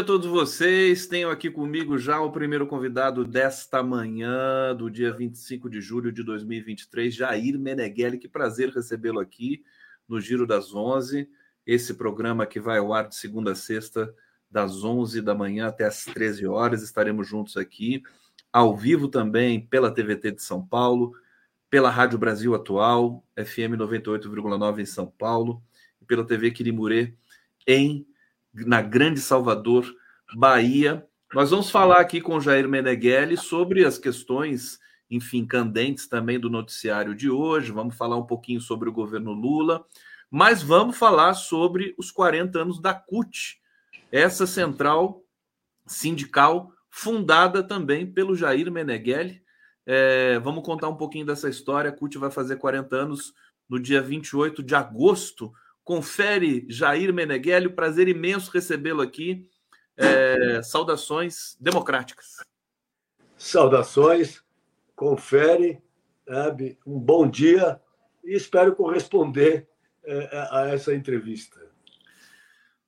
dia a todos vocês. Tenho aqui comigo já o primeiro convidado desta manhã, do dia 25 de julho de 2023, Jair Meneghelli. Que prazer recebê-lo aqui no Giro das 11. Esse programa que vai ao ar de segunda a sexta, das 11 da manhã até as 13 horas. Estaremos juntos aqui, ao vivo também pela TVT de São Paulo, pela Rádio Brasil Atual, FM 98,9 em São Paulo, e pela TV Quirimurê em na Grande Salvador, Bahia. Nós vamos falar aqui com Jair Meneghelli sobre as questões, enfim, candentes também do noticiário de hoje. Vamos falar um pouquinho sobre o governo Lula, mas vamos falar sobre os 40 anos da CUT, essa central sindical fundada também pelo Jair Meneghelli. É, vamos contar um pouquinho dessa história. A CUT vai fazer 40 anos no dia 28 de agosto Confere Jair Meneghelli, prazer imenso recebê-lo aqui. É, saudações democráticas. Saudações, confere, Abby, um bom dia e espero corresponder é, a essa entrevista.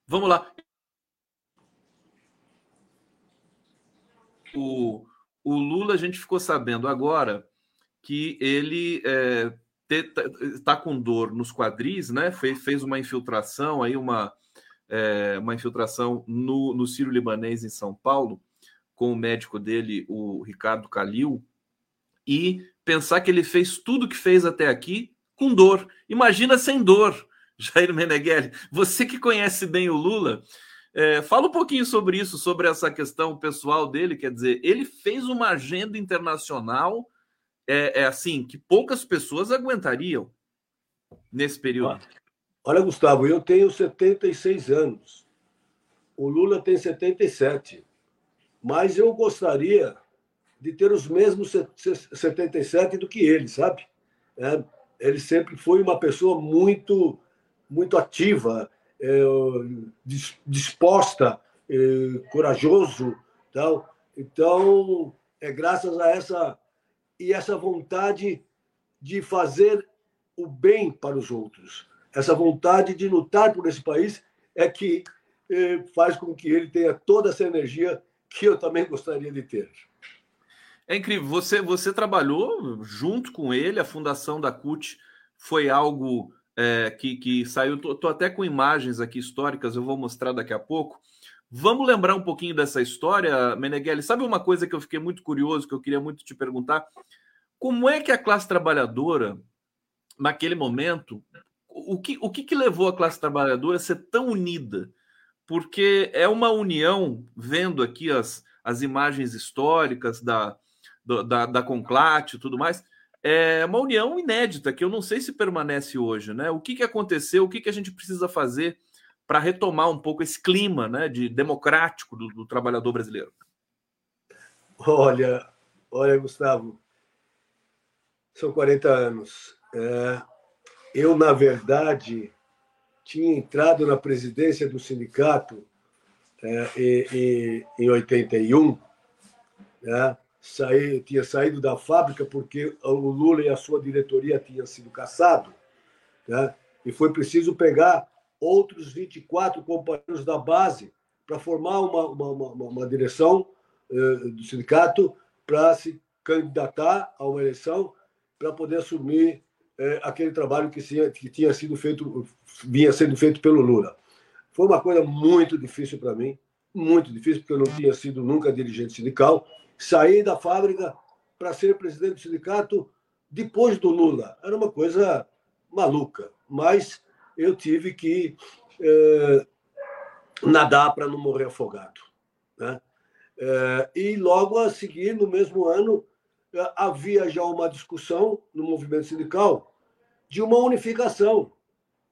Vamos lá. O, o Lula, a gente ficou sabendo agora que ele é, está tá com dor nos quadris, né? Fez, uma infiltração aí, uma, é, uma infiltração no, no Ciro Libanês em São Paulo, com o médico dele, o Ricardo Calil, e pensar que ele fez tudo que fez até aqui com dor. Imagina sem dor, Jair Meneghelli. Você que conhece bem o Lula, é, fala um pouquinho sobre isso, sobre essa questão pessoal dele. Quer dizer, ele fez uma agenda internacional é, é assim que poucas pessoas aguentariam nesse período. Olha, Gustavo, eu tenho 76 anos. O Lula tem 77. Mas eu gostaria de ter os mesmos 77 do que ele, sabe? É, ele sempre foi uma pessoa muito, muito ativa, é, disposta, é, corajoso, tal. Então, é graças a essa e essa vontade de fazer o bem para os outros. Essa vontade de lutar por esse país é que eh, faz com que ele tenha toda essa energia que eu também gostaria de ter. É incrível. Você, você trabalhou junto com ele, a fundação da CUT foi algo é, que, que saiu. Estou até com imagens aqui históricas, eu vou mostrar daqui a pouco. Vamos lembrar um pouquinho dessa história, Meneghelli. Sabe uma coisa que eu fiquei muito curioso, que eu queria muito te perguntar? Como é que a classe trabalhadora, naquele momento, o que, o que, que levou a classe trabalhadora a ser tão unida? Porque é uma união, vendo aqui as, as imagens históricas da, da, da Conclate e tudo mais, é uma união inédita que eu não sei se permanece hoje, né? O que, que aconteceu? O que, que a gente precisa fazer para retomar um pouco esse clima né, de democrático do, do trabalhador brasileiro? Olha, olha, Gustavo, são 40 anos. É, eu, na verdade, tinha entrado na presidência do sindicato é, e, e, em 81, né? Saí, tinha saído da fábrica porque o Lula e a sua diretoria tinham sido caçados, né? e foi preciso pegar outros 24 companheiros da base para formar uma, uma, uma, uma direção uh, do sindicato para se candidatar a uma eleição para poder assumir uh, aquele trabalho que tinha, que tinha sido feito, vinha sendo feito pelo Lula. Foi uma coisa muito difícil para mim, muito difícil, porque eu não tinha sido nunca dirigente sindical. Saí da fábrica para ser presidente do sindicato depois do Lula. Era uma coisa maluca, mas eu tive que é, nadar para não morrer afogado. Né? É, e logo a seguir, no mesmo ano, é, havia já uma discussão no movimento sindical de uma unificação,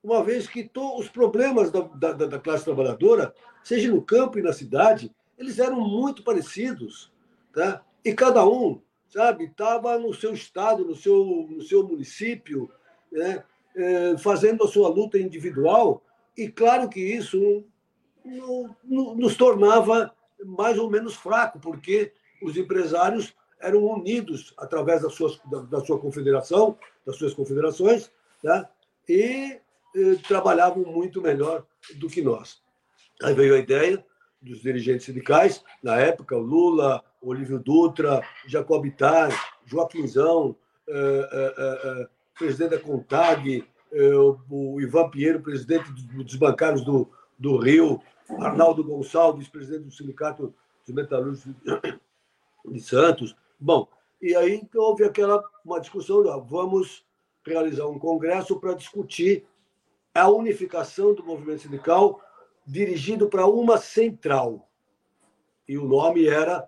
uma vez que os problemas da, da, da, classe trabalhadora, seja no campo e na cidade, eles eram muito parecidos. tá? e cada um, sabe, estava no seu estado, no seu, no seu município, né? É, fazendo a sua luta individual, e claro que isso no, no, nos tornava mais ou menos fraco, porque os empresários eram unidos através das suas, da, da sua confederação, das suas confederações, tá? e eh, trabalhavam muito melhor do que nós. Aí veio a ideia dos dirigentes sindicais, na época, Lula, Olívio Dutra, Jacob Ittar, Joaquinzão, eh, eh, eh, eh presidente da CONTAG, eh, o Ivan Pinheiro, presidente dos bancários do, do Rio, Arnaldo Gonçalves, presidente do Sindicato dos Metalúrgicos de Santos. Bom, e aí houve aquela uma discussão, vamos realizar um congresso para discutir a unificação do movimento sindical dirigido para uma central. E o nome era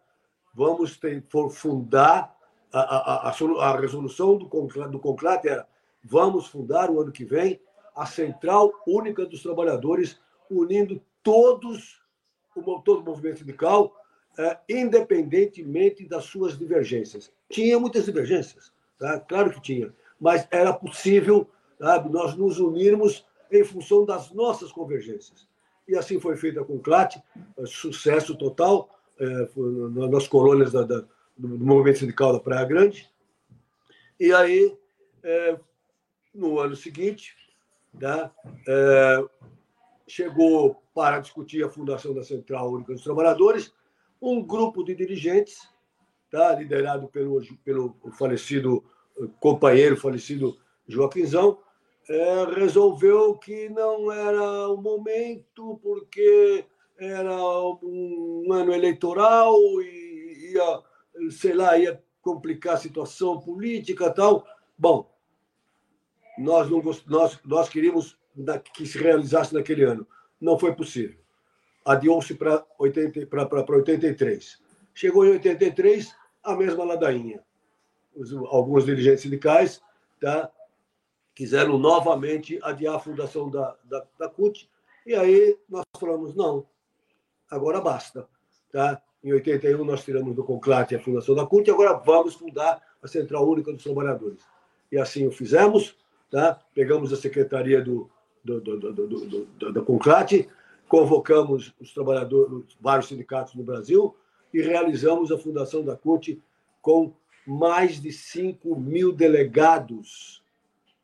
vamos ter, fundar a, a, a, resolução do, do conclave era vamos fundar o ano que vem a Central Única dos Trabalhadores, unindo todos, o, todo o movimento sindical, é, independentemente das suas divergências. Tinha muitas divergências, tá? claro que tinha, mas era possível sabe, nós nos unirmos em função das nossas convergências. E assim foi feita com o CLAT, é, sucesso total é, nas colônias da, da, do movimento sindical da Praia Grande. E aí, é, no ano seguinte, tá, é, chegou para discutir a fundação da Central Única dos Trabalhadores um grupo de dirigentes, tá, liderado pelo, pelo falecido companheiro, falecido Joaquinzão, é, resolveu que não era o momento, porque era um ano eleitoral e ia, sei lá, ia complicar a situação política tal. Bom, nós, não, nós, nós queríamos que se realizasse naquele ano. Não foi possível. Adiou-se para 83. Chegou em 83, a mesma ladainha. Os, alguns dirigentes sindicais tá, quiseram novamente adiar a fundação da, da, da CUT, e aí nós falamos, não, agora basta. Tá? Em 81 nós tiramos do Conclate a fundação da CUT, agora vamos fundar a Central Única dos Trabalhadores. E assim o fizemos, tá? pegamos a secretaria do, do, do, do, do, do, do Conclate, convocamos os trabalhadores, vários sindicatos no Brasil e realizamos a fundação da CUT com mais de 5 mil delegados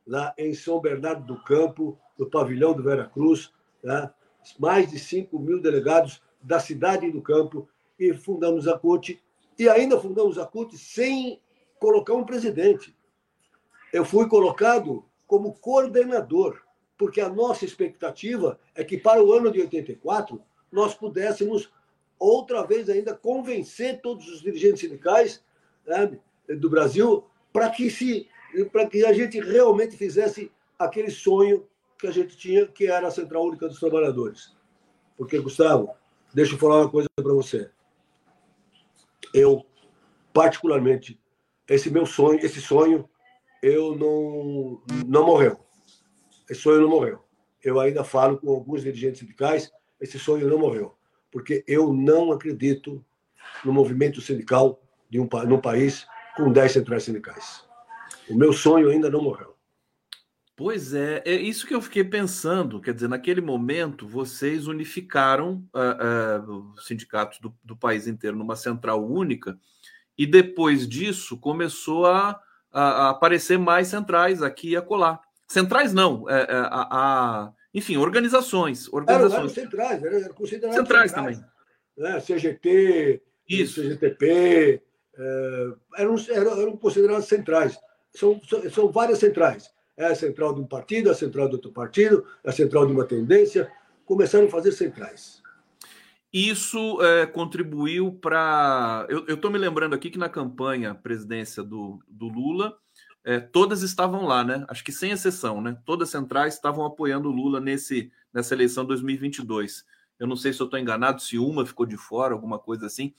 lá em São Bernardo do Campo, no pavilhão do Vera Cruz, tá? mais de 5 mil delegados da cidade e do campo, e fundamos a CUT, e ainda fundamos a CUT sem colocar um presidente. Eu fui colocado como coordenador, porque a nossa expectativa é que para o ano de 84 nós pudéssemos outra vez ainda convencer todos os dirigentes sindicais né, do Brasil para que se para que a gente realmente fizesse aquele sonho que a gente tinha, que era a Central Única dos Trabalhadores. Porque, Gustavo, deixa eu falar uma coisa para você. Eu, particularmente, esse meu sonho, esse sonho, eu não, não morreu. Esse sonho não morreu. Eu ainda falo com alguns dirigentes sindicais, esse sonho não morreu. Porque eu não acredito no movimento sindical de um, num país com 10 centrais sindicais. O meu sonho ainda não morreu. Pois é, é isso que eu fiquei pensando. Quer dizer, naquele momento, vocês unificaram uh, uh, os sindicatos do, do, país inteiro numa central única, e depois disso começou a, a, aparecer mais centrais aqui e acolá. Centrais não, é, é, a, a, enfim, organizações. organizações. Eram, centrais, era, era considerado centrais, centrais também. Né? CGT, Isso. CGTP, é, eram, eram, eram consideradas centrais. São, são, são várias centrais. É a central de um partido, a central de outro partido, a central de uma tendência. Começaram a fazer centrais. Isso é, contribuiu para. Eu estou me lembrando aqui que na campanha presidência do, do Lula, é, todas estavam lá, né? Acho que sem exceção, né? Todas as centrais estavam apoiando o Lula nesse, nessa eleição 2022. Eu não sei se eu estou enganado, se uma ficou de fora, alguma coisa assim.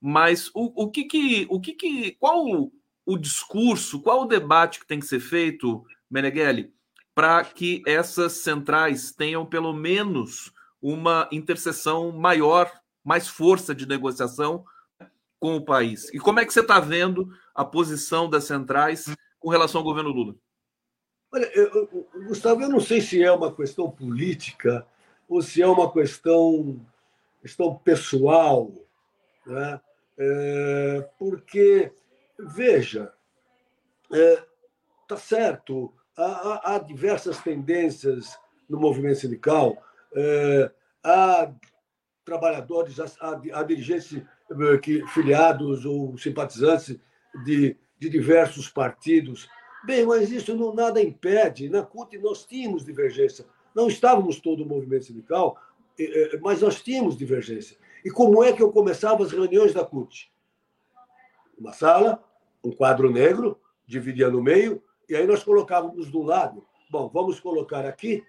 Mas o, o que que, o que que, qual o, o discurso, qual o debate que tem que ser feito, Meneghelli, para que essas centrais tenham pelo menos uma interseção maior, mais força de negociação com o país? E como é que você está vendo a posição das centrais com relação ao governo Lula? Olha, eu, Gustavo, eu não sei se é uma questão política ou se é uma questão, questão pessoal, né? É, porque, veja, é, tá certo, há, há, diversas tendências no movimento sindical, é, há trabalhadores, há, há dirigentes é, que, filiados ou simpatizantes de, de diversos partidos. Bem, mas isso não, nada impede. Na CUT nós tínhamos divergência. Não estávamos todo o movimento sindical, mas nós tínhamos divergência. E como é que eu começava as reuniões da CUT? Uma sala, um quadro negro, dividia no meio, e aí nós colocávamos do lado. Bom, vamos colocar aqui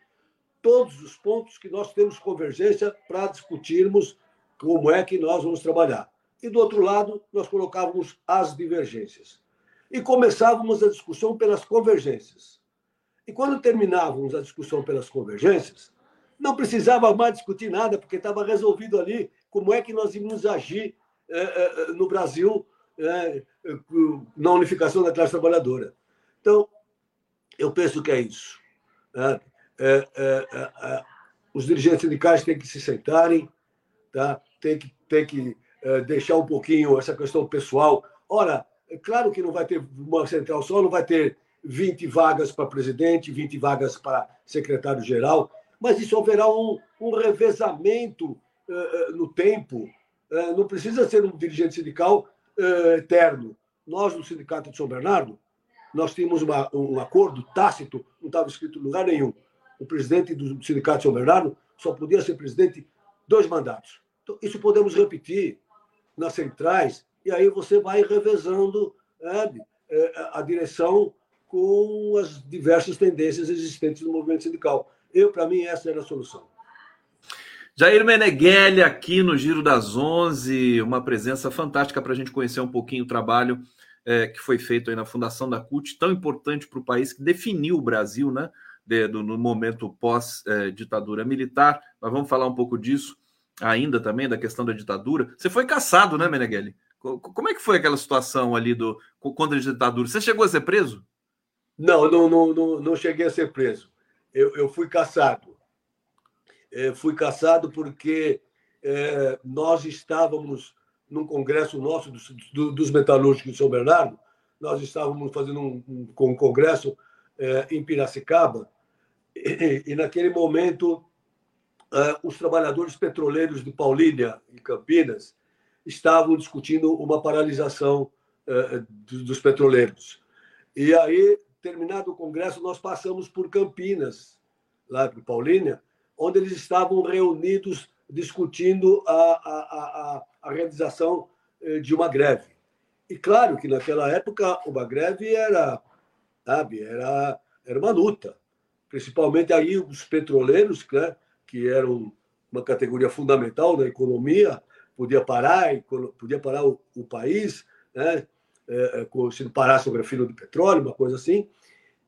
todos os pontos que nós temos convergência para discutirmos como é que nós vamos trabalhar. E do outro lado, nós colocávamos as divergências. E começávamos a discussão pelas convergências. E quando terminávamos a discussão pelas convergências, não precisava mais discutir nada, porque estava resolvido ali como é que nós íamos agir é, é, no Brasil é, na unificação da classe trabalhadora. Então, eu penso que é isso. Né? É, é, é, os dirigentes sindicais têm que se sentarem, tá? tem que, tem que deixar um pouquinho essa questão pessoal. Ora, é claro que não vai ter uma central só, não vai ter 20 vagas para presidente, 20 vagas para secretário-geral, mas isso haverá um, um revezamento uh, no tempo. Não precisa ser um dirigente sindical eterno. Nós, no Sindicato de São Bernardo, nós tínhamos uma, um acordo tácito, não estava escrito em lugar nenhum. O presidente do Sindicato São Bernardo só podia ser presidente dois mandatos. Então, isso podemos repetir nas centrais, e aí você vai revezando é, a direção com as diversas tendências existentes no movimento sindical. Eu, para mim, essa era a solução. Jair Meneghelli aqui no Giro das Onze, uma presença fantástica para a gente conhecer um pouquinho o trabalho é, que foi feito aí na fundação da CUT, tão importante para o país, que definiu o Brasil, né? De, do, no momento pós-ditadura é, militar. Nós vamos falar um pouco disso ainda também, da questão da ditadura. Você foi caçado, né, Meneghelli? Como é que foi aquela situação ali do contra a ditadura? Você chegou a ser preso? Não, não, não, não, não cheguei a ser preso. Eu, eu fui caçado. É, fui caçado porque é, nós estávamos num congresso nosso dos, dos metalúrgicos de São Bernardo, nós estávamos fazendo um, um, um congresso é, em Piracicaba, e, e naquele momento é, os trabalhadores petroleiros de Paulínia e Campinas estavam discutindo uma paralisação é, dos petroleiros. E aí, terminado o congresso, nós passamos por Campinas, lá em Paulínia, onde eles estavam reunidos discutindo a, a, a, a realização eh, de uma greve. E claro que naquela época uma greve era, sabe, era, era uma luta. Principalmente aí os petroleiros, né, que eram uma categoria fundamental da economia, podia parar, podia parar o, o país, né, é, se parasse o grafino de petróleo, uma coisa assim.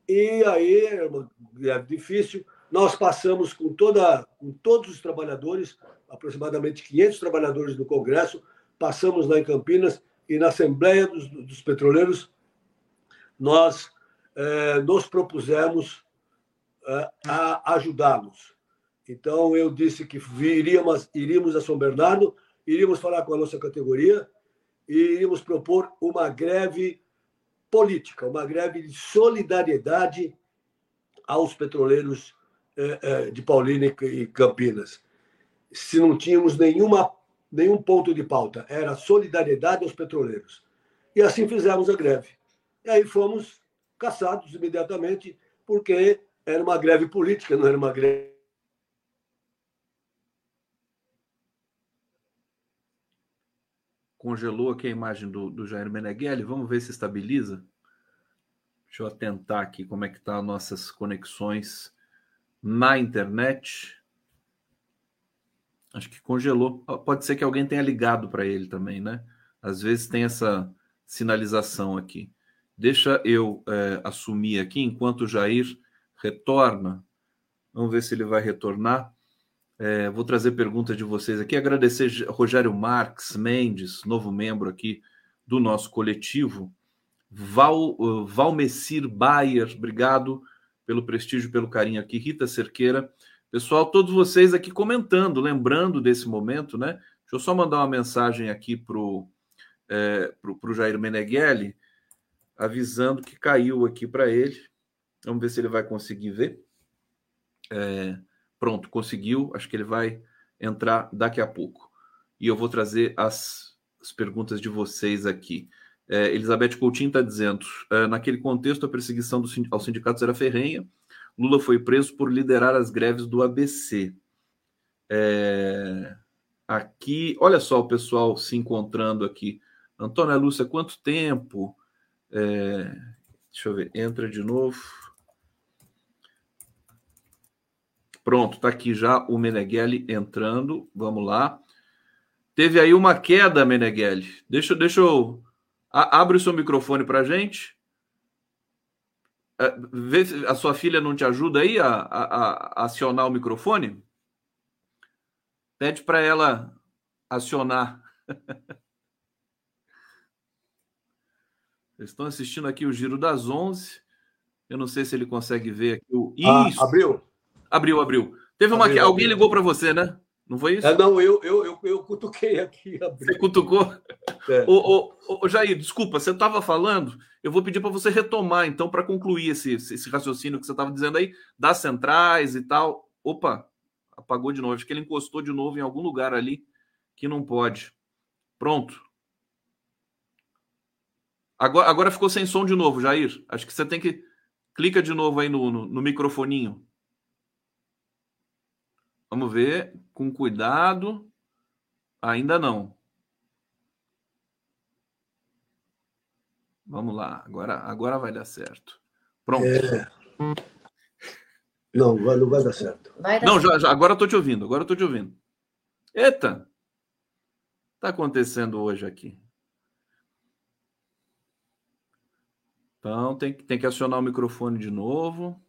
E aí era uma greve difícil. Nós passamos com, toda, com todos os trabalhadores, aproximadamente 500 trabalhadores do Congresso, passamos lá em Campinas e na Assembleia dos, dos Petroleiros nós eh, nos propusemos eh, a ajudá-los. Então eu disse que viríamos, iríamos a São Bernardo, iríamos falar com a nossa categoria e iríamos propor uma greve política, uma greve de solidariedade aos petroleiros é, é, de Paulínia e Campinas. Se não tínhamos nenhuma, nenhum ponto de pauta, era solidariedade aos petroleiros. E assim fizemos a greve. E aí fomos caçados imediatamente, porque era uma greve política, não era uma greve. Congelou aqui a imagem do, do Jair Meneghelli. Vamos ver se estabiliza. Deixa eu atentar aqui como é que estão tá nossas conexões na internet. Acho que congelou. Pode ser que alguém tenha ligado para ele também, né? Às vezes tem essa sinalização aqui. Deixa eu é, assumir aqui enquanto o Jair retorna. Vamos ver se ele vai retornar. É, vou trazer perguntas de vocês aqui. Agradecer Rogério Marques Mendes, novo membro aqui do nosso coletivo. Val, uh, Valmecir Bayer, obrigado pelo prestígio, pelo carinho aqui. Rita Cerqueira. Pessoal, todos vocês aqui comentando, lembrando desse momento, né? Deixa eu só mandar uma mensagem aqui para o é, pro, pro Jair Meneghelli, avisando que caiu aqui para ele. Vamos ver se ele vai conseguir ver. É, Pronto, conseguiu. Acho que ele vai entrar daqui a pouco. E eu vou trazer as, as perguntas de vocês aqui. É, Elizabeth Coutinho está dizendo: é, naquele contexto, a perseguição do, aos sindicatos era ferrenha. Lula foi preso por liderar as greves do ABC. É, aqui, olha só o pessoal se encontrando aqui. Antônia Lúcia, quanto tempo? É, deixa eu ver, entra de novo. Pronto, está aqui já o Meneghelli entrando. Vamos lá. Teve aí uma queda, Meneghelli. Deixa, deixa eu. A, abre o seu microfone para a gente. É, vê se a sua filha não te ajuda aí a, a, a acionar o microfone. Pede para ela acionar. Vocês estão assistindo aqui o Giro das 11. Eu não sei se ele consegue ver aqui o. Ah, Isso! Abriu! Abriu, abriu. Teve uma. Abriu, Alguém abriu. ligou para você, né? Não foi isso? É, não, eu, eu, eu, eu cutuquei aqui. Abriu. Você cutucou? É. Ô, ô, ô, Jair, desculpa, você estava falando. Eu vou pedir para você retomar, então, para concluir esse, esse raciocínio que você estava dizendo aí, das centrais e tal. Opa, apagou de novo. Acho que ele encostou de novo em algum lugar ali que não pode. Pronto. Agora, agora ficou sem som de novo, Jair. Acho que você tem que. Clica de novo aí no, no, no microfoninho. Vamos ver, com cuidado. Ainda não. Vamos lá, agora, agora vai dar certo. Pronto. É... Não, não vai dar certo. Vai dar não, certo. Já, já, agora eu tô te ouvindo, agora tô te ouvindo. Eita! Tá acontecendo hoje aqui. Então tem, tem que acionar o microfone de novo.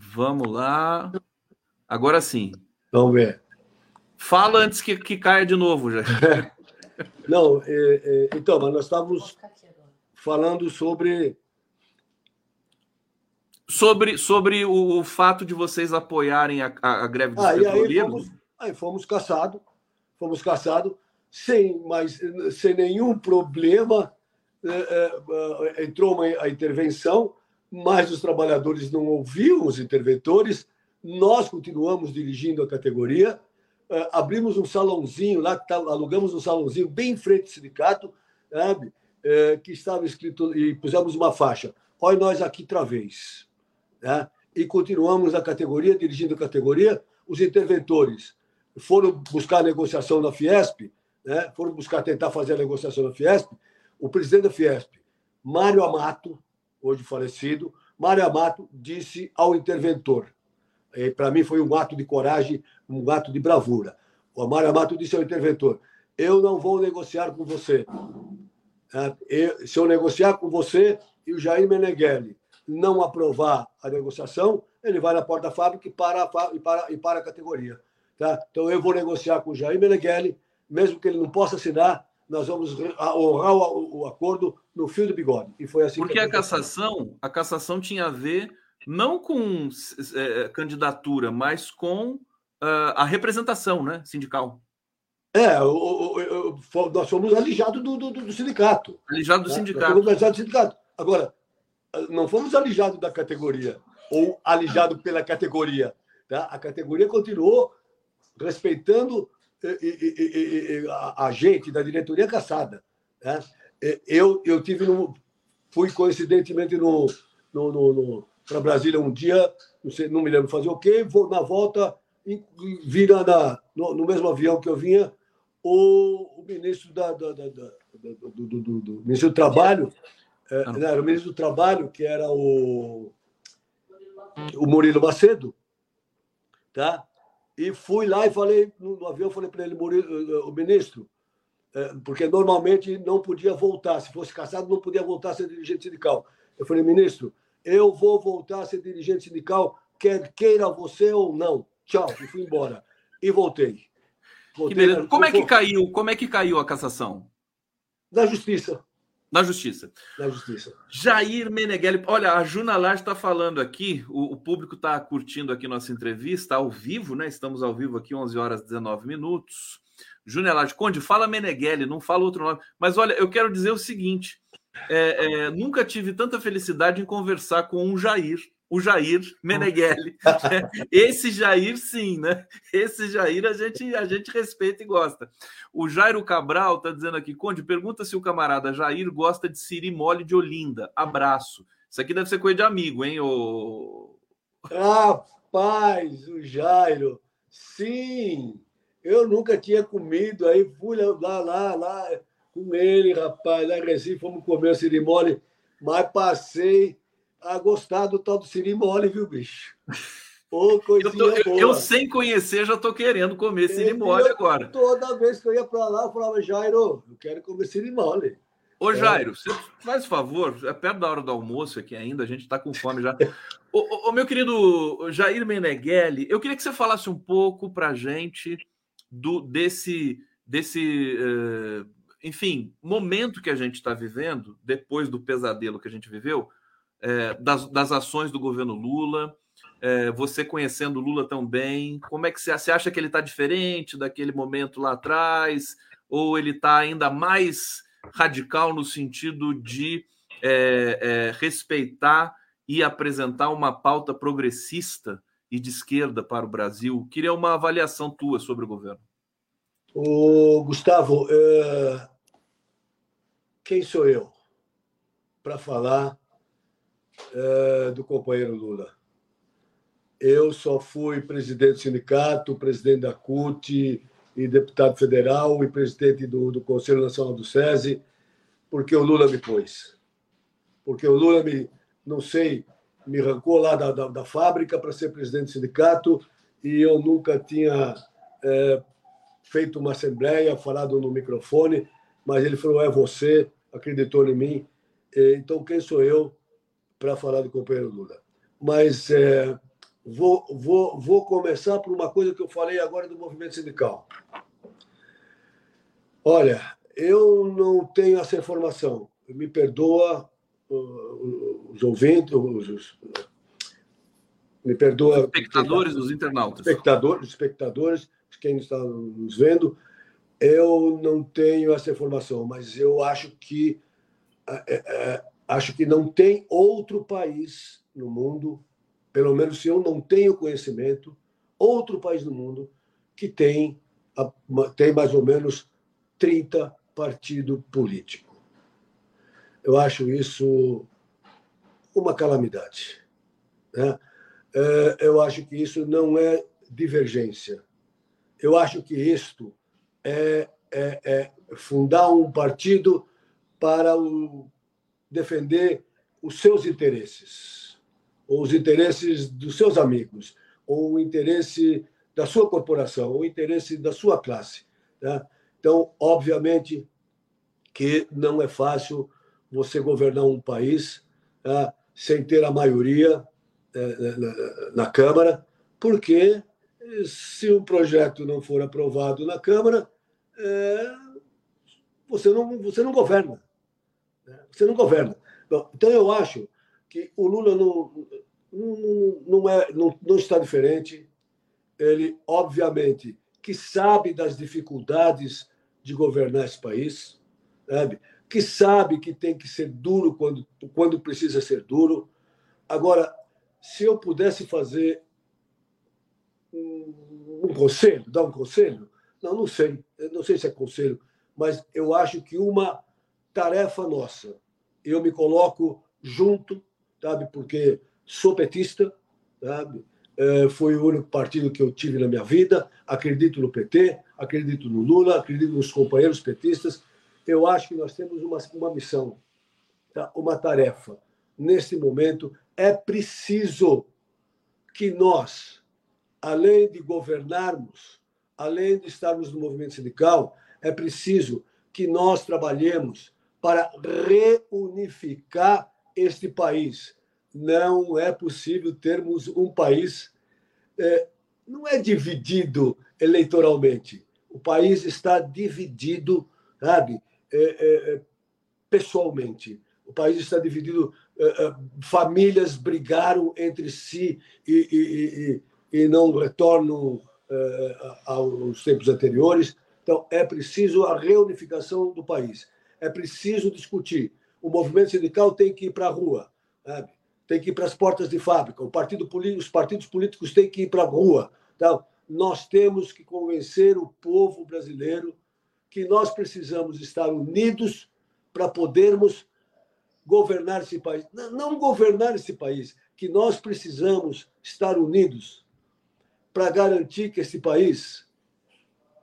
Vamos lá. Agora sim. Vamos ver. Fala antes que, que caia de novo, já. Não, é, é, então, mas nós estávamos falando sobre. Sobre, sobre o, o fato de vocês apoiarem a, a, a greve dos ah, petroleiros. Aí fomos, aí fomos caçados, fomos caçados, sem, mas, sem nenhum problema. É, é, entrou uma, a intervenção mas os trabalhadores não ouviam os interventores. Nós continuamos dirigindo a categoria, uh, abrimos um salãozinho lá, tá, alugamos um salãozinho bem em frente ao sindicato, sabe? Uh, que estava escrito, e pusemos uma faixa: Olha nós aqui outra vez. Né? E continuamos a categoria, dirigindo a categoria. Os interventores foram buscar negociação na Fiesp, né? foram buscar tentar fazer a negociação na Fiesp. O presidente da Fiesp, Mário Amato, hoje falecido, Mário Amato disse ao interventor, para mim foi um ato de coragem, um ato de bravura. O Mário Amato disse ao interventor: Eu não vou negociar com você. É, se eu negociar com você e o Jair Meneghelli não aprovar a negociação, ele vai na porta da fábrica e para, e para, e para a categoria. Tá? Então eu vou negociar com o Jair Meneghelli, mesmo que ele não possa assinar, nós vamos honrar o, acordo no fio do bigode. E foi assim Porque a cassação, a cassação tinha a ver não com é, candidatura, mas com uh, a representação né, sindical. É, o, o, o, nós fomos alijados do, do, do sindicato. Alijado do né? sindicato. Nós fomos alijados do sindicato. Agora, não fomos alijados da categoria, ou alijado pela categoria. Tá? A categoria continuou respeitando a, gente da diretoria caçada. Né? Eu, eu tive no, fui coincidentemente no, no, no, para Brasília um dia, não, sei, não me lembro fazer o quê, vou na volta, vira na, no, no, mesmo avião que eu vinha, o, o ministro da, da, da, da do, do, do, do, ministro do Trabalho, é, não, era o ministro do Trabalho, que era o, o Murilo Macedo, tá? E fui lá e falei, no, avião, falei para ele, o ministro, é, porque normalmente não podia voltar, se fosse caçado, não podia voltar a ser dirigente sindical. Eu falei, ministro, eu vou voltar a ser dirigente sindical quer queira você ou não. Tchau, e fui embora. E voltei. voltei na... Como é que caiu? Como é que caiu a cassação? Na justiça. Na justiça. Na justiça. Jair Meneghelli. Olha, a Juna Lage está falando aqui, o, o público está curtindo aqui nossa entrevista ao vivo, né? Estamos ao vivo aqui, 11 horas e 19 minutos. Júnior Lage, Conde, fala Meneghelli, não fala outro nome. Mas olha, eu quero dizer o seguinte: é, é, nunca tive tanta felicidade em conversar com um Jair o Jair Meneghelli. Esse Jair, sim, né? Esse Jair a gente, a gente respeita e gosta. O Jairo Cabral está dizendo aqui, Conde, pergunta se o camarada Jair gosta de Siri Mole de Olinda. Abraço. Isso aqui deve ser coisa de amigo, hein? O... Rapaz, o Jairo. Sim, eu nunca tinha comido, aí fui lá, lá, lá com ele, rapaz, lá em Recife, fomos comer o Siri Mole, mas passei a gostar do tal do Siri Mole, viu, bicho? Ô, eu, tô, eu, eu, sem conhecer, já tô querendo comer Siri Mole agora. Toda vez que eu ia para lá, eu falava, Jairo, eu quero comer Siri Mole. Ô, é. Jairo, é. você faz favor, é perto da hora do almoço aqui ainda, a gente está com fome já. ô, ô, meu querido Jair Meneghelli, eu queria que você falasse um pouco para a gente do, desse, desse uh, enfim, momento que a gente está vivendo, depois do pesadelo que a gente viveu, é, das, das, ações do governo Lula, é, você conhecendo Lula tão bem, como é que você, você acha que ele está diferente daquele momento lá atrás? Ou ele está ainda mais radical no sentido de é, é, respeitar e apresentar uma pauta progressista e de esquerda para o Brasil? Queria uma avaliação tua sobre o governo. O Gustavo, é, quem sou eu para falar é, do companheiro Lula. Eu só fui presidente do sindicato, presidente da CUT e deputado federal e presidente do, do Conselho Nacional do SESI, porque o Lula me pôs. Porque o Lula me, não sei, me arrancou lá da, da, da fábrica para ser presidente do sindicato e eu nunca tinha é, feito uma assembleia, falado no microfone, mas ele falou: é você, acreditou em mim. Então, quem sou eu para falar do companheiro Lula. Mas é, vou, vou, vou começar por uma coisa que eu falei agora do movimento sindical. Olha, eu não tenho essa informação. Me perdoa os ouvintes, os, me perdoa. Os espectadores, os internautas. Espectadores, espectadores, quem está nos vendo. Eu não tenho essa informação, mas eu acho que é, é, Acho que não tem outro país no mundo, pelo menos se eu não tenho conhecimento, outro país no mundo que tem, tem mais ou menos 30 partidos políticos. Eu acho isso uma calamidade. Né? É, eu acho que isso não é divergência. Eu acho que isto é, é, é fundar um partido para o defender os seus interesses, ou os interesses dos seus amigos, ou o interesse da sua corporação, ou o interesse da sua classe. Né? Então, obviamente que não é fácil você governar um país né, sem ter a maioria né, na, na Câmara, porque se o projeto não for aprovado na Câmara, é, você, não, você não governa. Você não governa. Então, eu acho que o Lula não, não, não, é, não, não está diferente. Ele, obviamente, que sabe das dificuldades de governar esse país, sabe? que sabe que tem que ser duro quando, quando precisa ser duro. Agora, se eu pudesse fazer um, um conselho, dar um conselho, não, não sei, eu não sei se é conselho, mas eu acho que uma tarefa nossa. Eu me coloco junto, sabe, porque sou petista, sabe? É, foi o único partido que eu tive na minha vida. Acredito no PT, acredito no Lula, acredito nos companheiros petistas. Eu acho que nós temos uma, uma missão, tá? uma tarefa. Nesse momento, é preciso que nós, além de governarmos, além de estarmos no movimento sindical, é preciso que nós trabalhemos para reunificar este país, não é possível termos um país é, não é dividido eleitoralmente. O país está dividido, sabe, é, é, é pessoalmente. O país está dividido. É, é, famílias brigaram entre si e, e, e, e não retornam aos tempos anteriores. Então, é preciso a reunificação do país. É preciso discutir. O movimento sindical tem que ir para a rua, sabe? tem que ir para as portas de fábrica. Partido, os partidos políticos têm que ir para a rua. Então, nós temos que convencer o povo brasileiro que nós precisamos estar unidos para podermos governar esse país. Não governar esse país, que nós precisamos estar unidos para garantir que esse país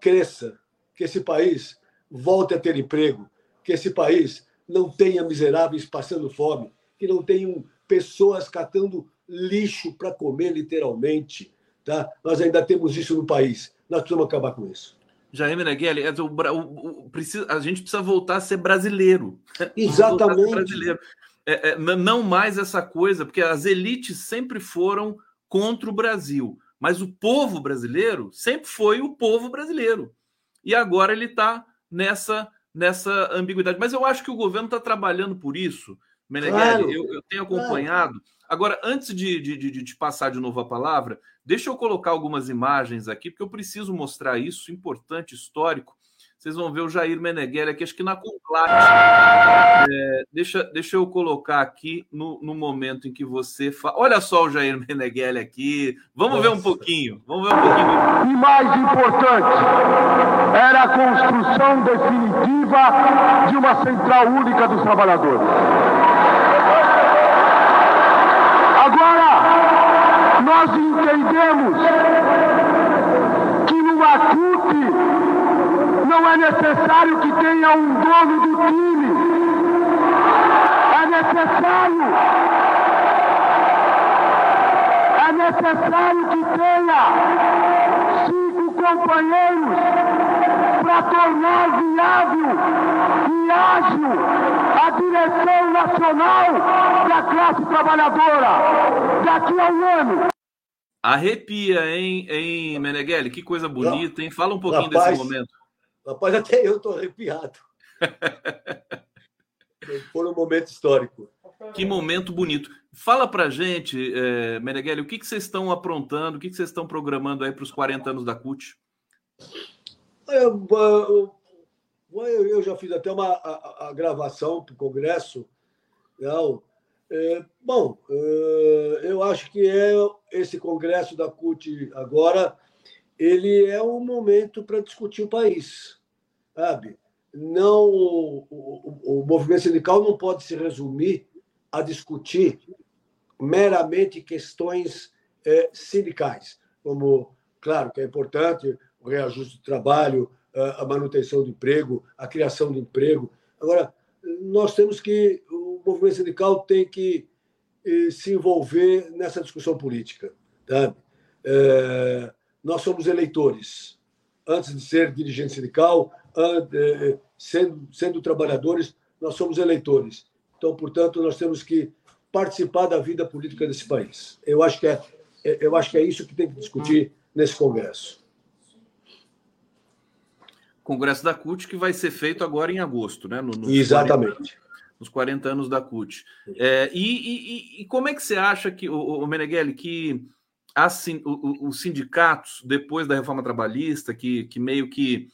cresça, que esse país volte a ter emprego, que esse país não tenha miseráveis passando fome, que não tenham pessoas catando lixo para comer, literalmente. Tá? Nós ainda temos isso no país. Nós precisamos acabar com isso. Jair Meneghelli, é, a gente precisa voltar a ser brasileiro. Exatamente. Ser brasileiro. É, é, não mais essa coisa, porque as elites sempre foram contra o Brasil, mas o povo brasileiro sempre foi o povo brasileiro. E agora ele está nessa, nessa ambiguidade. Mas eu acho que o governo está trabalhando por isso. Meneghelli, claro. eu, eu, tenho acompanhado. Claro. Agora, antes de, de, de, de passar de novo a palavra, deixa eu colocar algumas imagens aqui, porque eu preciso mostrar isso, importante, histórico. Vocês vão ver o Jair Meneghelli aqui, acho que na Conclate. É, deixa, deixa eu colocar aqui no, no momento em que você fala. Olha só o Jair Meneghelli aqui. Vamos Nossa. ver um pouquinho. Vamos ver um pouquinho. E mais importante, era a construção definitiva de uma central única dos trabalhadores. Agora, nós entendemos que numa CUT não é necessário que tenha um dono do time. É necessário. É necessário que tenha cinco companheiros para tornar viável e ágil a direção nacional da classe trabalhadora daqui a um ano. Arrepia, hein, hein, Meneghelli? Que coisa bonita, hein? Fala um pouquinho Rapaz, desse momento. Rapaz, até eu estou arrepiado. Foi um momento histórico. Que momento bonito. Fala pra gente, é, Meneghelli, o que, que vocês estão aprontando, o que, que vocês estão programando aí para os 40 anos da CUT? Eu, eu, eu, já fiz até uma a, a gravação para o Congresso. Não, é, bom, é, eu acho que é esse Congresso da CUT agora, ele é um momento para discutir o país sabe? Não, o, o, o movimento sindical não pode se resumir a discutir meramente questões é, sindicais, como, claro, que é importante o reajuste do trabalho, a manutenção do emprego, a criação de emprego. Agora, nós temos que, o movimento sindical tem que se envolver nessa discussão política. É, nós somos eleitores. Antes de ser dirigente sindical, sendo, sendo trabalhadores, nós somos eleitores. Então, portanto, nós temos que participar da vida política desse país. Eu acho que é, é, eu acho que é isso que tem que discutir nesse Congresso. Congresso da CUT que vai ser feito agora em agosto, né? No, no Exatamente. 40, nos 40 anos da CUT. É, e, e, e, como é que você acha que, o, o Meneghelli, que assim, os sindicatos, depois da reforma trabalhista, que, que meio que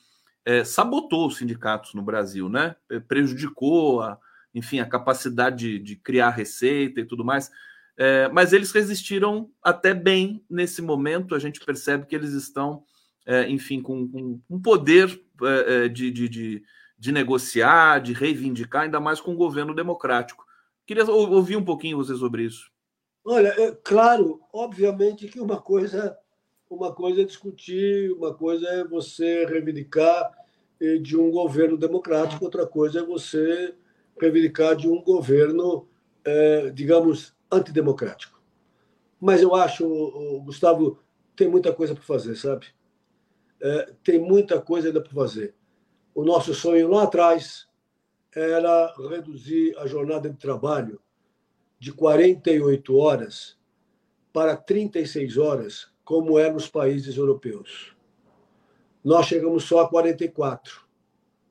é, sabotou os sindicatos no Brasil, né? Prejudicou, a, enfim, a capacidade de, de criar receita e tudo mais. É, mas eles resistiram até bem nesse momento. A gente percebe que eles estão, é, enfim, com, com um poder é, é, de, de, de, de, negociar, de reivindicar, ainda mais com o governo democrático. Queria ouvir um pouquinho você sobre isso. Olha, é claro, obviamente que uma coisa uma coisa é discutir, uma coisa é você reivindicar eh, de um governo democrático, outra coisa é você reivindicar de um governo, eh, digamos, antidemocrático. Mas eu acho, Gustavo, tem muita coisa para fazer, sabe? É, tem muita coisa ainda para fazer. O nosso sonho lá atrás era reduzir a jornada de trabalho de 48 horas para 36 horas, como é nos países europeus. Nós chegamos só a 44.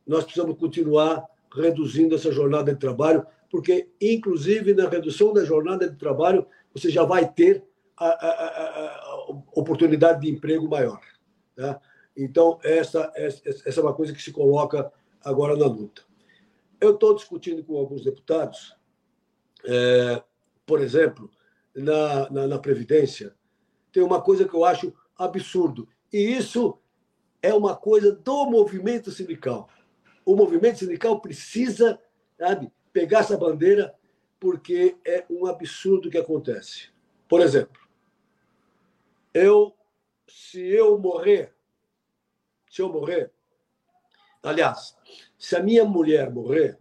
Nós precisamos continuar reduzindo essa jornada de trabalho, porque, inclusive, na redução da jornada de trabalho, você já vai ter a, a, a, a oportunidade de emprego maior. Tá? Então, essa, essa, essa é uma coisa que se coloca agora na luta. Eu estou discutindo com alguns deputados, é, por exemplo, na, na, na Previdência, tem uma coisa que eu acho absurdo, e isso é uma coisa do movimento sindical. O movimento sindical precisa sabe, pegar essa bandeira, porque é um absurdo que acontece. Por exemplo, eu, se eu morrer, se eu morrer, aliás, se a minha mulher morrer,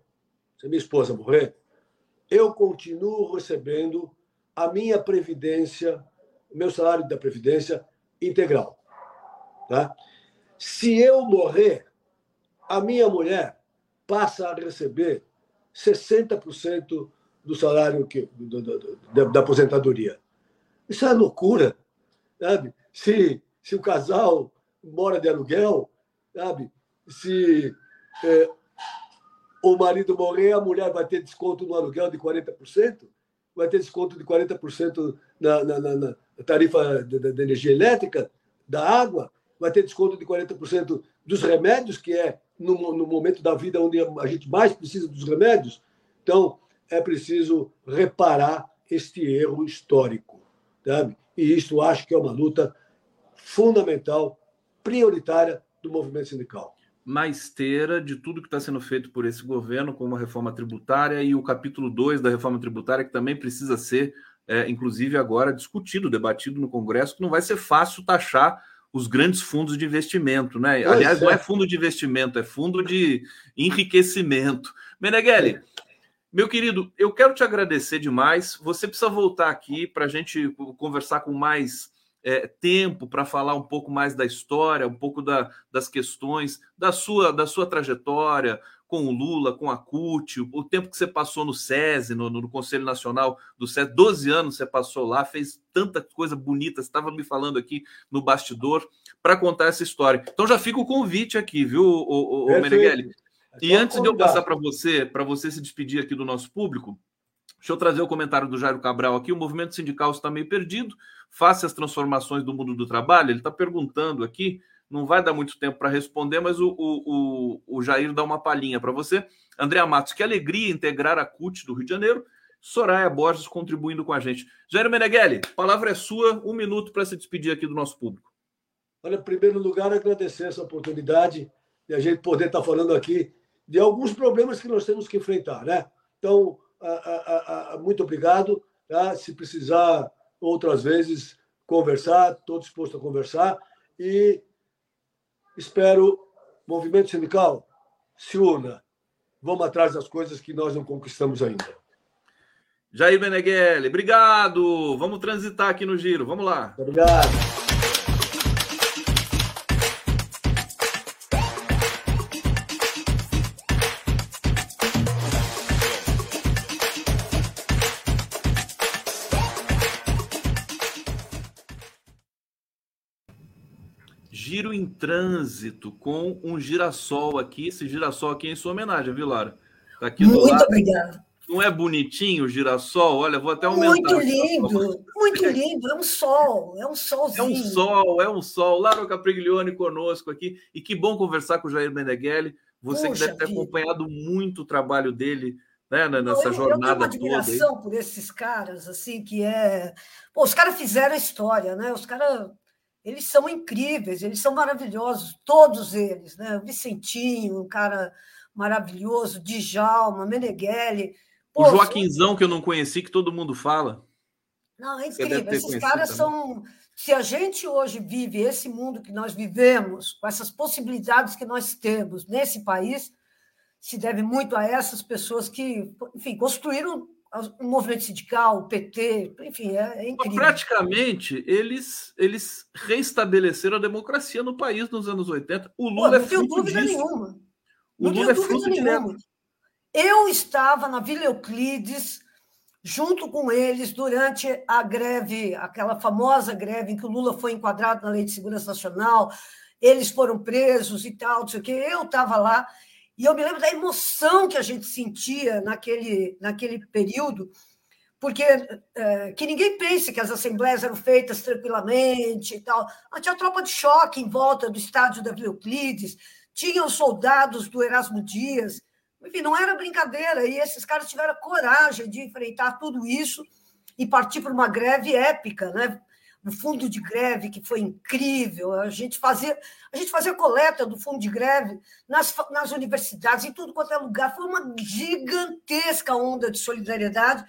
se a minha esposa morrer, eu continuo recebendo a minha previdência, o meu salário da previdência integral, tá? Se eu morrer, a minha mulher passa a receber 60% do salário que, do, do, do, da, da, aposentadoria. Isso é loucura, sabe? Se, se o casal mora de aluguel, sabe? Se é, o marido morrer, a mulher vai ter desconto no aluguel de 40%, vai ter desconto de 40% na, na, na, na tarifa da energia elétrica, da água, vai ter desconto de 40% dos remédios, que é no, no, momento da vida onde a gente mais precisa dos remédios. Então, é preciso reparar este erro histórico. Sabe? E isso acho que é uma luta fundamental, prioritária do movimento sindical. Na esteira de tudo que está sendo feito por esse governo, como a reforma tributária e o capítulo 2 da reforma tributária, que também precisa ser, é, inclusive, agora discutido, debatido no Congresso, que não vai ser fácil taxar os grandes fundos de investimento, né? Pois Aliás, é. não é fundo de investimento, é fundo de enriquecimento. Meneghelli, meu querido, eu quero te agradecer demais. Você precisa voltar aqui para a gente conversar com mais é, tempo para falar um pouco mais da história, um pouco da, das questões da sua, da sua trajetória, com o Lula, com a CUT, o tempo que você passou no SESI, no, no Conselho Nacional do SESI, 12 anos você passou lá, fez tanta coisa bonita, você estava me falando aqui no bastidor, para contar essa história. Então já fica o convite aqui, viu, o, o, o Meneghelli? E antes de eu passar para você, para você se despedir aqui do nosso público, deixa eu trazer o comentário do Jairo Cabral aqui. O movimento sindical está meio perdido, face às transformações do mundo do trabalho. Ele está perguntando aqui não vai dar muito tempo para responder, mas o, o, o, Jair dá uma palhinha para você. André Matos, que alegria integrar a CUT do Rio de Janeiro. Soraya Borges contribuindo com a gente. Jair Meneghelli, palavra é sua, um minuto para se despedir aqui do nosso público. Olha, em primeiro lugar, agradecer essa oportunidade de a gente poder estar falando aqui de alguns problemas que nós temos que enfrentar, né? Então, a, a, a, muito obrigado. Tá? Se precisar outras vezes conversar, estou disposto a conversar. E Espero, movimento sindical, se una. Vamos atrás das coisas que nós não conquistamos ainda. Jair Meneghelli, obrigado. Vamos transitar aqui no giro. Vamos lá. Obrigado. Trânsito com um girassol aqui. Esse girassol aqui é em sua homenagem, viu, Lara? Tá aqui muito lado. obrigada. Não é bonitinho o girassol? Olha, vou até aumentar. Muito lindo, muito lindo. É um sol, é um solzinho. É um sol, é um sol. Lara Capriglione conosco aqui. E que bom conversar com o Jair Meneghelli. Você Puxa que deve ter vida. acompanhado muito o trabalho dele né, nessa eu, jornada eu tenho uma admiração toda. por esses caras, assim, que é... Pô, os caras fizeram a história, né? Os caras eles são incríveis, eles são maravilhosos, todos eles, né? O Vicentinho, um cara maravilhoso, Djalma, Meneghelli. Pô, o Joaquinzão, que eu não conheci, que todo mundo fala. Não, é incrível. Esses caras também. são. Se a gente hoje vive esse mundo que nós vivemos, com essas possibilidades que nós temos nesse país, se deve muito a essas pessoas que, enfim, construíram o movimento sindical, o PT, enfim, é, é incrível. Praticamente, eles, eles reestabeleceram a democracia no país nos anos 80. O Lula Pô, não é fruto dúvida disso. nenhuma. O não Lula é fruto nenhuma. Eu estava na Vila Euclides junto com eles durante a greve, aquela famosa greve em que o Lula foi enquadrado na Lei de Segurança Nacional, eles foram presos e tal, não sei o quê. Eu estava lá e eu me lembro da emoção que a gente sentia naquele, naquele período, porque é, que ninguém pense que as assembleias eram feitas tranquilamente e tal. Tinha tropa de choque em volta do estádio da Euclides, tinham soldados do Erasmo Dias, enfim, não era brincadeira. E esses caras tiveram coragem de enfrentar tudo isso e partir para uma greve épica, né? No fundo de greve, que foi incrível. A gente fazia, a gente fazia coleta do fundo de greve nas, nas universidades, em tudo quanto é lugar. Foi uma gigantesca onda de solidariedade.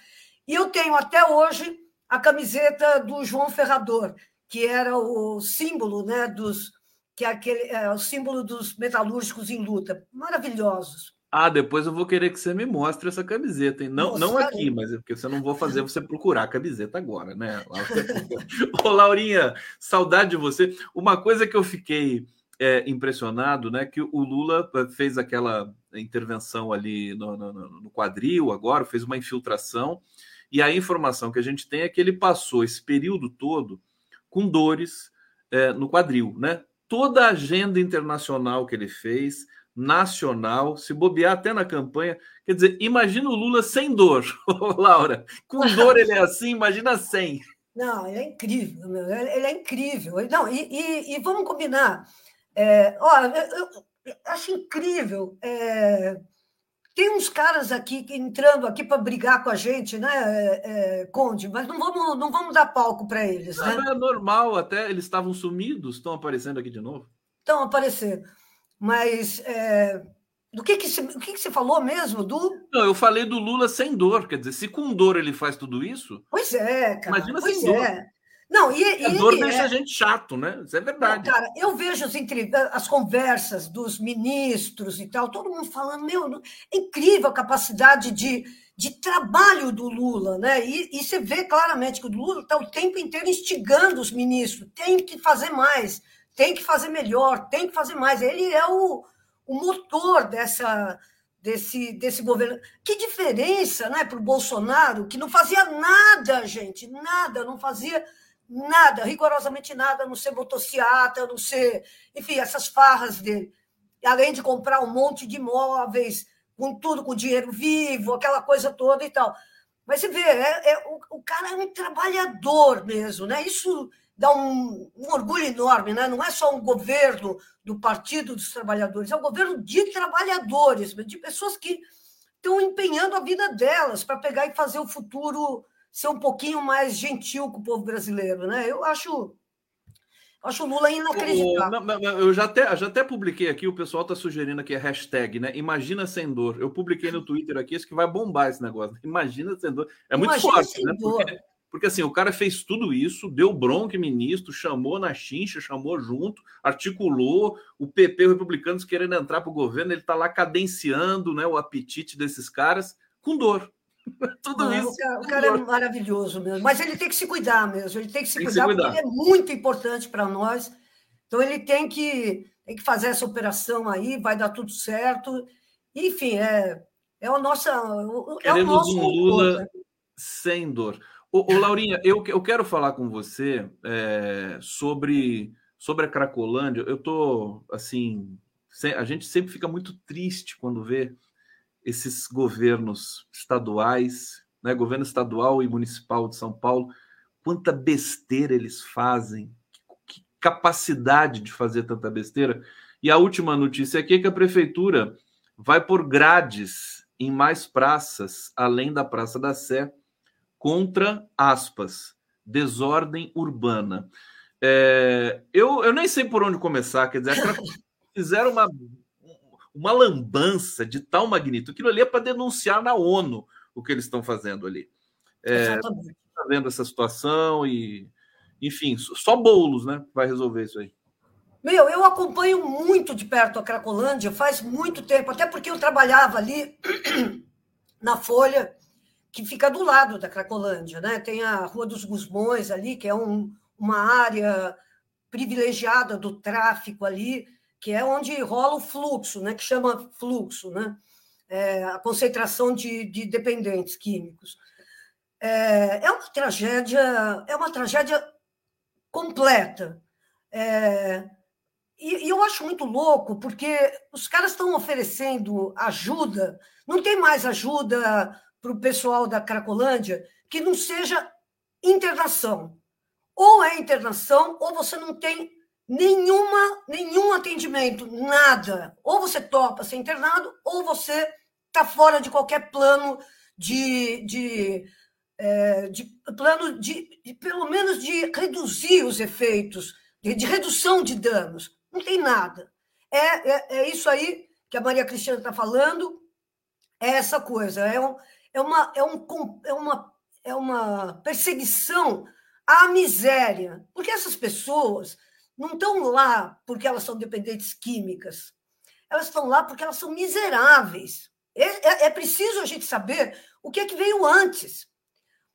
E eu tenho até hoje a camiseta do João Ferrador, que era o símbolo né, dos, que é aquele é, o símbolo dos metalúrgicos em luta. Maravilhosos. Ah, depois eu vou querer que você me mostre essa camiseta, hein? Não, não aqui, mas é porque você não vou fazer você procurar a camiseta agora, né? Ô, Laurinha, saudade de você. Uma coisa que eu fiquei é, impressionado, né? Que o Lula é, fez aquela intervenção ali no, no, no quadril agora, fez uma infiltração, e a informação que a gente tem é que ele passou esse período todo com dores é, no quadril, né? Toda a agenda internacional que ele fez nacional, se bobear até na campanha. Quer dizer, imagina o Lula sem dor, Laura. Com dor ele é assim, imagina sem. Não, ele é incrível, meu. ele é incrível. Não, e, e, e vamos combinar. É, olha, eu, eu, acho incrível. É, tem uns caras aqui entrando aqui para brigar com a gente, né, é, é, Conde? Mas não vamos, não vamos dar palco para eles. Né? é normal, até eles estavam sumidos, estão aparecendo aqui de novo. Estão aparecendo. Mas é, do que que, se, o que que você falou mesmo? Do... Não, eu falei do Lula sem dor. Quer dizer, se com dor ele faz tudo isso. Pois é, cara. Imagina pois sem é. dor. Não, e, e a dor deixa é... a gente chato, né? Isso é verdade. Não, cara, eu vejo as, as conversas dos ministros e tal, todo mundo falando, meu, é incrível a capacidade de, de trabalho do Lula, né? E, e você vê claramente que o Lula está o tempo inteiro instigando os ministros, tem que fazer mais, tem que fazer melhor, tem que fazer mais. Ele é o, o motor dessa, desse, desse governo. Que diferença né, para o Bolsonaro, que não fazia nada, gente, nada, não fazia nada, rigorosamente nada, não ser motociata, não ser. Enfim, essas farras dele. Além de comprar um monte de imóveis, com tudo com dinheiro vivo, aquela coisa toda e tal. Mas você vê, é, é o, o cara é um trabalhador mesmo, né? Isso dá um, um, orgulho enorme, né? não é só um governo do Partido dos Trabalhadores, é um governo de trabalhadores, de pessoas que estão empenhando a vida delas para pegar e fazer o futuro ser um pouquinho mais gentil com o povo brasileiro. Né? Eu acho. Acho o Lula inacreditável. Eu já até, já até publiquei aqui, o pessoal está sugerindo aqui a hashtag, né? Imagina sem dor. Eu publiquei no Twitter aqui, isso que vai bombar esse negócio. Imagina sem dor. É muito Imagina forte, né? Porque porque assim, o cara fez tudo isso, deu bronca ministro, chamou na chincha, chamou junto, articulou o PP, os republicanos querendo entrar para o governo, ele está lá cadenciando né, o apetite desses caras com dor. tudo Não, isso. O cara, o cara é maravilhoso mesmo, mas ele tem que se cuidar mesmo, ele tem que se, tem cuidar, que se cuidar, porque ele é muito importante para nós. Então ele tem que, tem que fazer essa operação aí, vai dar tudo certo. Enfim, é, é o nosso. É o nosso um Lula né? sem dor. Ô, ô Laurinha, eu, eu quero falar com você é, sobre, sobre a Cracolândia. Eu tô assim, a gente sempre fica muito triste quando vê esses governos estaduais, né, governo estadual e municipal de São Paulo, quanta besteira eles fazem, que capacidade de fazer tanta besteira. E a última notícia aqui é que a prefeitura vai por grades em mais praças, além da Praça da Sé, contra, aspas, desordem urbana. É, eu, eu nem sei por onde começar, quer dizer, fizeram uma, uma lambança de tal magnitude, aquilo ali é para denunciar na ONU o que eles estão fazendo ali. É, está vendo essa situação e, enfim, só bolos, né? Vai resolver isso aí. Meu, eu acompanho muito de perto a Cracolândia faz muito tempo, até porque eu trabalhava ali na Folha que fica do lado da Cracolândia, né? Tem a Rua dos Gusmões ali, que é um, uma área privilegiada do tráfico ali, que é onde rola o fluxo, né? Que chama fluxo, né? É, a concentração de, de dependentes químicos. é, é uma tragédia, é uma tragédia completa. É, e, e, eu acho muito louco, porque os caras estão oferecendo ajuda, não tem mais ajuda para o pessoal da Cracolândia que não seja internação. Ou é internação, ou você não tem nenhuma, nenhum atendimento, nada. Ou você topa ser internado, ou você está fora de qualquer plano de, de é, de plano de, de, pelo menos, de reduzir os efeitos, de, de redução de danos. Não tem nada. É, é, é isso aí que a Maria Cristina está falando, é essa coisa, é, um, é, uma, é, um, é, uma, é uma perseguição à miséria, porque essas pessoas não estão lá porque elas são dependentes químicas, elas estão lá porque elas são miseráveis. É, é, é preciso a gente saber o que é que veio antes.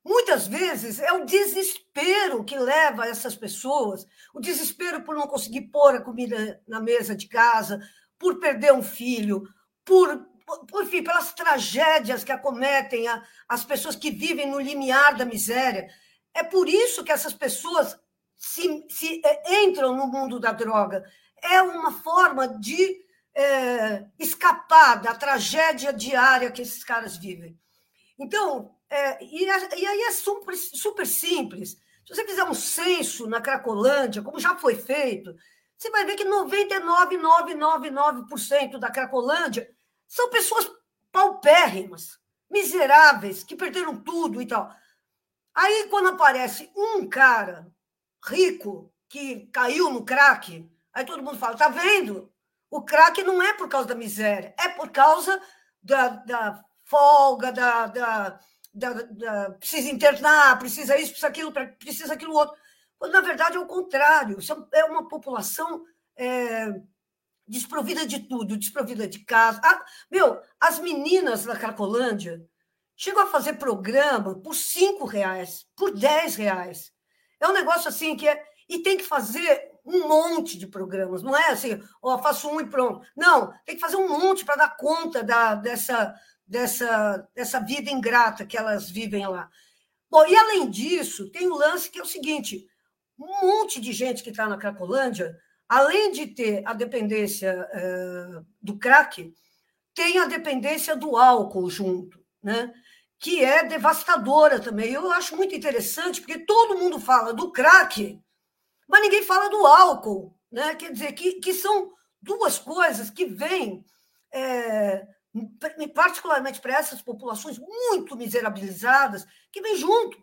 Muitas vezes é o desespero que leva essas pessoas, o desespero por não conseguir pôr a comida na mesa de casa, por perder um filho, por, por enfim, pelas tragédias que acometem a, as pessoas que vivem no limiar da miséria. É por isso que essas pessoas se, se é, entram no mundo da droga. É uma forma de é, escapar da tragédia diária que esses caras vivem. Então, é, e, e, aí é super, super simples. Se você fizer um censo na Cracolândia, como já foi feito, você vai ver que 99,999% da Cracolândia são pessoas paupérrimas, miseráveis, que perderam tudo e tal. Aí, quando aparece um cara rico que caiu no crack, aí todo mundo fala: tá vendo? O crack não é por causa da miséria, é por causa da, da folga, da, da da, precisa internar, precisa isso, precisa aquilo, precisa aquilo outro. Quando, na verdade, é o contrário. É uma população é, desprovida de tudo, desprovida de casa. Ah, meu, as meninas da Cracolândia chegam a fazer programa por cinco reais, por dez reais. É um negócio assim que é. E tem que fazer um monte de programas, não é assim, ó, faço um e pronto. Não, tem que fazer um monte para dar conta da, dessa, dessa, dessa vida ingrata que elas vivem lá. Bom, e além disso, tem um lance que é o seguinte: um monte de gente que está na Cracolândia, além de ter a dependência uh, do crack, tem a dependência do álcool junto, né? que é devastadora também. Eu acho muito interessante, porque todo mundo fala do crack, mas ninguém fala do álcool. Né? Quer dizer, que, que são duas coisas que vêm. É, particularmente para essas populações muito miserabilizadas, que vem junto,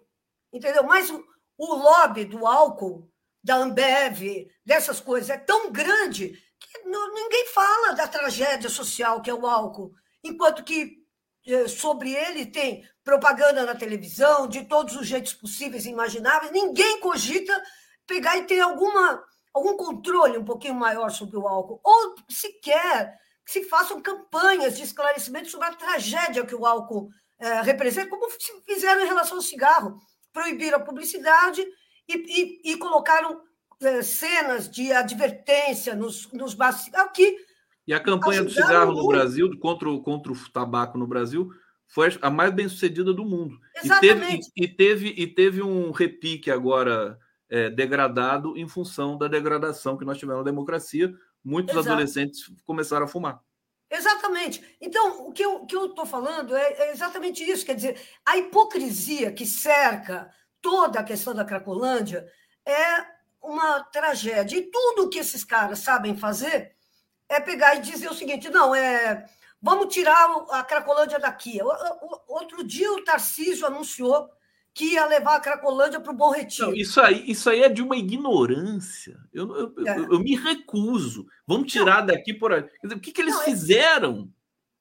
entendeu? Mas o, o lobby do álcool, da Ambev, dessas coisas, é tão grande que ninguém fala da tragédia social que é o álcool, enquanto que eh, sobre ele tem propaganda na televisão, de todos os jeitos possíveis e imagináveis, ninguém cogita pegar e ter alguma, algum controle um pouquinho maior sobre o álcool, ou sequer que se façam campanhas de esclarecimento sobre a tragédia que o álcool é, representa, como fizeram em relação ao cigarro. Proibiram a publicidade e, e, e colocaram é, cenas de advertência nos, nos bares aqui. E a campanha do cigarro no Brasil, contra o, contra o tabaco no Brasil, foi a mais bem sucedida do mundo. Exatamente. E teve, e, teve, e teve um repique agora é, degradado em função da degradação que nós tivemos na democracia, muitos Exato. adolescentes começaram a fumar. Exatamente. Então, o que eu estou falando é, é, exatamente isso. Quer dizer, a hipocrisia que cerca toda a questão da Cracolândia é uma tragédia. E tudo que esses caras sabem fazer é pegar e dizer o seguinte: não, é. Vamos tirar a Cracolândia daqui. Outro dia o Tarcísio anunciou que ia levar a Cracolândia para o Bom Retiro. Não, isso, aí, isso aí é de uma ignorância. Eu, eu, é. eu, eu me recuso. Vamos tirar não. daqui por aí. o que, que eles não, é fizeram?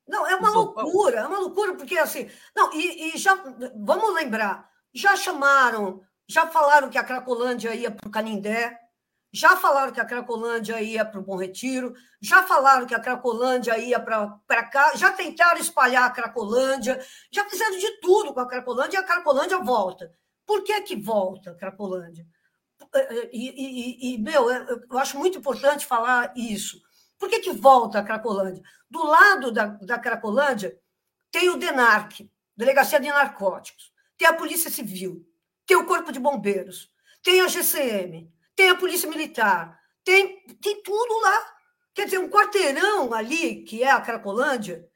Não, é uma loucura, é uma loucura, porque assim. Não, e, e já vamos lembrar, já chamaram, já falaram que a Cracolândia ia para o Canindé, já falaram que a Cracolândia ia para o Bom Retiro, já falaram que a Cracolândia ia para cá, já tentaram espalhar a Cracolândia, já fizeram de tudo com a Cracolândia e a Cracolândia volta. Por que que volta a Cracolândia? E, e, e, meu, eu acho muito importante falar isso. Por que, que volta a Cracolândia? Do lado da, da Cracolândia tem o DENARC, Delegacia de Narcóticos. Tem a Polícia Civil, tem o Corpo de Bombeiros, tem a GCM, tem a Polícia Militar, tem, tem tudo lá. Quer dizer, um quarteirão ali, que é a Cracolândia,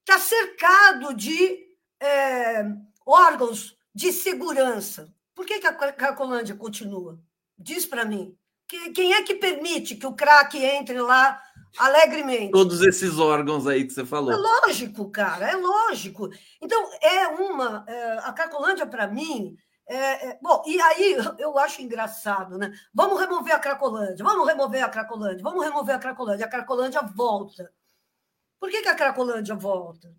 está cercado de é, órgãos de segurança. Por que, que a Cracolândia continua? Diz para mim. Que, quem é que permite que o crack entre lá alegremente? Todos esses órgãos aí que você falou. É lógico, cara, é lógico. Então, é uma. É, a Cracolândia, para mim, é, é, bom, e aí eu acho engraçado, né? Vamos remover a Cracolândia, vamos remover a Cracolândia, vamos remover a Cracolândia, a Cracolândia volta. Por que, que a Cracolândia volta?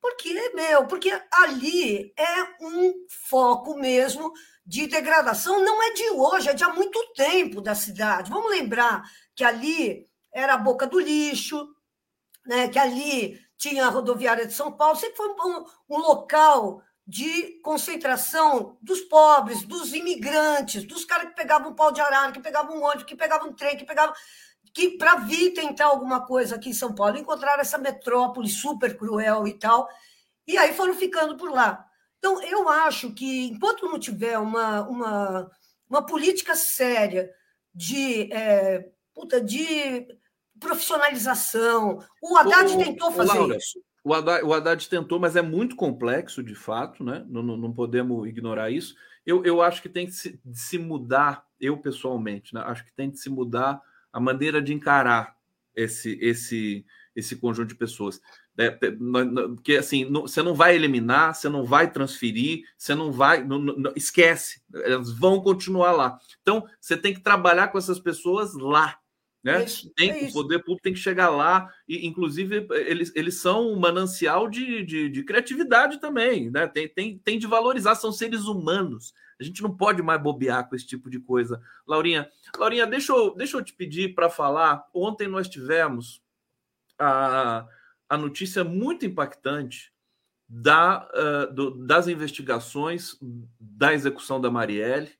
Porque, meu, porque ali é um foco mesmo de degradação, não é de hoje, é de há muito tempo da cidade. Vamos lembrar que ali era a boca do lixo, né? que ali tinha a rodoviária de São Paulo, sempre foi um, um local de concentração dos pobres, dos imigrantes, dos caras que pegavam um pau de arara, que pegavam um ônibus, que pegavam um trem, que pegavam. que para vir tentar alguma coisa aqui em São Paulo, encontraram essa metrópole super cruel e tal, e aí foram ficando por lá. Então, eu acho que enquanto não tiver uma, uma, uma política séria de, é, puta, de profissionalização, o Haddad o, tentou fazer Laura, isso. O Haddad, o Haddad, tentou, mas é muito complexo, de fato, né? não, não, não podemos ignorar isso. Eu, eu acho que tem que se, se mudar, eu pessoalmente, né? acho que tem que se mudar a maneira de encarar esse, esse, esse conjunto de pessoas. É, porque assim, não, você não vai eliminar, você não vai transferir, você não vai. Não, não, esquece, elas vão continuar lá. Então, você tem que trabalhar com essas pessoas lá. Né? Isso, tem, é o poder público tem que chegar lá, e inclusive eles, eles são um manancial de, de, de, criatividade também, né? Tem, tem, tem de valorizar, são seres humanos. A gente não pode mais bobear com esse tipo de coisa. Laurinha, Laurinha, deixa eu, deixa eu te pedir para falar. Ontem nós tivemos a, a notícia muito impactante da, uh, do, das investigações da execução da Marielle.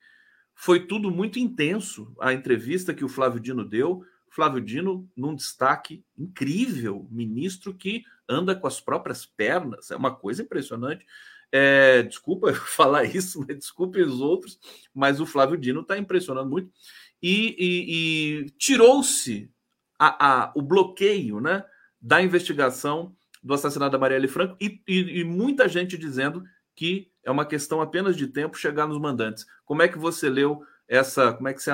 Foi tudo muito intenso a entrevista que o Flávio Dino deu Flávio Dino, num destaque incrível, ministro que anda com as próprias pernas, é uma coisa impressionante. É, desculpa falar isso, desculpe os outros, mas o Flávio Dino está impressionando muito. E, e, e tirou-se o bloqueio né, da investigação do assassinato da Marielle Franco e, e, muita gente dizendo que é uma questão apenas de tempo chegar nos mandantes. Como é que você leu essa, como é que você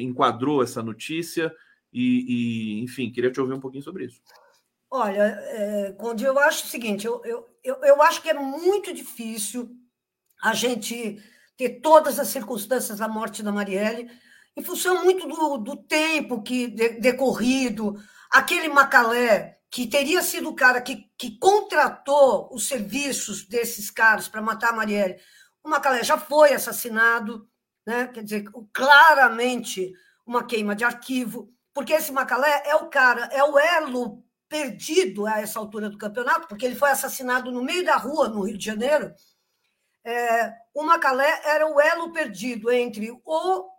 enquadrou essa notícia? E, e, enfim, queria te ouvir um pouquinho sobre isso. Olha, é, Conde, eu acho o seguinte: eu, eu, eu acho que é muito difícil a gente ter todas as circunstâncias da morte da Marielle, em função muito do, do tempo que de, decorrido, aquele Macalé, que teria sido o cara que, que contratou os serviços desses caras para matar a Marielle, o Macalé já foi assassinado, né? quer dizer, claramente uma queima de arquivo porque esse Macalé é o cara, é o elo perdido a essa altura do campeonato, porque ele foi assassinado no meio da rua, no Rio de Janeiro. É, o Macalé era o elo perdido entre o,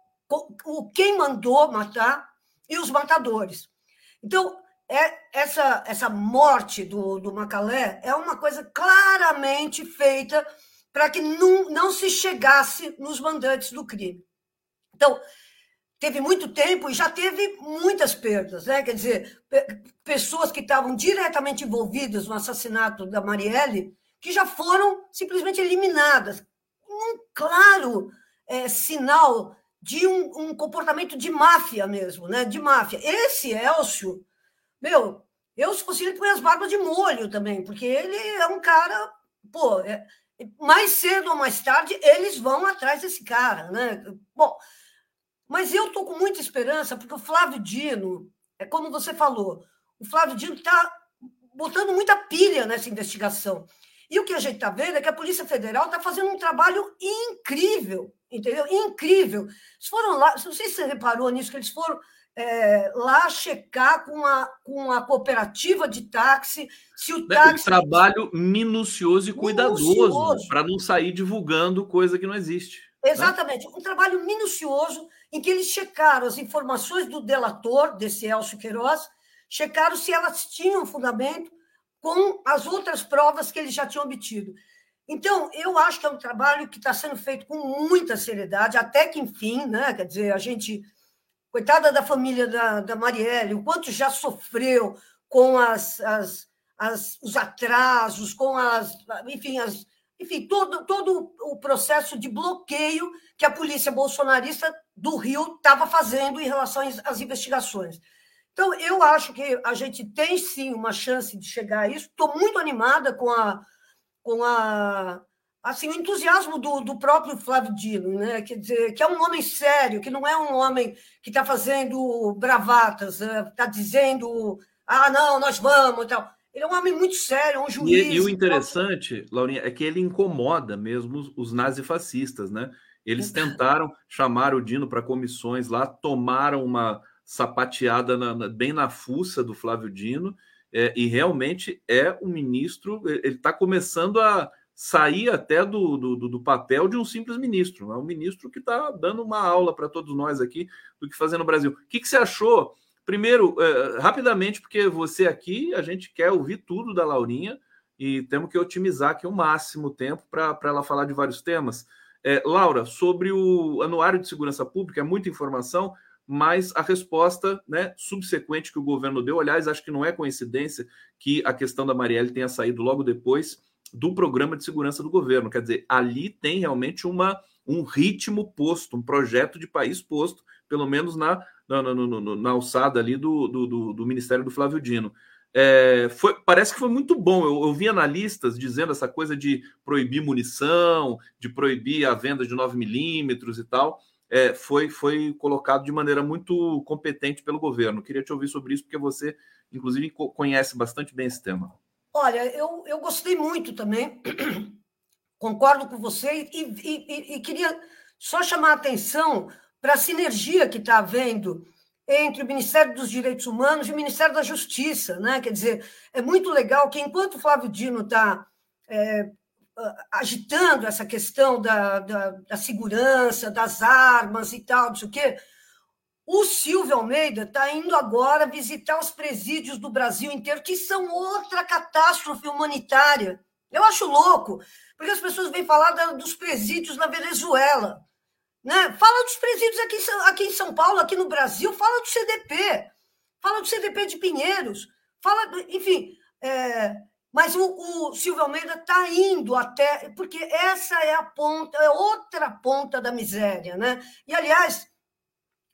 o quem mandou matar e os matadores. Então, é, essa, essa morte do, do Macalé é uma coisa claramente feita para que não, não se chegasse nos mandantes do crime. Então, teve muito tempo e já teve muitas perdas, né? Quer dizer, pessoas que estavam diretamente envolvidas no assassinato da Marielle, que já foram simplesmente eliminadas. Um claro é, sinal de um, um, comportamento de máfia mesmo, né? De máfia. Esse Elcio, meu, eu se fosse ele põe as barbas de molho também, porque ele é um cara, pô, é, mais cedo ou mais tarde eles vão atrás desse cara, né? Bom, mas eu estou com muita esperança, porque o Flávio Dino, é como você falou, o Flávio Dino está botando muita pilha nessa investigação. E o que a gente está vendo é que a Polícia Federal está fazendo um trabalho incrível, entendeu? Incrível. Eles foram lá, não sei se você reparou nisso, que eles foram é, lá checar com a, com a cooperativa de táxi se o táxi. Um trabalho minucioso e cuidadoso para não sair divulgando coisa que não existe. Né? Exatamente, né? um trabalho minucioso em que eles checaram as informações do delator, desse Elcio Queiroz, checaram se elas tinham fundamento com as outras provas que eles já tinham obtido. Então, eu acho que é um trabalho que está sendo feito com muita seriedade, até que, enfim, né? quer dizer, a gente, coitada da família da, da Marielle, o quanto já sofreu com as, as, as, os atrasos, com as, enfim, as, enfim, todo, todo o processo de bloqueio que a polícia bolsonarista do Rio estava fazendo em relação às investigações. Então, eu acho que a gente tem sim uma chance de chegar a isso. Estou muito animada com a, com a assim o entusiasmo do, do próprio Flávio Dino, né? Quer dizer, que é um homem sério, que não é um homem que está fazendo bravatas, está dizendo, ah, não, nós vamos, tal. Ele é um homem muito sério, um juiz. E, e o interessante, Laurinha, é que ele incomoda mesmo os, os nazifascistas, né? Eles tentaram chamar o Dino para comissões lá, tomaram uma sapateada na, na, bem na fuça do Flávio Dino, é, e realmente é um ministro, ele está começando a sair até do, do, do, papel de um simples ministro, é um ministro que está dando uma aula para todos nós aqui do que fazer no Brasil. O que, que você achou? Primeiro, é, rapidamente, porque você aqui, a gente quer ouvir tudo da Laurinha e temos que otimizar aqui o máximo tempo para ela falar de vários temas. É, Laura, sobre o Anuário de Segurança Pública, é muita informação, mas a resposta né, subsequente que o governo deu, aliás, acho que não é coincidência que a questão da Marielle tenha saído logo depois do programa de segurança do governo. Quer dizer, ali tem realmente uma, um ritmo posto, um projeto de país posto, pelo menos na, na, na, na, na alçada ali do, do, do, Ministério do Flávio Dino. É, foi, parece que foi muito bom. Eu, eu vi analistas dizendo essa coisa de proibir munição, de proibir a venda de 9 milímetros e tal é, foi, foi colocado de maneira muito competente pelo governo. Queria te ouvir sobre isso, porque você, inclusive, conhece bastante bem esse tema. Olha, eu, eu gostei muito também, concordo com você, e, e, e queria só chamar a atenção para a sinergia que está havendo entre o Ministério dos Direitos Humanos e o Ministério da Justiça. Né? Quer dizer, é muito legal que, enquanto o Flávio Dino está é, agitando essa questão da, da, da, segurança, das armas e tal, não sei o quê. O Silvio Almeida está indo agora visitar os presídios do Brasil inteiro, que são outra catástrofe humanitária. Eu acho louco, porque as pessoas vêm falar da, dos presídios na Venezuela. Né? Fala dos presídios aqui, aqui em São Paulo, aqui no Brasil, fala do CDP, fala do CDP de Pinheiros, fala, enfim, é, mas o, o Silvio Almeida está indo até. Porque essa é a ponta, é outra ponta da miséria. Né? E, aliás,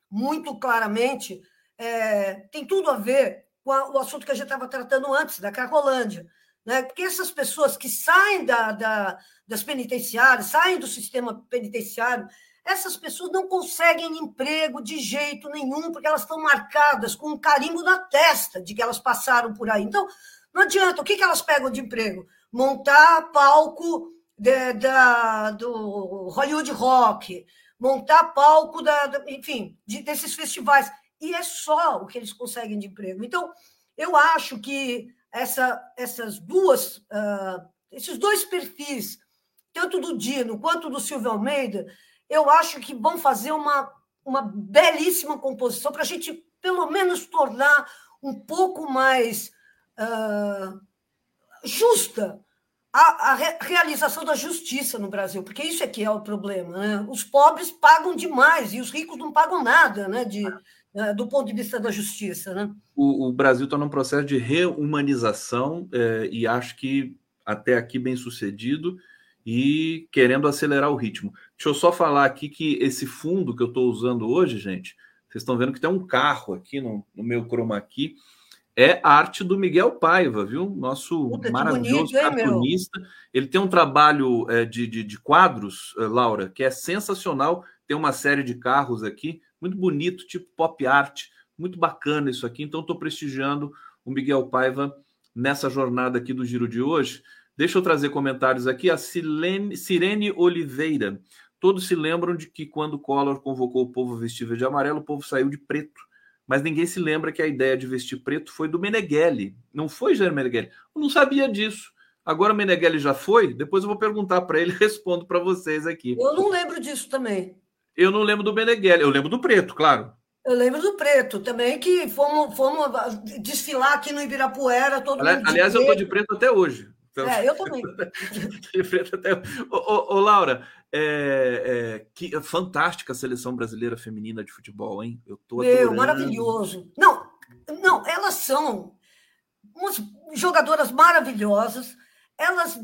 muito claramente, é, tem tudo a ver com a, o assunto que a gente estava tratando antes, da Cracolândia. Né? Porque essas pessoas que saem da, da, das penitenciárias, saem do sistema penitenciário, essas pessoas não conseguem emprego de jeito nenhum, porque elas estão marcadas com um carimbo na testa de que elas passaram por aí. Então, não adianta. O que, que elas pegam de emprego? Montar palco de, da, do Hollywood Rock, montar palco, da, da enfim, de, desses festivais. E é só o que eles conseguem de emprego. Então, eu acho que essa, essas duas, uh, esses dois perfis, tanto do Dino quanto do Silvio Almeida, eu acho que vão fazer uma, uma belíssima composição para a gente, pelo menos, tornar um pouco mais uh, justa a, a re realização da justiça no Brasil, porque isso é que é o problema. Né? Os pobres pagam demais e os ricos não pagam nada né? de, uh, do ponto de vista da justiça. Né? O, o Brasil está num processo de reumanização é, e acho que até aqui bem sucedido e querendo acelerar o ritmo. Deixa eu só falar aqui que esse fundo que eu estou usando hoje, gente, vocês estão vendo que tem um carro aqui no, no meu chroma aqui é arte do Miguel Paiva, viu? Nosso Puta, maravilhoso bonito, cartunista. Ele tem um trabalho é, de, de, de, quadros, é, Laura, que é sensacional. Tem uma série de carros aqui, muito bonito, tipo pop art, muito bacana isso aqui. Então, estou prestigiando o Miguel Paiva nessa jornada aqui do Giro de hoje. Deixa eu trazer comentários aqui. A Silene, Sirene Oliveira. Todos se lembram de que quando Collor convocou o povo vestível de amarelo, o povo saiu de preto mas ninguém se lembra que a ideia de vestir preto foi do Meneghelli, não foi Jair Meneghelli. Eu não sabia disso. Agora o Meneghelli já foi, depois eu vou perguntar para ele e respondo para vocês aqui. Eu não lembro disso também. Eu não lembro do Meneghelli, eu lembro do preto, claro. Eu lembro do preto também, que fomos, fomos desfilar aqui no Ibirapuera. Todo aliás, aliás eu estou de preto até hoje. Então, é, eu também. até... ô, ô, ô, Laura, é, é, que é fantástica a seleção brasileira feminina de futebol, hein? Eu tô Meu, maravilhoso. Não, não, elas são jogadoras maravilhosas. Elas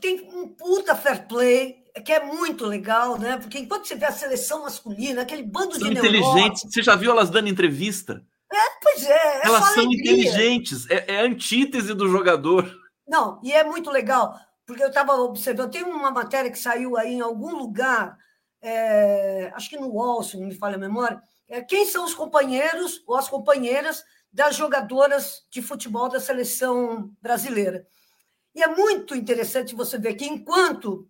têm um puta fair play, que é muito legal, né? Porque enquanto você vê a seleção masculina, aquele bando são de inteligentes. Você já viu elas dando entrevista? É, pois é. é elas são alegria. inteligentes. É, é a antítese do jogador. Não, e é muito legal, porque eu estava observando, tem uma matéria que saiu aí em algum lugar, é, acho que no UOL, se não me falha a memória, é, quem são os companheiros ou as companheiras das jogadoras de futebol da seleção brasileira. E é muito interessante você ver que enquanto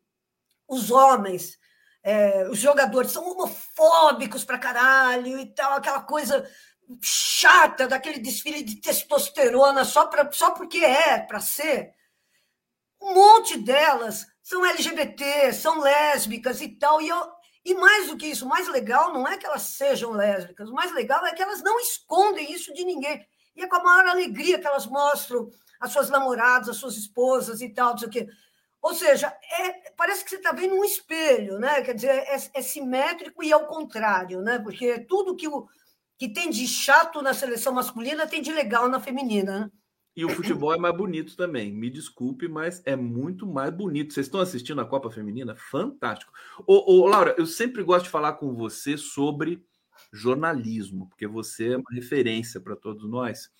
os homens, é, os jogadores são homofóbicos pra caralho e tal, aquela coisa chata daquele desfile de testosterona só, pra, só porque é para ser. Um monte delas são LGBT, são lésbicas e tal. E, eu, e mais do que isso, o mais legal não é que elas sejam lésbicas, o mais legal é que elas não escondem isso de ninguém. E é com a maior alegria que elas mostram as suas namoradas, as suas esposas e tal, não sei o quê. Ou seja, é, parece que você está vendo um espelho, né? Quer dizer, é, é simétrico e ao contrário, né? Porque tudo que o, que tem de chato na seleção masculina tem de legal na feminina. Né? E o futebol é mais bonito também. Me desculpe, mas é muito mais bonito. Vocês estão assistindo a Copa Feminina? Fantástico. Ô, ô, Laura, eu sempre gosto de falar com você sobre jornalismo, porque você é uma referência para todos nós.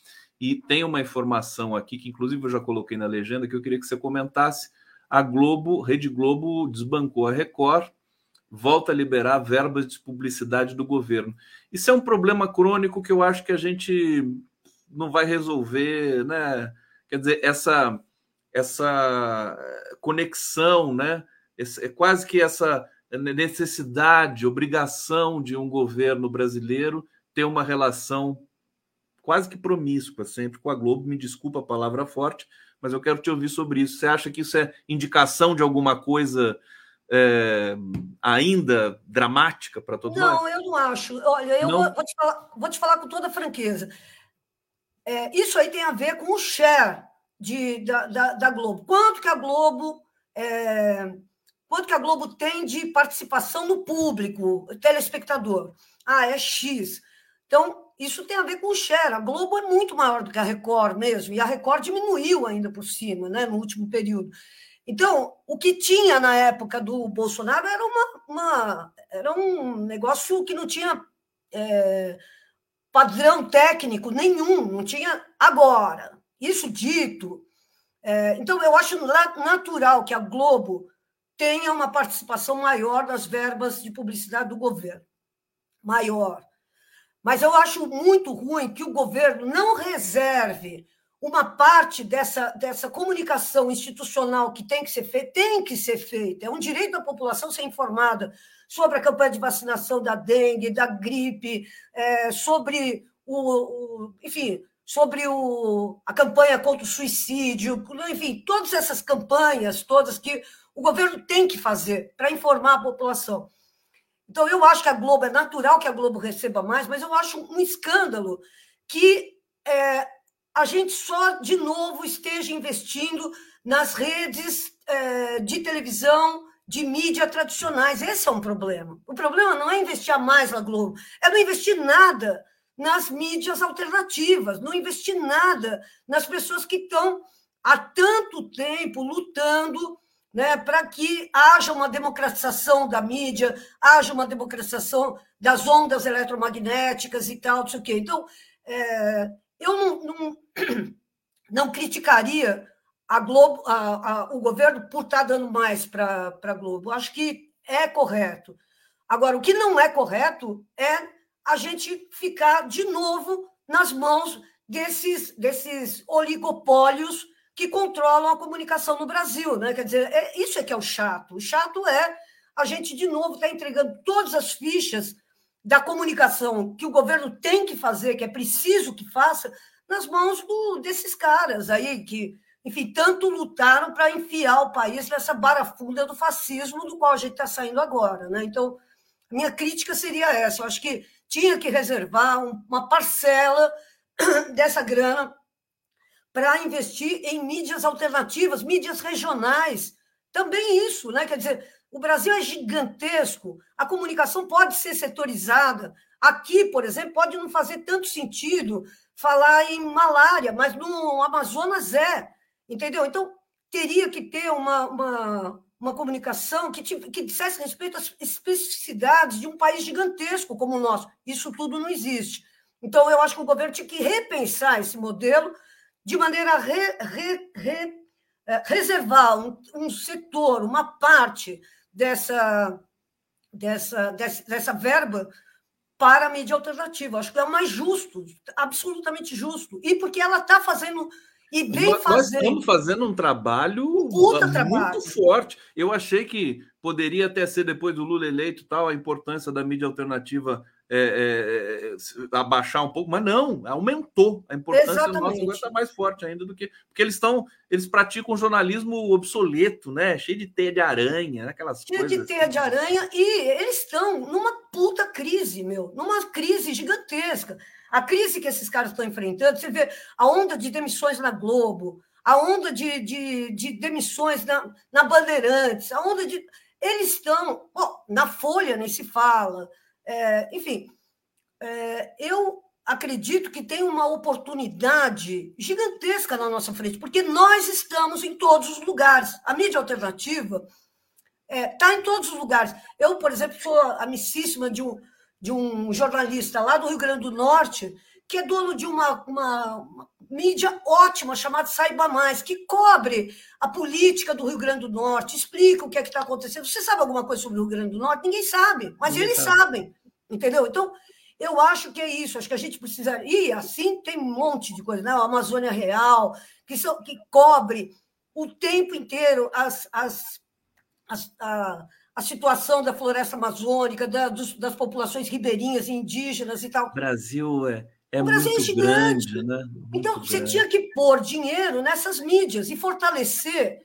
E tem uma informação aqui que, inclusive, eu já coloquei na legenda que eu queria que você comentasse. A Globo, Rede Globo, desbancou a Record volta a liberar verbas de publicidade do governo. Isso é um problema crônico que eu acho que a gente não vai resolver, né? Quer dizer, essa essa conexão, né? É quase que essa necessidade, obrigação de um governo brasileiro ter uma relação quase que promíscua sempre com a Globo. Me desculpa a palavra forte, mas eu quero te ouvir sobre isso. Você acha que isso é indicação de alguma coisa é, ainda dramática para todos não, nós? Não, eu não acho. Olha, eu vou, vou, te falar, vou te falar com toda franqueza. É, isso aí tem a ver com o share de, da, da, da Globo. Quanto que a Globo é, quanto que a Globo tem de participação no público, telespectador? Ah, é X. Então, isso tem a ver com o share. A Globo é muito maior do que a Record mesmo, e a Record diminuiu ainda por cima, né, no último período. Então, o que tinha na época do Bolsonaro era, uma, uma era um negócio que não tinha é, padrão técnico nenhum, não tinha agora. Isso dito, é, então eu acho natural que a Globo tenha uma participação maior das verbas de publicidade do governo. Maior. Mas eu acho muito ruim que o governo não reserve uma parte dessa, dessa comunicação institucional que tem que ser feita, tem que ser feita. É um direito da população ser informada sobre a campanha de vacinação da dengue, da gripe, é, sobre o, o, enfim, sobre o, a campanha contra o suicídio, enfim, todas essas campanhas, todas que o governo tem que fazer para informar a população. Então, eu acho que a Globo, é natural que a Globo receba mais, mas eu acho um escândalo que é, a gente só de novo esteja investindo nas redes é, de televisão, de mídia tradicionais. Esse é um problema. O problema não é investir mais na Globo, é não investir nada nas mídias alternativas, não investir nada nas pessoas que estão há tanto tempo lutando né, para que haja uma democratização da mídia, haja uma democratização das ondas eletromagnéticas e tal, não sei o quê. Então, é, eu não, não, não criticaria a Globo, a, a, o governo por estar dando mais para a Globo. Acho que é correto. Agora, o que não é correto é a gente ficar de novo nas mãos desses, desses oligopólios que controlam a comunicação no Brasil. Né? Quer dizer, é, isso é que é o chato. O chato é a gente, de novo, estar tá entregando todas as fichas da comunicação que o governo tem que fazer, que é preciso que faça, nas mãos do, desses caras aí que, enfim, tanto lutaram para enfiar o país nessa barafunda do fascismo do qual a gente está saindo agora. Né? Então, minha crítica seria essa. Eu acho que tinha que reservar uma parcela dessa grana para investir em mídias alternativas, mídias regionais. Também isso, né? Quer dizer, o Brasil é gigantesco, a comunicação pode ser setorizada. Aqui, por exemplo, pode não fazer tanto sentido falar em malária, mas no Amazonas é, entendeu? Então, teria que ter uma, uma, uma comunicação que, que dissesse respeito às especificidades de um país gigantesco como o nosso. Isso tudo não existe. Então, eu acho que o governo tinha que repensar esse modelo de maneira a re, re, re, é, reservar um, um, setor, uma parte dessa, dessa, dessa, dessa verba para a mídia alternativa. Acho que é o mais justo, absolutamente justo. E porque ela está fazendo e bem nós, fazendo. Nós estamos fazendo um trabalho muito trabalho. forte. Eu achei que poderia até ser, depois do Lula eleito, tal, a importância da mídia alternativa é, é, é, abaixar um pouco, mas não, aumentou. A importância Exatamente. do nosso agora está mais forte ainda do que. Porque eles estão, eles praticam jornalismo obsoleto, né? Cheio de teia de aranha, aquelas Cheio coisas. Cheio de teia assim. de aranha, e eles estão numa puta crise, meu, numa crise gigantesca. A crise que esses caras estão enfrentando, você vê a onda de demissões na Globo, a onda de, de, de demissões na, na Bandeirantes, a onda de. Eles estão. Oh, na Folha nem se fala. É, enfim, é, eu acredito que tem uma oportunidade gigantesca na nossa frente, porque nós estamos em todos os lugares. A mídia alternativa está é, tá em todos os lugares. Eu, por exemplo, sou amicíssima de um, de um jornalista lá do Rio Grande do Norte, que é dono de uma, uma, uma mídia ótima chamada Saiba Mais, que cobre a política do Rio Grande do Norte, explica o que é que está acontecendo. Você sabe alguma coisa sobre o Rio Grande do Norte? Ninguém sabe, mas Ninguém eles sabe. sabem, entendeu? Então, eu acho que é isso, acho que a gente precisa. E assim tem um monte de coisa, né? A Amazônia Real, que, são, que cobre o tempo inteiro as, as, as, a, a situação da floresta amazônica, da, dos, das populações ribeirinhas, indígenas e tal. Brasil é é o Brasil muito é gigante. Grande, né? Muito então, grande. você tinha que pôr dinheiro nessas mídias e fortalecer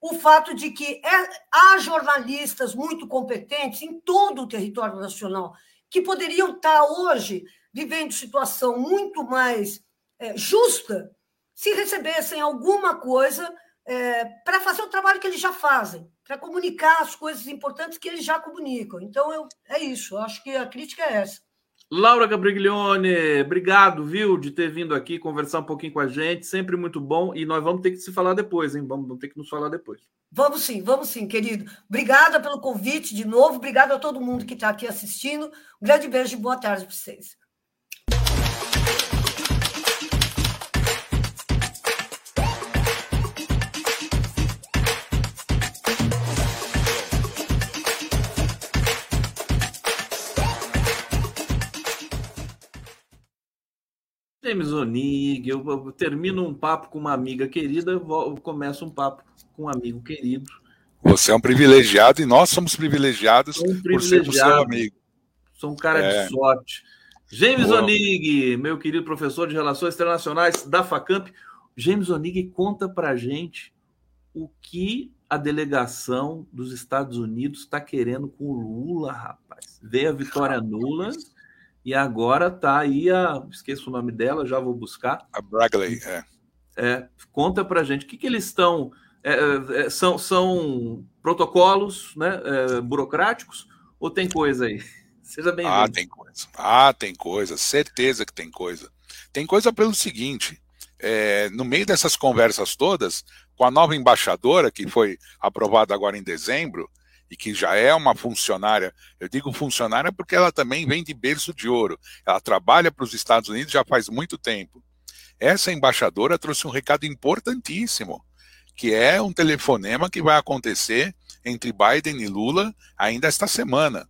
o fato de que é, há jornalistas muito competentes em todo o território nacional que poderiam estar hoje vivendo situação muito mais é, justa se recebessem alguma coisa é, para fazer o trabalho que eles já fazem, para comunicar as coisas importantes que eles já comunicam. Então, eu, é isso. Eu acho que a crítica é essa. Laura Gabriglione, obrigado, viu, de ter vindo aqui conversar um pouquinho com a gente, sempre muito bom. E nós vamos ter que se falar depois, hein? Vamos, vamos ter que nos falar depois. Vamos sim, vamos sim, querido. Obrigada pelo convite de novo, obrigada a todo mundo que está aqui assistindo. Um grande beijo e boa tarde para vocês. James Onig, eu, termino um papo com uma amiga querida, começo um papo com um amigo querido. Você é um privilegiado e nós somos privilegiados um por sermos seu amigo. Sou um cara é. de sorte. James Boa. Onig, meu querido professor de Relações Internacionais da FACAMP. James Onig conta pra gente o que a delegação dos Estados Unidos está querendo com o Lula, rapaz. Veio a vitória nula e agora tá aí a. Esqueço o nome dela, já vou buscar. A Bragley, é. é conta pra gente o que, que eles estão. É, é, é, são, são protocolos né, é, burocráticos ou tem coisa aí? Seja bem-vindo. Ah, tem coisa. Ah, tem coisa. Certeza que tem coisa. Tem coisa pelo seguinte: é, no meio dessas conversas todas, com a nova embaixadora, que foi aprovada agora em dezembro, e que já é uma funcionária, eu digo funcionária porque ela também vem de berço de ouro, ela trabalha para os Estados Unidos já faz muito tempo. Essa embaixadora trouxe um recado importantíssimo, que é um telefonema que vai acontecer entre Biden e Lula ainda esta semana.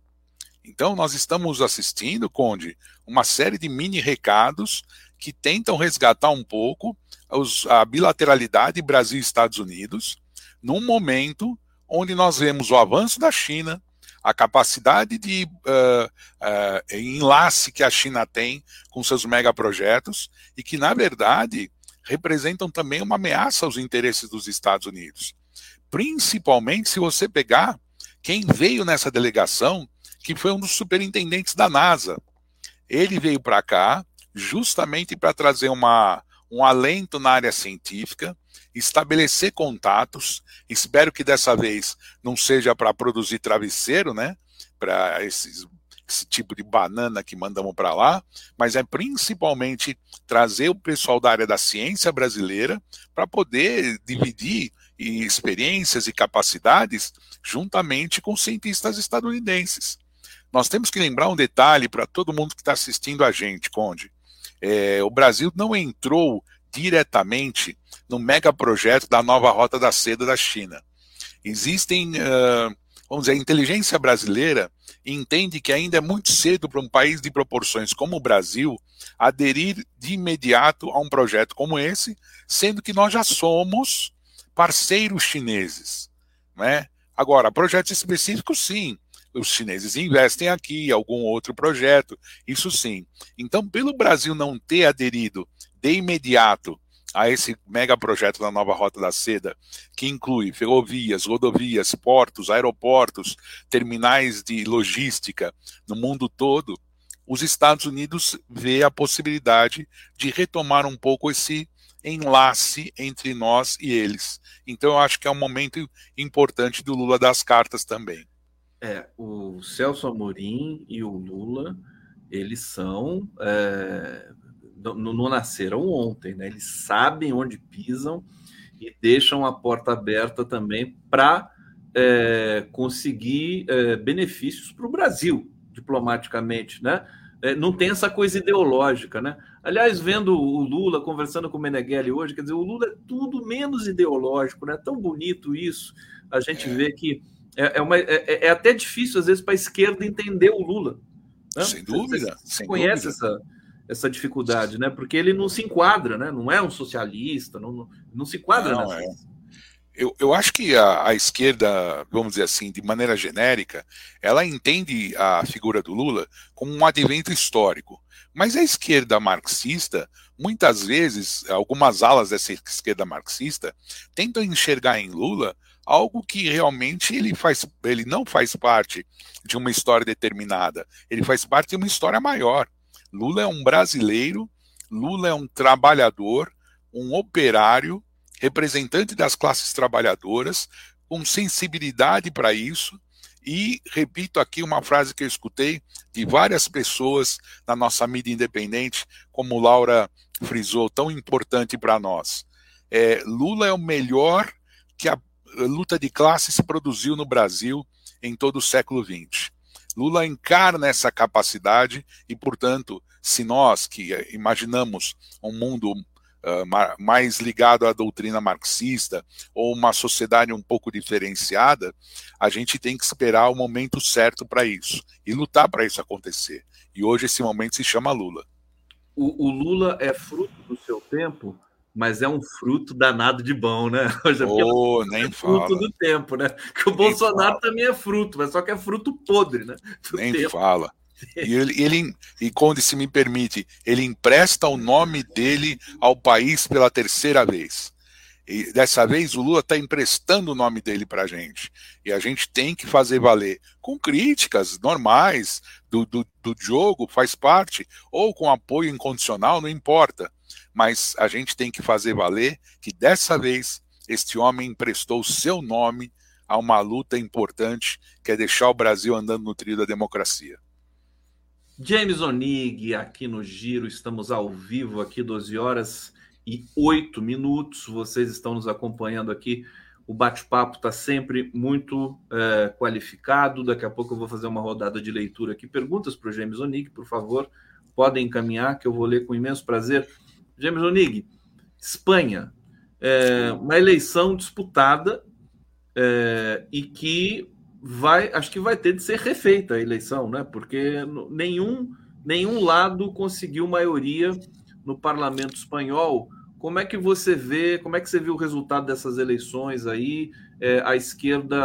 Então, nós estamos assistindo, Conde, uma série de mini recados que tentam resgatar um pouco os, a bilateralidade Brasil-Estados Unidos, num momento onde nós vemos o avanço da China, a capacidade de uh, uh, enlace que a China tem com seus megaprojetos e que, na verdade, representam também uma ameaça aos interesses dos Estados Unidos. Principalmente se você pegar quem veio nessa delegação, que foi um dos superintendentes da NASA. Ele veio para cá justamente para trazer uma, um alento na área científica, estabelecer contatos. Espero que dessa vez não seja para produzir travesseiro, né? Para esse tipo de banana que mandamos para lá, mas é principalmente trazer o pessoal da área da ciência brasileira para poder dividir experiências e capacidades juntamente com cientistas estadunidenses. Nós temos que lembrar um detalhe para todo mundo que está assistindo a gente, Conde. É, o Brasil não entrou diretamente no megaprojeto da nova Rota da Seda da China. Existem, uh, vamos dizer, a inteligência brasileira entende que ainda é muito cedo para um país de proporções como o Brasil aderir de imediato a um projeto como esse, sendo que nós já somos parceiros chineses. Né? Agora, projetos específicos, sim. Os chineses investem aqui, algum outro projeto, isso sim. Então, pelo Brasil não ter aderido de imediato a esse mega projeto da nova Rota da Seda, que inclui ferrovias, rodovias, portos, aeroportos, terminais de logística no mundo todo, os Estados Unidos vê a possibilidade de retomar um pouco esse enlace entre nós e eles. Então eu acho que é um momento importante do Lula das cartas também. É, o Celso Amorim e o Lula, eles são. É, não, não, nasceram ontem, né? Eles sabem onde pisam e deixam a porta aberta também para é, conseguir é, benefícios para o Brasil, diplomaticamente, né? É, não tem essa coisa ideológica, né? Aliás, vendo o Lula conversando com o Meneghelli hoje, quer dizer, o Lula é tudo menos ideológico, né? Tão bonito isso. A gente vê que é, é, uma, é, é até difícil, às vezes, para a esquerda entender o Lula. Né? Sem dúvida. Você sem conhece dúvida. essa, essa dificuldade, né? Porque ele não se enquadra, né? Não é um socialista, não, não, se enquadra não, nessa. É. Eu, eu acho que a, a, esquerda, vamos dizer assim, de maneira genérica, ela entende a figura do Lula como um advento histórico. Mas a esquerda marxista, muitas vezes, algumas alas dessa esquerda marxista tentam enxergar em Lula algo que realmente ele faz, ele não faz parte de uma história determinada, ele faz parte de uma história maior. Lula é um brasileiro, Lula é um trabalhador, um operário, representante das classes trabalhadoras, com sensibilidade para isso, e repito aqui uma frase que eu escutei de várias pessoas na nossa mídia independente, como Laura frisou, tão importante para nós. É, Lula é o melhor que a luta de classes produziu no Brasil em todo o século XX. Lula encarna essa capacidade e, portanto, se nós que imaginamos um mundo uh, mais ligado à doutrina marxista ou uma sociedade um pouco diferenciada, a gente tem que esperar o momento certo para isso e lutar para isso acontecer. E hoje esse momento se chama Lula. O, o, Lula é fruto do seu tempo, mas é um fruto danado de bom, né? Hoje oh, é nem fruto fala. do tempo, né? Que o nem Bolsonaro fala. também é fruto, mas só que é fruto podre, né? Do nem tempo. fala. E ele, ele, e Conde, se me permite, ele empresta o nome dele ao país pela terceira vez. E dessa vez o Lula está emprestando o nome dele para a gente. E a gente tem que fazer valer com críticas normais do, do, do jogo, faz parte, ou com apoio incondicional, não importa. Mas a gente tem que fazer valer que dessa vez este homem emprestou seu nome a uma luta importante que é deixar o Brasil andando no trilho da democracia. James Onig, aqui no Giro, estamos ao vivo aqui, 12 horas e 8 minutos. Vocês estão nos acompanhando aqui. O bate-papo está sempre muito é, qualificado. Daqui a pouco eu vou fazer uma rodada de leitura aqui. Perguntas para o James Onig, por favor, podem encaminhar, que eu vou ler com imenso prazer. James Onig, Espanha, é, uma eleição disputada é, e que vai, acho que vai ter de ser refeita a eleição, né? Porque nenhum, nenhum lado conseguiu maioria no parlamento espanhol. Como é que você vê, como é que você viu o resultado dessas eleições aí? É, a esquerda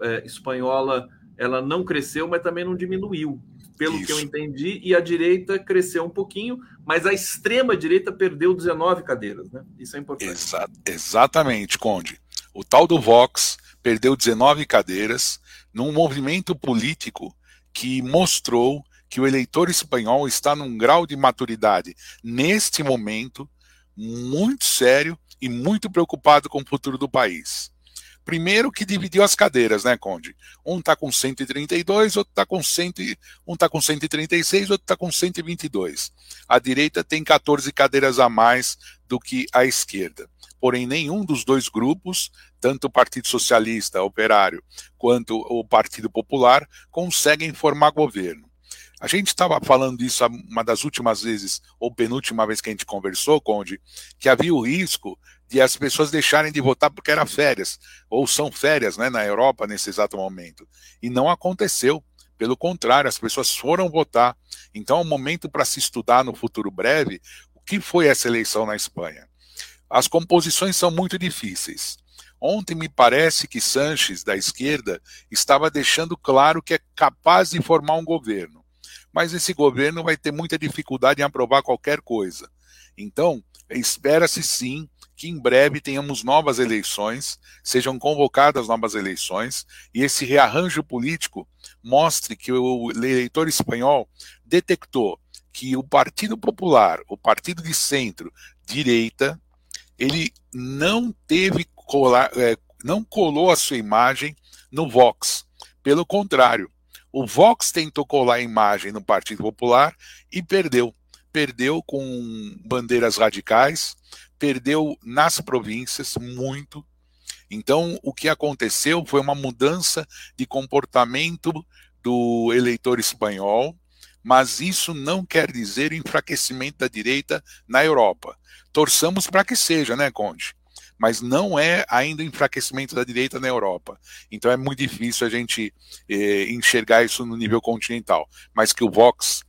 é, espanhola ela não cresceu, mas também não diminuiu, pelo Isso. que eu entendi, e a direita cresceu um pouquinho, mas a extrema direita perdeu 19 cadeiras, né? Isso é importante. Exa exatamente, Conde. O tal do Vox perdeu 19 cadeiras, num movimento político que mostrou que o eleitor espanhol está num grau de maturidade neste momento muito sério e muito preocupado com o futuro do país. Primeiro que dividiu as cadeiras, né, Conde? Um está com 132, outro está com 100, um tá com 136, outro está com 122. A direita tem 14 cadeiras a mais do que a esquerda. Porém, nenhum dos dois grupos, tanto o Partido Socialista Operário quanto o Partido Popular, conseguem formar governo. A gente estava falando isso uma das últimas vezes, ou penúltima vez que a gente conversou, Conde, que havia o risco de as pessoas deixarem de votar porque era férias, ou são férias né, na Europa nesse exato momento. E não aconteceu. Pelo contrário, as pessoas foram votar. Então é um momento para se estudar no futuro breve o que foi essa eleição na Espanha. As composições são muito difíceis. Ontem me parece que Sanches, da esquerda, estava deixando claro que é capaz de formar um governo. Mas esse governo vai ter muita dificuldade em aprovar qualquer coisa. Então, espera-se sim que em breve tenhamos novas eleições, sejam convocadas novas eleições, e esse rearranjo político mostre que o eleitor espanhol detectou que o Partido Popular, o partido de centro, direita, ele não teve colar, é, não colou a sua imagem no Vox. Pelo contrário, o Vox tentou colar a imagem no Partido Popular e perdeu. Perdeu com bandeiras radicais, perdeu nas províncias muito. Então, o que aconteceu foi uma mudança de comportamento do eleitor espanhol, mas isso não quer dizer o enfraquecimento da direita na Europa. Torçamos para que seja, né, Conde? Mas não é ainda o enfraquecimento da direita na Europa. Então é muito difícil a gente eh, enxergar isso no nível continental. Mas que o Vox,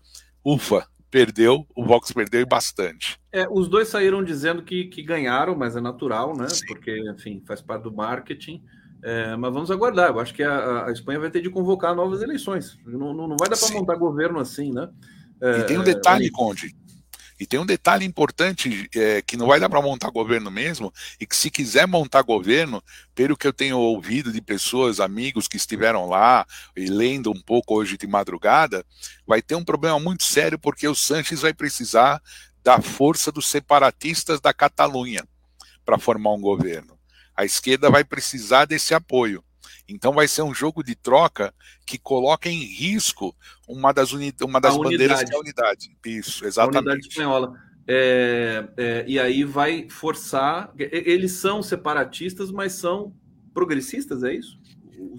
ufa, perdeu, o Vox perdeu bastante. É, os dois saíram dizendo que, que ganharam, mas é natural, né? Sim. Porque, enfim, faz parte do marketing. É, mas vamos aguardar. Eu acho que a, a, Espanha vai ter de convocar novas eleições. Não, não, não vai dar para montar governo assim, né? É, e tem um detalhe, Conde. E tem um detalhe importante é, que não vai dar para montar governo mesmo, e que se quiser montar governo, pelo que eu tenho ouvido de pessoas, amigos que estiveram lá e lendo um pouco hoje de madrugada, vai ter um problema muito sério, porque o Sanches vai precisar da força dos separatistas da Catalunha para formar um governo. A esquerda vai precisar desse apoio. Então vai ser um jogo de troca que coloca em risco uma das, uni uma das bandeiras da unidade. Isso, exatamente. A unidade espanhola. É, é, e aí vai forçar. Eles são separatistas, mas são progressistas, é isso?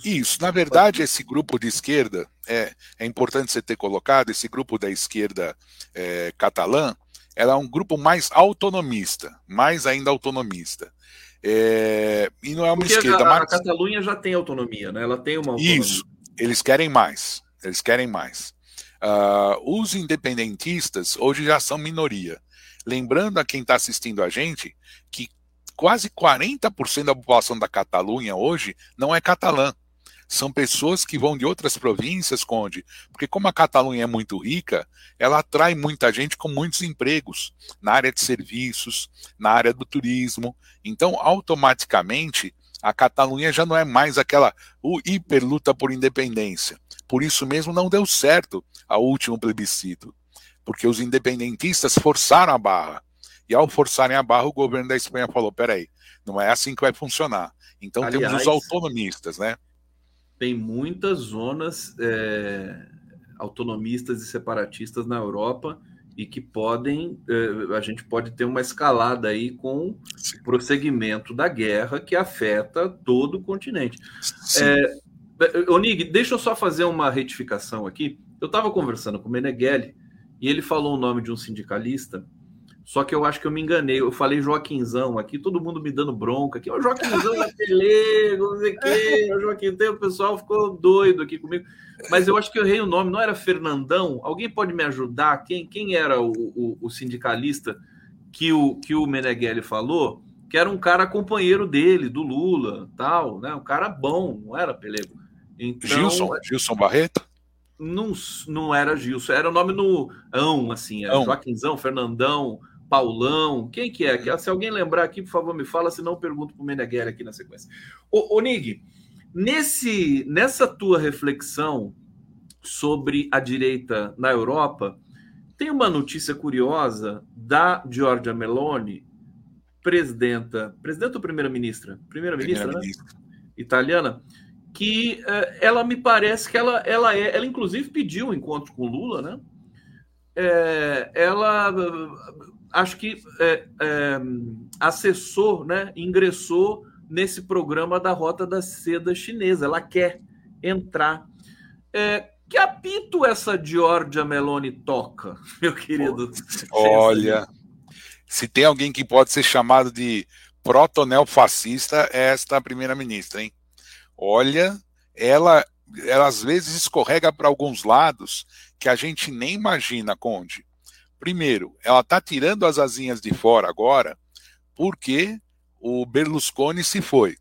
Isso, na verdade, esse grupo de esquerda, é, é importante você ter colocado, esse grupo da esquerda é, catalã, ela é um grupo mais autonomista, mais ainda autonomista. É, e não é uma Porque esquerda. A, a Catalunha já tem autonomia, né? Ela tem uma autonomia. Isso. Eles querem mais. Eles querem mais. Uh, os independentistas hoje já são minoria. Lembrando a quem está assistindo a gente que quase 40% da população da Catalunha hoje não é catalã são pessoas que vão de outras províncias, Conde, porque como a Catalunha é muito rica, ela atrai muita gente com muitos empregos na área de serviços, na área do turismo. Então, automaticamente, a Catalunha já não é mais aquela o hiper luta por independência. Por isso mesmo não deu certo a último plebiscito, porque os independentistas forçaram a barra. E ao forçarem a barra, o governo da Espanha falou: peraí, não é assim que vai funcionar. Então Aliás, temos os autonomistas, né? Tem muitas zonas é, autonomistas e separatistas na Europa e que podem, é, a gente pode ter uma escalada aí com o prosseguimento da guerra que afeta todo o continente. É, Onig, deixa eu só fazer uma retificação aqui. Eu estava conversando com o Meneghelli e ele falou o nome de um sindicalista só que eu acho que eu me enganei. Eu falei Joaquinzão aqui, todo mundo me dando bronca aqui. O Joaquinzão é pelego, não sei o quê. O Joaquim, o pessoal ficou doido aqui comigo. Mas eu acho que eu errei o nome, não era Fernandão? Alguém pode me ajudar? Quem, quem era o, o, o sindicalista que o, que o Meneghelli falou? Que era um cara companheiro dele, do Lula, tal, né? Um cara bom, não era pelego. Então, Gilson, Gilson Barreto? Não, não era Gilson, era o nome no ão, assim, era Joaquinzão, Fernandão, Paulão, quem que é? Se alguém lembrar aqui, por favor, me fala, senão eu pergunto para o Meneghelli aqui na sequência. Ô, ô Nig, nesse, nessa tua reflexão sobre a direita na Europa, tem uma notícia curiosa da Giorgia Meloni, presidenta, presidenta ou primeira-ministra? Primeira-ministra, primeira né? Italiana, que uh, ela me parece que ela, ela é, ela inclusive pediu um encontro com Lula, né? É, ela acho que é, é, acessou, né, ingressou nesse programa da Rota da Seda Chinesa. Ela quer entrar. É, que apito essa Giorgia Meloni toca, meu querido? Olha, se tem alguém que pode ser chamado de proto-neofascista, é esta primeira-ministra, hein? Olha, ela, ela às vezes escorrega para alguns lados que a gente nem imagina, Conde. Primeiro, ela está tirando as asinhas de fora agora porque o Berlusconi se foi.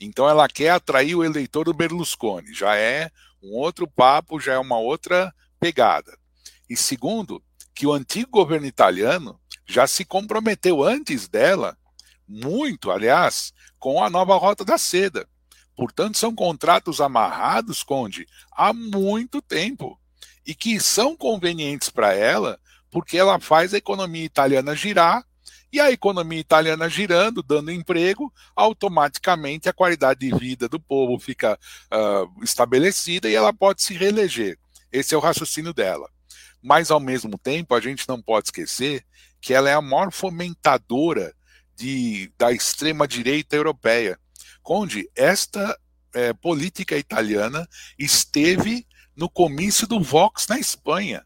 Então ela quer atrair o eleitor do Berlusconi. Já é um outro papo, já é uma outra pegada. E segundo, que o antigo governo italiano já se comprometeu antes dela, muito, aliás, com a nova Rota da Seda. Portanto, são contratos amarrados, Conde, há muito tempo e que são convenientes para ela porque ela faz a economia italiana girar, e a economia italiana girando, dando emprego, automaticamente a qualidade de vida do povo fica uh, estabelecida e ela pode se reeleger. Esse é o raciocínio dela. Mas, ao mesmo tempo, a gente não pode esquecer que ela é a maior fomentadora de, da extrema-direita europeia. Onde esta é, política italiana esteve no comício do Vox na Espanha.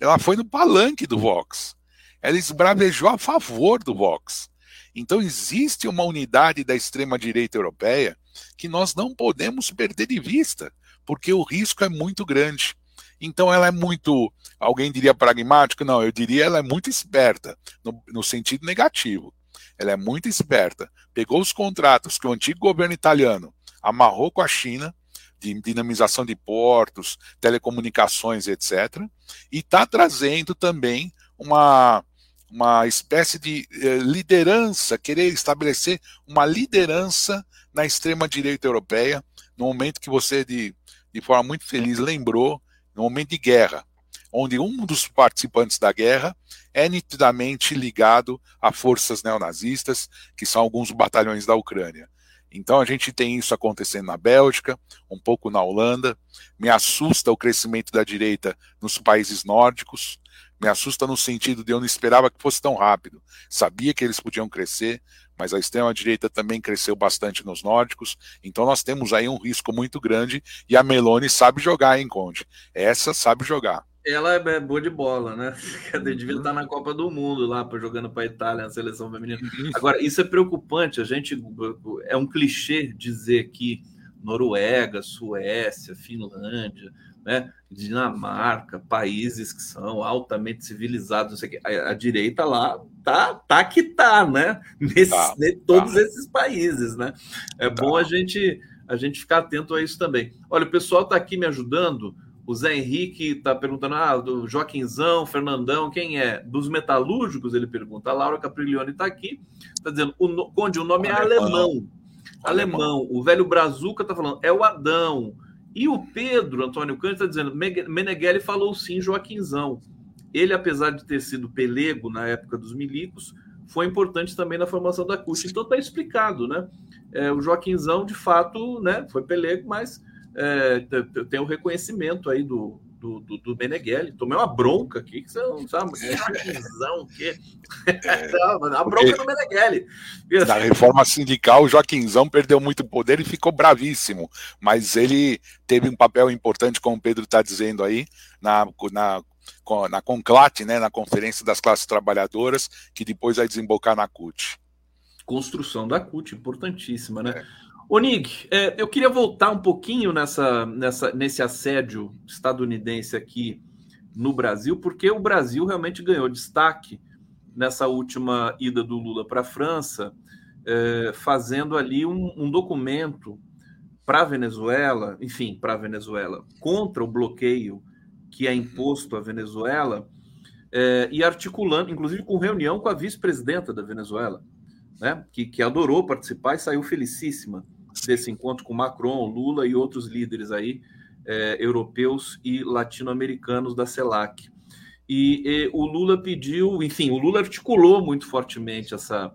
Ela foi no palanque do Vox. Ela esbravejou a favor do Vox. Então existe uma unidade da extrema-direita europeia que nós não podemos perder de vista, porque o risco é muito grande. Então ela é muito, alguém diria pragmático, não, eu diria ela é muito esperta, no, no sentido negativo. Ela é muito esperta. Pegou os contratos que o antigo governo italiano amarrou com a China, de dinamização de portos, telecomunicações, etc. E está trazendo também uma, uma espécie de eh, liderança, querer estabelecer uma liderança na extrema-direita europeia, no momento que você, de, de forma muito feliz, lembrou, no momento de guerra, onde um dos participantes da guerra é nitidamente ligado a forças neonazistas, que são alguns batalhões da Ucrânia. Então a gente tem isso acontecendo na Bélgica, um pouco na Holanda. Me assusta o crescimento da direita nos países nórdicos. Me assusta no sentido de eu não esperava que fosse tão rápido. Sabia que eles podiam crescer, mas a extrema-direita também cresceu bastante nos nórdicos. Então nós temos aí um risco muito grande e a Meloni sabe jogar, hein, Conde? Essa sabe jogar. Ela é boa de bola, né? Devia estar na Copa do Mundo lá, jogando para a Itália, na seleção feminina. Agora, isso é preocupante. A gente é um clichê dizer que Noruega, Suécia, Finlândia, né, Dinamarca, países que são altamente civilizados, não sei o quê. A, a direita lá tá, tá que tá, né? Nesse, tá, todos tá. esses países, né? É tá. bom a gente a gente ficar atento a isso também. Olha, o pessoal está aqui me ajudando. O Zé Henrique está perguntando: ah, do Joaquinzão, Fernandão, quem é? Dos metalúrgicos, ele pergunta. A Laura Capriglione está aqui, está dizendo: o, Conde, o nome o é alemão. alemão. Alemão. O velho Brazuca está falando: é o Adão. E o Pedro Antônio Cândido está dizendo: Meneghelli falou sim, Joaquinzão. Ele, apesar de ter sido pelego na época dos milicos, foi importante também na formação da CUT. Então está explicado, né? É, o Joaquinzão, de fato, né, foi pelego, mas é, tem o reconhecimento aí do, do, do, do Meneghelli. Tomei uma bronca aqui, que você não sabe, que Joaquinzão, que... É, a bronca do Meneghelli. Na reforma sindical, o Joaquinzão perdeu muito poder e ficou bravíssimo, mas ele teve um papel importante, como o Pedro está dizendo aí, na, na, na Conclate, né, na Conferência das Classes Trabalhadoras, que depois vai desembocar na CUT. Construção da CUT, importantíssima, né? É. Nick, é, eu queria voltar um pouquinho nessa, nessa, nesse assédio estadunidense aqui no Brasil, porque o Brasil realmente ganhou destaque nessa última ida do Lula para a França, é, fazendo ali um, um documento para a Venezuela, enfim, para a Venezuela, contra o bloqueio que é imposto à Venezuela, é, e articulando, inclusive com reunião com a vice-presidenta da Venezuela, né, que, que adorou participar e saiu felicíssima desse encontro com Macron, Lula e outros líderes aí é, europeus e latino-americanos da CELAC. E, e, o Lula pediu, enfim, o Lula articulou muito fortemente essa,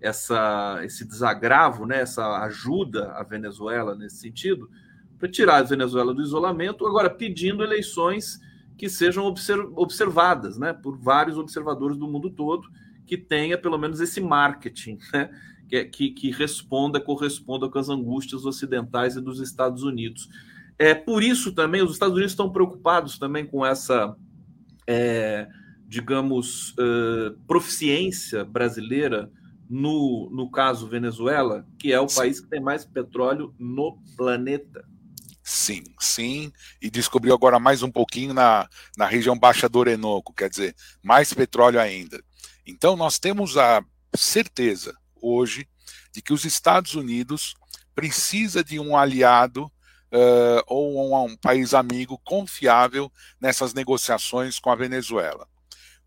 essa, esse desagravo, né, essa ajuda à Venezuela nesse sentido, para tirar a Venezuela do isolamento, agora pedindo eleições que sejam observadas né, por vários observadores do mundo todo, que tenha pelo menos esse marketing, né, que, que, que responda, corresponda com as angústias ocidentais e dos Estados Unidos. É por isso também os Estados Unidos estão preocupados também com essa, é, digamos, uh, proficiência brasileira no, no caso Venezuela, que é o sim. país que tem mais petróleo no planeta. Sim, sim, e descobriu agora mais um pouquinho na, na região baixa do Orenoco, quer dizer, mais petróleo ainda. Então, nós temos a certeza hoje de que os Estados Unidos precisa de um aliado uh, ou um, um país amigo confiável nessas negociações com a Venezuela.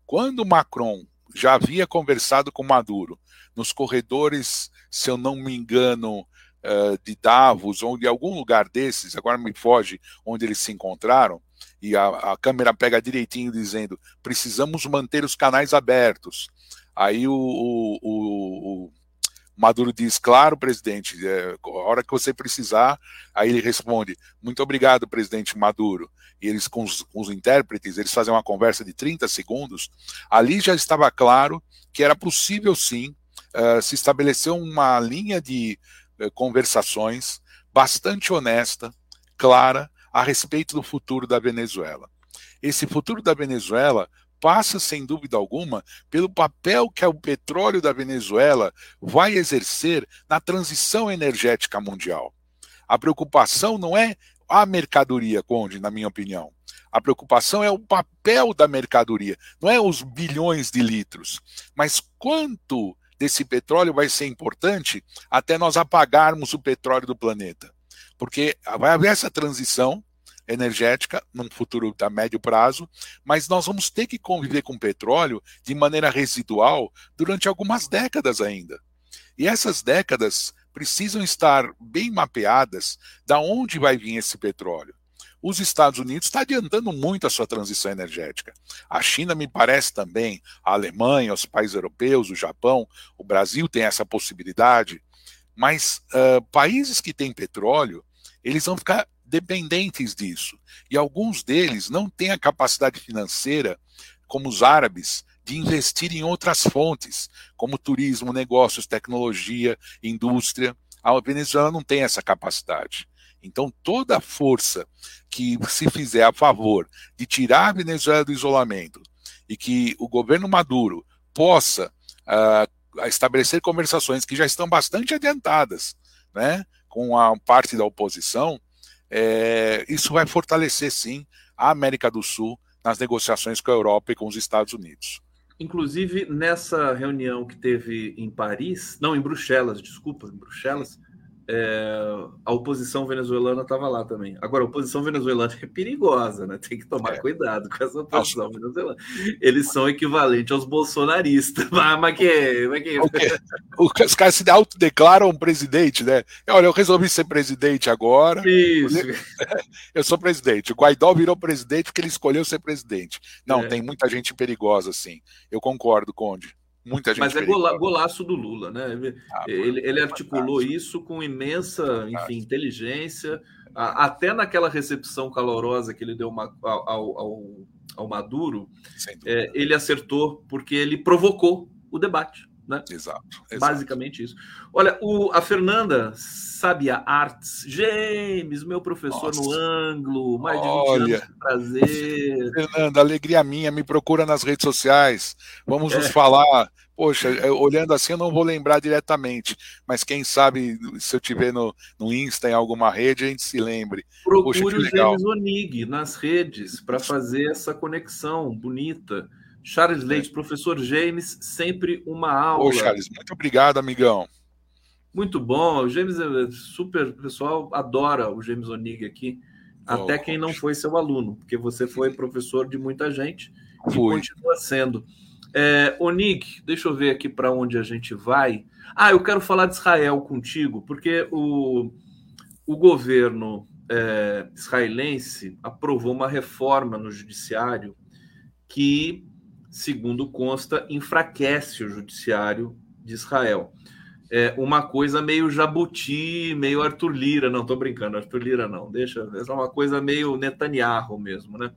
Quando Macron já havia conversado com Maduro nos corredores, se eu não me engano, uh, de Davos ou de algum lugar desses, agora me foge onde eles se encontraram, e a, a câmera pega direitinho dizendo: precisamos manter os canais abertos. Aí o, o, o, Maduro diz, claro, presidente, é, a hora que você precisar. Aí ele responde, muito obrigado, presidente Maduro. E eles, com os, com os, intérpretes, eles fazem uma conversa de 30 segundos. Ali já estava claro que era possível, sim, uh, se estabelecer uma linha de uh, conversações bastante honesta, clara, a respeito do futuro da Venezuela. Esse futuro da Venezuela passa, sem dúvida alguma, pelo papel que o petróleo da Venezuela vai exercer na transição energética mundial. A preocupação não é a mercadoria, Conde, na minha opinião. A preocupação é o papel da mercadoria, não é os bilhões de litros, mas quanto desse petróleo vai ser importante até nós apagarmos o petróleo do planeta. Porque vai haver essa transição energética num futuro a médio prazo, mas nós vamos ter que conviver com petróleo de maneira residual durante algumas décadas ainda. E essas décadas precisam estar bem mapeadas da onde vai vir esse petróleo. Os Estados Unidos está adiantando muito a sua transição energética. A China me parece também, a Alemanha, os países europeus, o Japão, o Brasil tem essa possibilidade. Mas uh, países que têm petróleo, eles vão ficar dependentes disso. E alguns deles não têm a capacidade financeira, como os árabes, de investir em outras fontes, como turismo, negócios, tecnologia, indústria. A Venezuela não tem essa capacidade. Então, toda força que se fizer a favor de tirar a Venezuela do isolamento e que o governo Maduro possa uh, estabelecer conversações que já estão bastante adiantadas né, com a parte da oposição, é, isso vai fortalecer sim a América do Sul nas negociações com a Europa e com os Estados Unidos. Inclusive, nessa reunião que teve em Paris, não, em Bruxelas, desculpa, em Bruxelas, é, a oposição venezuelana estava lá também. Agora, a oposição venezuelana é perigosa, né? Tem que tomar é. cuidado com essa oposição Nossa. venezuelana. Eles são equivalentes aos bolsonaristas. Mas que, mas que... Os caras se autodeclaram presidente, né? Olha, eu resolvi ser presidente agora. Isso. Eu sou presidente. O Guaidó virou presidente porque ele escolheu ser presidente. Não, é. tem muita gente perigosa, sim. Eu concordo, Conde. Muita gente Mas é gola, golaço do Lula, né? Ah, ele, ele articulou isso com imensa, enfim, inteligência, até naquela recepção calorosa que ele deu uma, ao, ao, ao Maduro, é, ele acertou porque ele provocou o debate. Né? Exato, exato. Basicamente isso. Olha, o, a Fernanda Sabia Arts, James, meu professor Nossa. no Anglo, mais de 20 Olha. anos, prazer. Fernanda, alegria minha, me procura nas redes sociais, vamos é. nos falar. Poxa, olhando assim eu não vou lembrar diretamente, mas quem sabe se eu tiver no, no Insta, em alguma rede, a gente se lembre. Procure Poxa, o James Onig nas redes para fazer essa conexão bonita. Charles Leite, professor James, sempre uma aula. Ô, Charles, muito obrigado, amigão. Muito bom. O James é super. O pessoal adora o James Onig aqui. Até oh, quem não foi seu aluno, porque você foi professor de muita gente e continua sendo. É, Onig, deixa eu ver aqui para onde a gente vai. Ah, eu quero falar de Israel contigo, porque o, o governo é, israelense aprovou uma reforma no judiciário que segundo consta, enfraquece o judiciário de Israel. É uma coisa meio Jabuti, meio Arthur Lira, não estou brincando, Arthur Lira não, deixa, é uma coisa meio Netanyahu mesmo, né?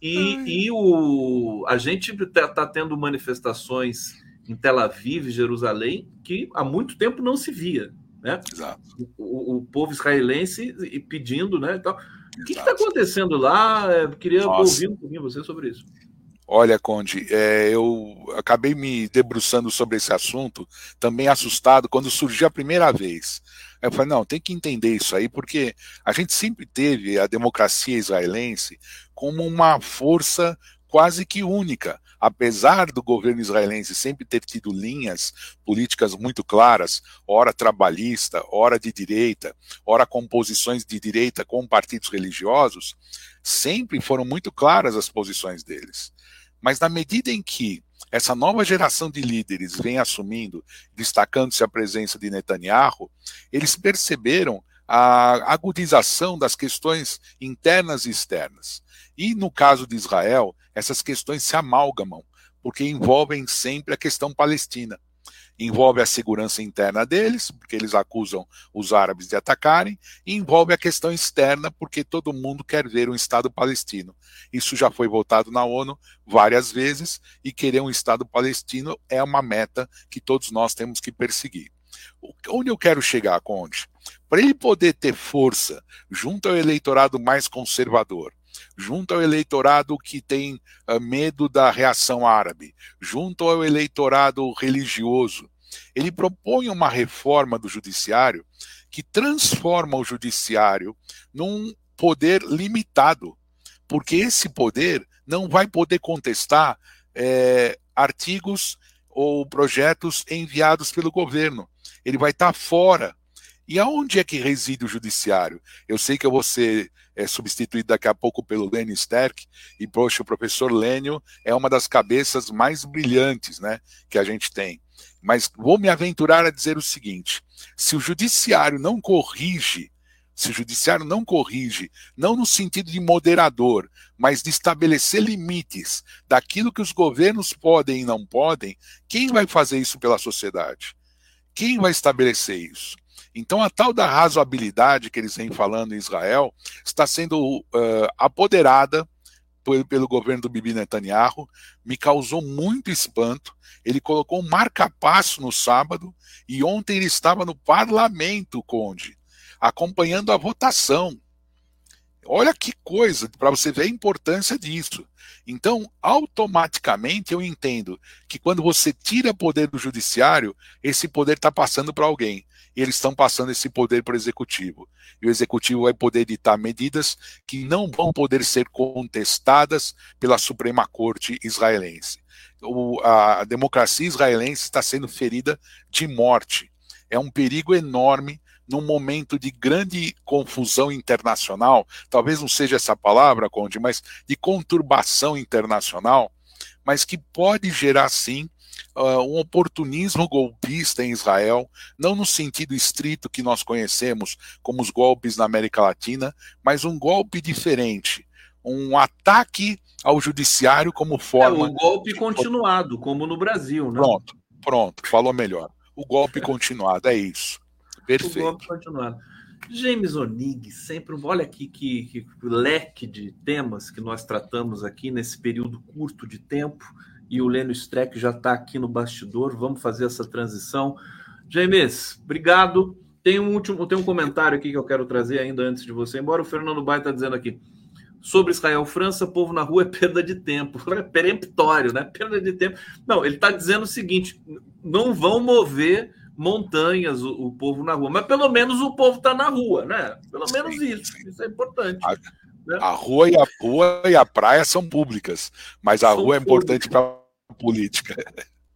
E, e o, a gente está tá tendo manifestações em Tel Aviv, Jerusalém, que há muito tempo não se via, né? Exato. O, o povo israelense pedindo, né? Então, o que está acontecendo lá? Eu é, queria Nossa. ouvir um pouquinho você sobre isso. Olha, Conde, é, eu acabei me debruçando sobre esse assunto, também assustado, quando surgiu a primeira vez. Eu falei, não, tem que entender isso aí, porque a gente sempre teve a democracia israelense como uma força quase que única. Apesar do governo israelense sempre ter tido linhas políticas muito claras, ora trabalhista, ora de direita, ora composições de direita com partidos religiosos, sempre foram muito claras as posições deles. Mas na medida em que essa nova geração de líderes vem assumindo, destacando-se a presença de Netanyahu, eles perceberam a agudização das questões internas e externas. E no caso de Israel, essas questões se amalgamam, porque envolvem sempre a questão palestina envolve a segurança interna deles, porque eles acusam os árabes de atacarem, e envolve a questão externa, porque todo mundo quer ver um Estado palestino. Isso já foi votado na ONU várias vezes, e querer um Estado palestino é uma meta que todos nós temos que perseguir. Onde eu quero chegar, Conde? Para ele poder ter força junto ao eleitorado mais conservador, junto ao eleitorado que tem uh, medo da reação árabe, junto ao eleitorado religioso. Ele propõe uma reforma do judiciário que transforma o judiciário num poder limitado, porque esse poder não vai poder contestar é, artigos ou projetos enviados pelo governo. Ele vai estar fora. E aonde é que reside o judiciário? Eu sei que eu vou ser é substituído daqui a pouco pelo Lenny Sterk, e poxa, o professor Lênio é uma das cabeças mais brilhantes né, que a gente tem. Mas vou me aventurar a dizer o seguinte: se o judiciário não corrige, se o judiciário não corrige, não no sentido de moderador, mas de estabelecer limites daquilo que os governos podem e não podem, quem vai fazer isso pela sociedade? Quem vai estabelecer isso? Então, a tal da razoabilidade que eles vêm falando em Israel está sendo uh, apoderada pelo, governo do Bibi Netanyahu, me causou muito espanto. Ele colocou um marca-passo no sábado e ontem ele estava no parlamento, Conde, acompanhando a votação. Olha que coisa, para você ver a importância disso. Então, automaticamente eu entendo que quando você tira poder do judiciário, esse poder está passando para alguém e eles estão passando esse poder para o executivo. E o executivo vai poder editar medidas que não vão poder ser contestadas pela Suprema Corte israelense. O, a democracia israelense está sendo ferida de morte. É um perigo enorme num momento de grande confusão internacional, talvez não seja essa palavra, Conde, mas de conturbação internacional, mas que pode gerar sim uh, um oportunismo golpista em Israel, não no sentido estrito que nós conhecemos como os golpes na América Latina, mas um golpe diferente, um ataque ao judiciário como forma. É, um golpe continuado, como no Brasil, né? Pronto, pronto, falou melhor. O golpe continuado, é isso. Perfeito. O golpe continuado. James Onig, sempre. Olha aqui que, que leque de temas que nós tratamos aqui nesse período curto de tempo e o Lênio Streck já está aqui no bastidor. Vamos fazer essa transição. James, obrigado. Tem um último, tem um comentário aqui que eu quero trazer ainda antes de você. Embora o Fernando Baia está dizendo aqui sobre Israel França, povo na rua é perda de tempo, é peremptório, né? Perda de tempo. Não, ele está dizendo o seguinte: não vão mover montanhas o, o, povo na rua, mas pelo menos o povo está na rua, né? Pelo menos isso. Isso é importante. A, né? a rua e a rua e a praia são públicas, mas a são rua é importante para política.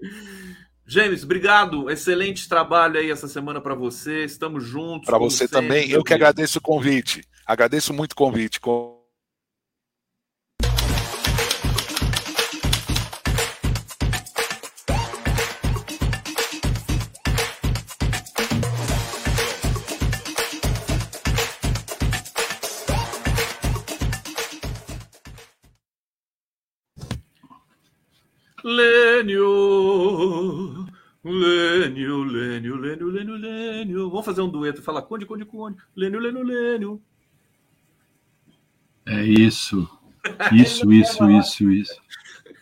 James, obrigado. Excelente trabalho aí essa semana para você. Estamos juntos. Para você também. Eu que agradeço o convite. Agradeço muito o convite. Fala Conde, Conde, Conde. Lênio, Lênio, Lênio. É isso. Isso, isso, isso, isso.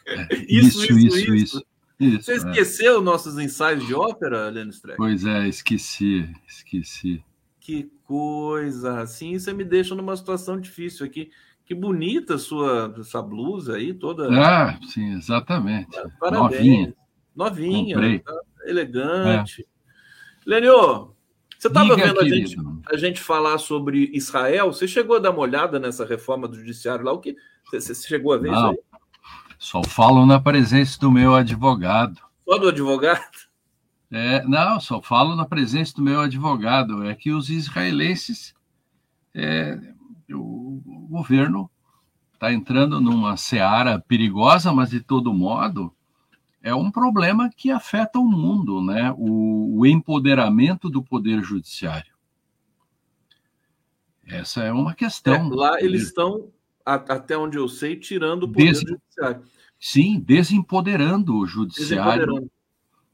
É, isso, isso, isso, isso, isso. Você é. esqueceu é. nossos ensaios de ópera, Lênio Streck? Pois é, esqueci, esqueci. Que coisa! Assim você me deixa numa situação difícil aqui. Que bonita sua essa blusa aí, toda. Ah, sim, exatamente. Parabéns. Novinha. Novinha, tá elegante. É. Lênio, você estava vendo a gente, a gente, falar sobre Israel? Você chegou a dar uma olhada nessa reforma do judiciário lá? O que você, chegou a ver Não, isso aí? Só falo na presença do meu advogado. Só do advogado? É, não, só falo na presença do meu advogado. É que os israelenses, é, o, o governo está entrando numa seara perigosa, mas de todo modo é um problema que afeta o mundo, né? O, o empoderamento do poder judiciário. Essa é uma questão. É, lá eles estão, até onde eu sei, tirando o poder Des... judiciário. Sim, desempoderando o judiciário. Desempoderando,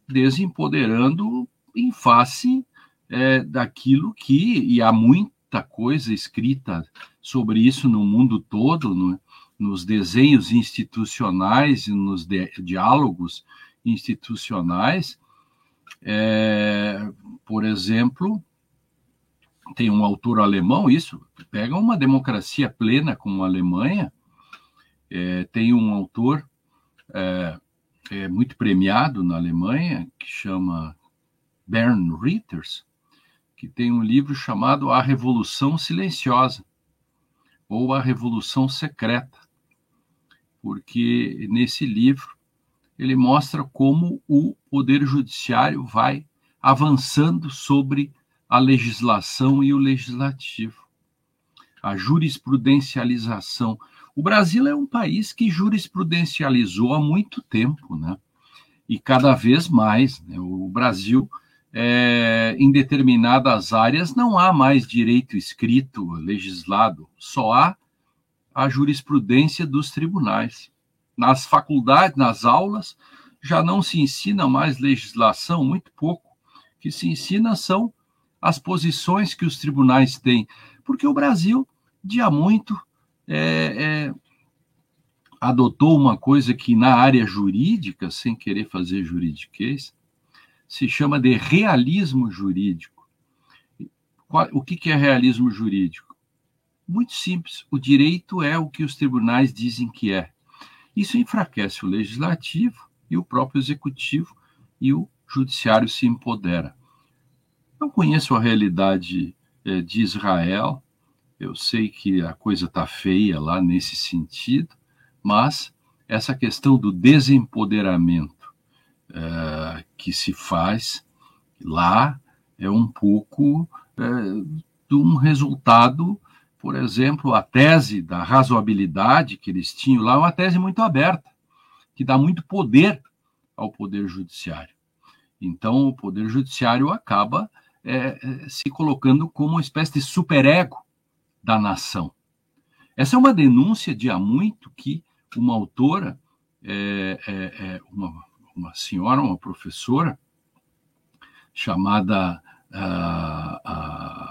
desempoderando em face é, daquilo que, e há muita coisa escrita sobre isso no mundo todo, no, nos desenhos institucionais e nos diálogos institucionais. É, por exemplo, tem um autor alemão, isso, pega uma democracia plena como a Alemanha, é, tem um autor é, é, muito premiado na Alemanha, que chama Bern Ritters, que tem um livro chamado A Revolução Silenciosa, ou A Revolução Secreta porque nesse livro ele mostra como o poder judiciário vai avançando sobre a legislação e o legislativo. A jurisprudencialização. O Brasil é um país que jurisprudencializou há muito tempo, né? E cada vez mais. Né? O Brasil, é, em determinadas áreas, não há mais direito escrito, legislado, só há a jurisprudência dos tribunais. Nas faculdades, nas aulas, já não se ensina mais legislação, muito pouco. O que se ensina são as posições que os tribunais têm, porque o Brasil, de há muito, é, é, adotou uma coisa que na área jurídica, sem querer fazer juridiquês, se chama de realismo jurídico. O que é realismo jurídico? Muito simples. O direito é o que os tribunais dizem que é. Isso enfraquece o legislativo e o próprio executivo e o judiciário se empodera. Não conheço a realidade é, de Israel, eu sei que a coisa está feia lá nesse sentido, mas essa questão do desempoderamento é, que se faz lá é um pouco é, de um resultado por exemplo, a tese da razoabilidade que eles tinham lá é uma tese muito aberta, que dá muito poder ao Poder Judiciário. Então, o Poder Judiciário acaba é, é, se colocando como uma espécie de superego da nação. Essa é uma denúncia de há muito que uma autora, é, é, é uma, uma, senhora, uma professora, chamada. Uh, uh,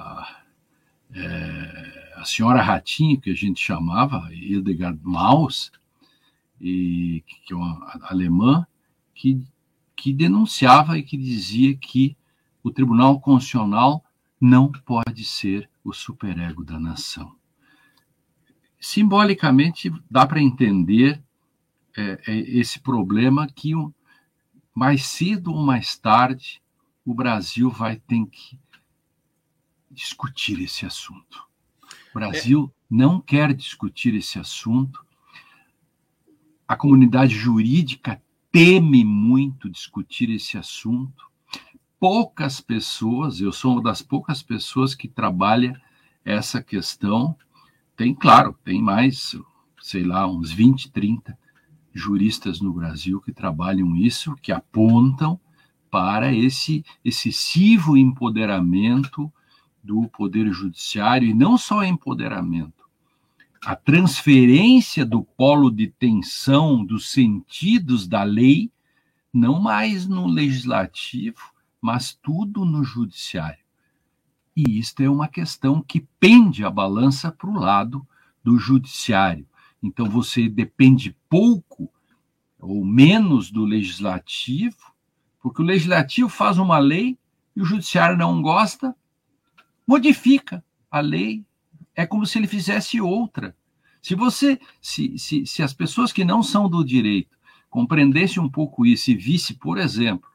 a senhora Ratinho, que a gente chamava, Hildegard Maus, e, que é uma alemã, que, que denunciava e que dizia que o Tribunal Constitucional não pode ser o superego da nação. Simbolicamente, dá para entender é, é, esse problema que mais cedo ou mais tarde o Brasil vai ter que discutir esse assunto. O Brasil é. não quer discutir esse assunto. A comunidade jurídica teme muito discutir esse assunto. Poucas pessoas, eu sou uma das poucas pessoas que trabalha essa questão. Tem, claro, tem mais, sei lá, uns 20, 30 juristas no Brasil que trabalham isso, que apontam para esse excessivo empoderamento do Poder Judiciário, e não só empoderamento, a transferência do polo de tensão dos sentidos da lei, não mais no legislativo, mas tudo no judiciário. E isto é uma questão que pende a balança para o lado do judiciário. Então você depende pouco ou menos do legislativo, porque o legislativo faz uma lei e o judiciário não gosta, modifica a lei. É como se ele fizesse outra. Se você, se, se, se as pessoas que não são do direito compreendessem um pouco isso e visse, por exemplo,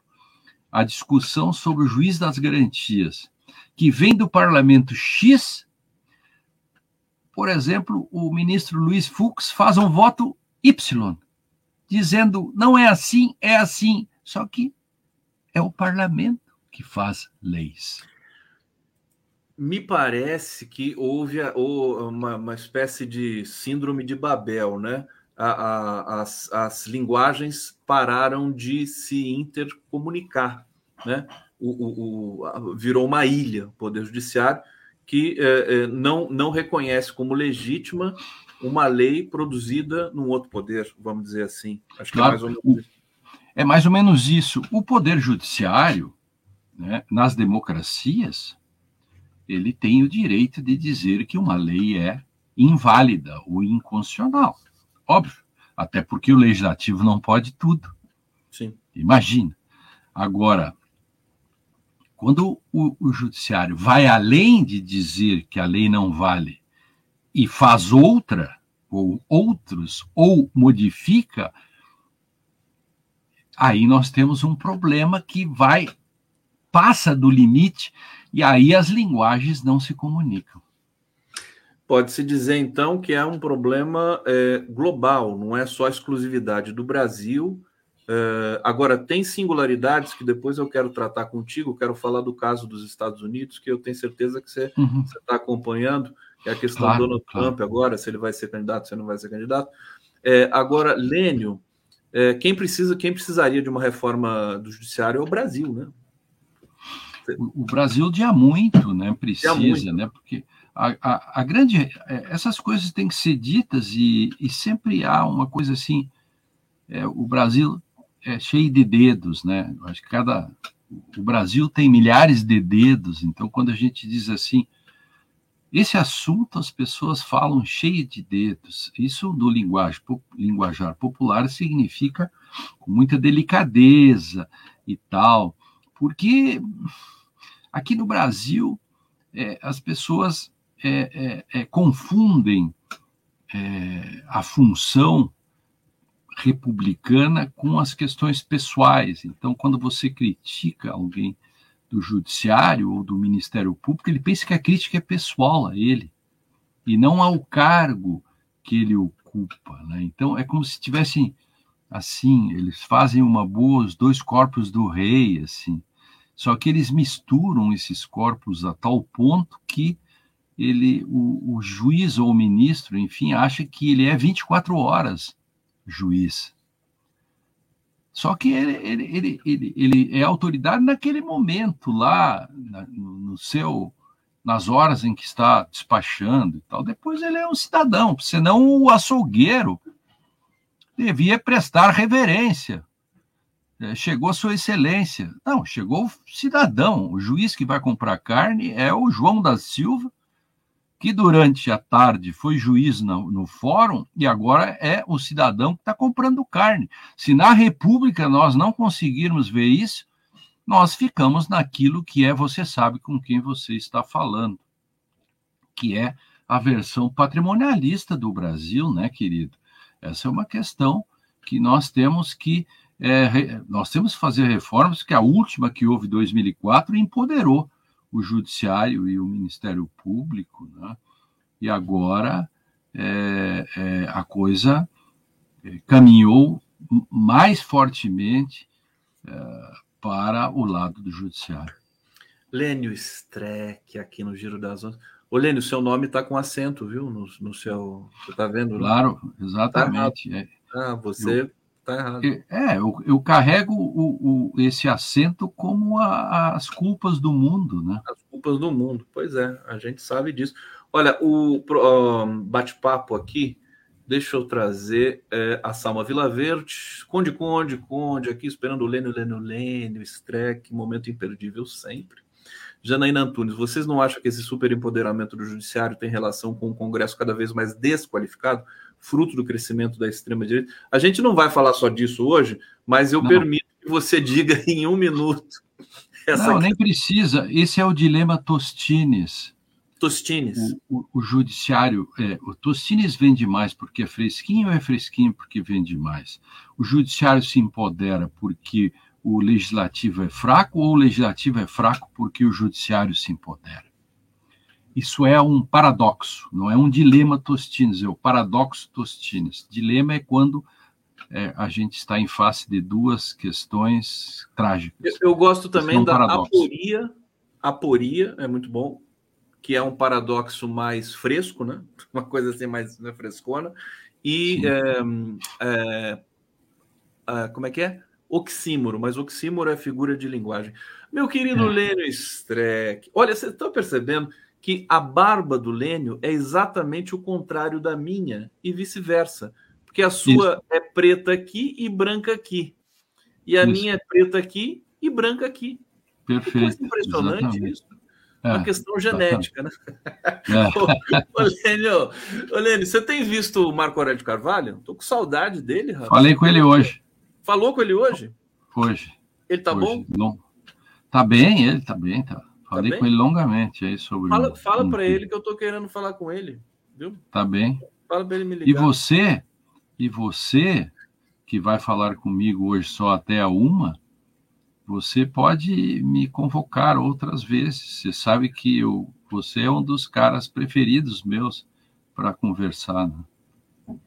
a discussão sobre o juiz das garantias, que vem do parlamento X, por exemplo, o ministro Luiz Fux faz um voto Y, dizendo não é assim, é assim. Só que é o parlamento que faz leis. Me parece que houve uma, uma espécie de síndrome de Babel, né? A, a, as, as linguagens pararam de se intercomunicar, né? O, o, o, virou uma ilha, o Poder Judiciário, que é, é, não, não reconhece como legítima uma lei produzida num outro poder, vamos dizer assim. Acho que é claro, é, mais ou menos isso. é mais ou menos isso. O Poder Judiciário, né, nas democracias, ele tem o direito de dizer que uma lei é inválida ou inconstitucional. Óbvio, até porque o legislativo não pode tudo. Sim. Imagina. Agora, quando o, o judiciário vai além de dizer que a lei não vale e faz outra, ou outros, ou modifica, aí nós temos um problema que vai, passa do limite, e aí as linguagens não se comunicam. Pode-se dizer, então, que é um problema é, global, não é só exclusividade do Brasil. É, agora, tem singularidades que depois eu quero tratar contigo. Quero falar do caso dos Estados Unidos, que eu tenho certeza que você está uhum. acompanhando é a questão claro, do Donald claro. Trump agora, se ele vai ser candidato, se não vai ser candidato. É, agora, Lênio, é, quem precisa, quem precisaria de uma reforma do judiciário é o Brasil, né? O Brasil dia muito, né? Precisa, muito. né? Porque a, a, a, grande. É, essas coisas têm que ser ditas e, e sempre há uma coisa assim. É, o Brasil é cheio de dedos, né? Acho que cada. O Brasil tem milhares de dedos, então quando a gente diz assim, esse assunto as pessoas falam cheio de dedos. Isso do linguagem, linguajar popular significa com muita delicadeza e tal, porque aqui no Brasil é, as pessoas é, é, é confundem é, a função republicana com as questões pessoais. Então, quando você critica alguém do judiciário ou do Ministério Público, ele pensa que a crítica é pessoal a ele e não ao cargo que ele ocupa. Né? Então, é como se tivessem assim, eles fazem uma boa, os dois corpos do rei, assim. Só que eles misturam esses corpos a tal ponto que ele, o, o juiz ou o ministro, enfim, acha que ele é 24 horas juiz. Só que ele, ele, ele, ele, ele é autoridade naquele momento lá, na, no seu, nas horas em que está despachando e tal. Depois ele é um cidadão, senão o açougueiro devia prestar reverência. É, chegou a Sua Excelência. Não, chegou o cidadão. O juiz que vai comprar carne é o João da Silva, que durante a tarde foi juiz no, no fórum e agora é o cidadão que está comprando carne. Se na República nós não conseguirmos ver isso, nós ficamos naquilo que é você sabe com quem você está falando, que é a versão patrimonialista do Brasil, né, querido? Essa é uma questão que nós temos que é, nós temos que fazer reformas, que a última que houve em 2004 empoderou o Judiciário e o Ministério Público, né? e agora é, é, a coisa é, caminhou mais fortemente é, para o lado do Judiciário. Lênio Streck, aqui no Giro das Ondas. Ô, Lênio, seu nome está com acento, viu? No, no seu. Você está vendo? Claro, exatamente. Tá ah, você. Eu Tá errado. É, eu, eu carrego o, o, esse acento como a, as culpas do mundo, né? As culpas do mundo, pois é, a gente sabe disso. Olha, o, o bate-papo aqui Deixa eu trazer é, a Salma Vila Verde. Conde, Conde, Conde, aqui esperando o Lênio, Lênio, Lênio, Streck, momento imperdível sempre. Janaína Antunes, vocês não acham que esse superempoderamento do judiciário tem relação com o Congresso cada vez mais desqualificado, fruto do crescimento da extrema-direita? A gente não vai falar só disso hoje, mas eu não. permito que você diga em um minuto. não, nem precisa. Esse é o dilema Tostines. Tostines. O, o, o, judiciário, é, o Tostines vende mais porque é fresquinho ou é fresquinho porque vende mais? O judiciário se empodera porque o legislativo é fraco ou o legislativo é fraco porque o judiciário se empodera? Isso é um paradoxo, não é um dilema Tostines, é o paradoxo Tostines. Dilema é quando é, a gente está em face de duas questões trágicas. Eu, eu gosto também é da aporia, aporia é muito bom, que é um paradoxo mais fresco, né? Uma coisa assim mais né, frescona. E é, é, como é que é? Oxímoro, mas oxímoro é figura de linguagem. Meu querido é. Lênio Streck, olha, você está percebendo que a barba do Lênio é exatamente o contrário da minha e vice-versa. Porque a sua isso. é preta aqui e branca aqui. E a isso. minha é preta aqui e branca aqui. Perfeito. É impressionante exatamente. isso. É uma questão genética, né? É. ô, Lênio, ô, Lênio, você tem visto o Marco Aurélio Carvalho? Tô com saudade dele, rapaz. Falei com ele hoje. Falou com ele hoje? Hoje. Ele tá hoje. bom? Não. Tá bem, ele tá bem, tá. Falei tá com ele longamente aí sobre. Fala, fala um... para ele que eu tô querendo falar com ele, viu? Tá bem. Fala para ele me ligar. E você, e você que vai falar comigo hoje só até a uma, você pode me convocar outras vezes. Você sabe que eu, você é um dos caras preferidos meus para conversar. Né?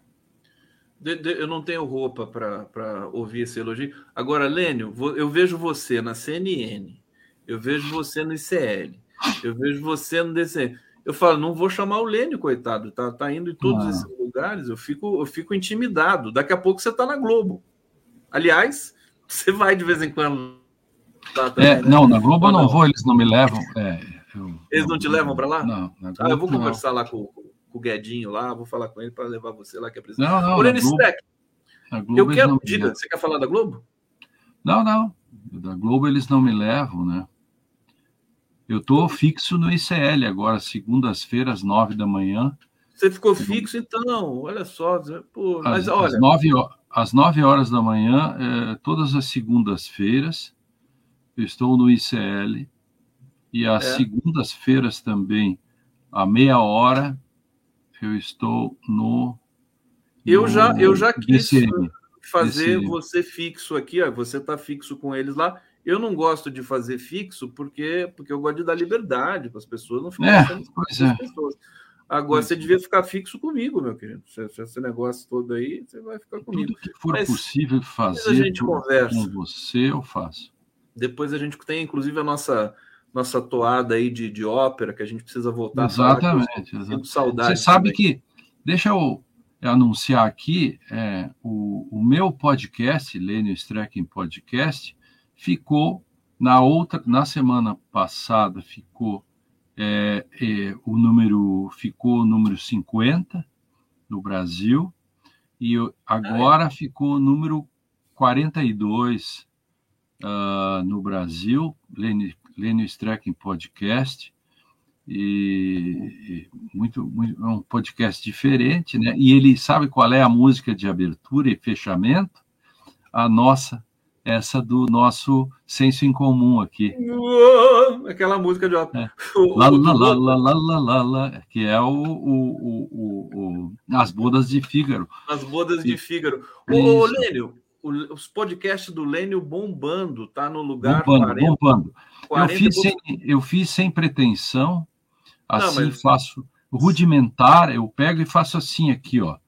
De, de, eu não tenho roupa para ouvir esse elogio. Agora, Lênio, eu vejo você na CNN, eu vejo você no ICL, eu vejo você no DC. Eu falo, não vou chamar o Lênio, coitado, tá, tá indo em todos ah. esses lugares, eu fico, eu fico intimidado. Daqui a pouco você está na Globo. Aliás, você vai de vez em quando. Tá, tá, é, não, na Globo eu não, não vou, eles não me levam. É, eu, eles não, não te levam para lá? Não, Globo, ah, eu vou conversar lá com, com o Guedinho lá, vou falar com ele para levar você lá que é presidente. Não, não, Moreno Globo, eu quero. Diga, você quer falar da Globo? Não, não. Da Globo eles não me levam, né? Eu estou fixo no ICL agora, segundas-feiras, nove da manhã. Você ficou fixo, então? Olha só. Pô, mas olha. Às nove, às nove horas da manhã, é, todas as segundas-feiras, eu estou no ICL. E às é. segundas-feiras também, à meia hora, eu estou no. Eu no já, eu já quis DCM, fazer DCM. você fixo aqui, ó, você está fixo com eles lá. Eu não gosto de fazer fixo porque, porque eu gosto de dar liberdade para as pessoas, não ficar é, pois é. pessoas. Agora, você devia ficar fixo comigo, meu querido. Esse negócio todo aí, você vai ficar comigo. Tudo que for Mas, possível fazer a gente conversa. com você, eu faço. Depois a gente tem, inclusive, a nossa nossa toada aí de, de ópera, que a gente precisa voltar exatamente, falar. Exatamente. Saudade Você sabe também. que, deixa eu anunciar aqui, é, o, o meu podcast, Lênio Strecking Podcast, ficou na outra, na semana passada ficou é, é, o número ficou o número 50 no Brasil e agora ah, é. ficou o número 42 uh, ah, no Brasil, Lênio, Lênio Strecking Podcast, e, e muito, muito, é um podcast diferente, né? E ele sabe qual é a música de abertura e fechamento? A nossa, essa do nosso senso em comum aqui. Aquela música de é. lá, lá, lá, lá, lá, lá, lá, que é o, o, o, o, As Bodas de Fígaro. As Bodas de Fígaro. Ô, Lênio, os podcasts do Lênio bombando, tá no lugar bombando, 40, bombando. 40 eu, fiz sem, eu fiz sem pretensão, assim Não, mas... faço rudimentar, eu pego e faço assim aqui, ó.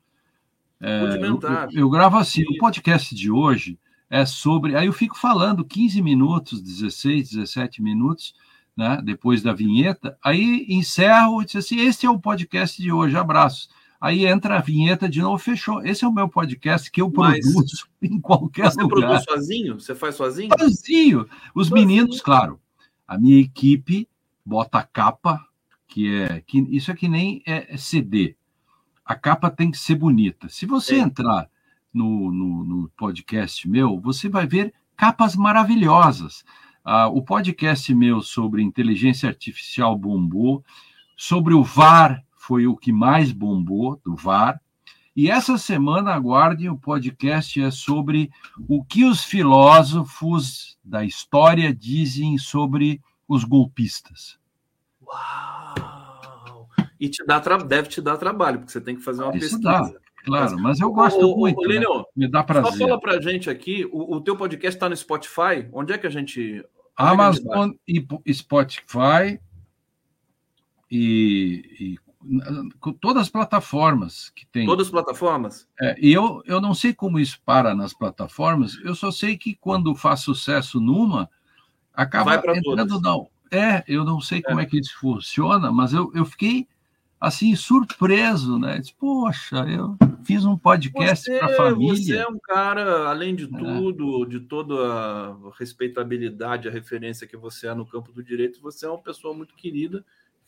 É, rudimentar. Eu, eu, gravo assim, o podcast de hoje é sobre. Aí eu fico falando 15 minutos, 16, 17 minutos, né, depois da vinheta, aí encerro e disse assim: este é o podcast de hoje, abraços. Aí entra a vinheta de novo, fechou. Esse é o meu podcast que eu Mas produzo em qualquer você lugar. Você produz sozinho? Você faz sozinho? Sozinho. Os sozinho. meninos, claro. A minha equipe bota a capa, que é. Que, isso é que nem é, é CD. a capa tem que ser bonita. Se você Sim. entrar no, no, no, podcast meu, você vai ver capas maravilhosas. Ah, o podcast meu sobre inteligência artificial bombou, sobre o VAR foi o que mais bombou, do VAR. E essa semana, aguardem, o podcast é sobre o que os filósofos da história dizem sobre os golpistas. Uau! E te dá deve te dar trabalho, porque você tem que fazer uma Isso pesquisa. Dá, claro, mas eu gosto ô, muito. Ô, né? Me dá prazer. Só fala pra gente aqui, o, o teu podcast está no Spotify? Onde é que a gente. É Amazon e Spotify e, e todas as plataformas que tem. Todas as plataformas? É, e eu, eu não sei como isso para nas plataformas, eu só sei que quando faz sucesso numa, acaba entrando. Não, é, eu não sei como é. é que isso funciona, mas eu, eu fiquei assim, surpreso, né? Disse, Poxa, eu fiz um podcast para a família. Você é um cara, além de é. tudo, é. de toda a respeitabilidade, a referência que você é no campo do direito, você é uma pessoa muito querida,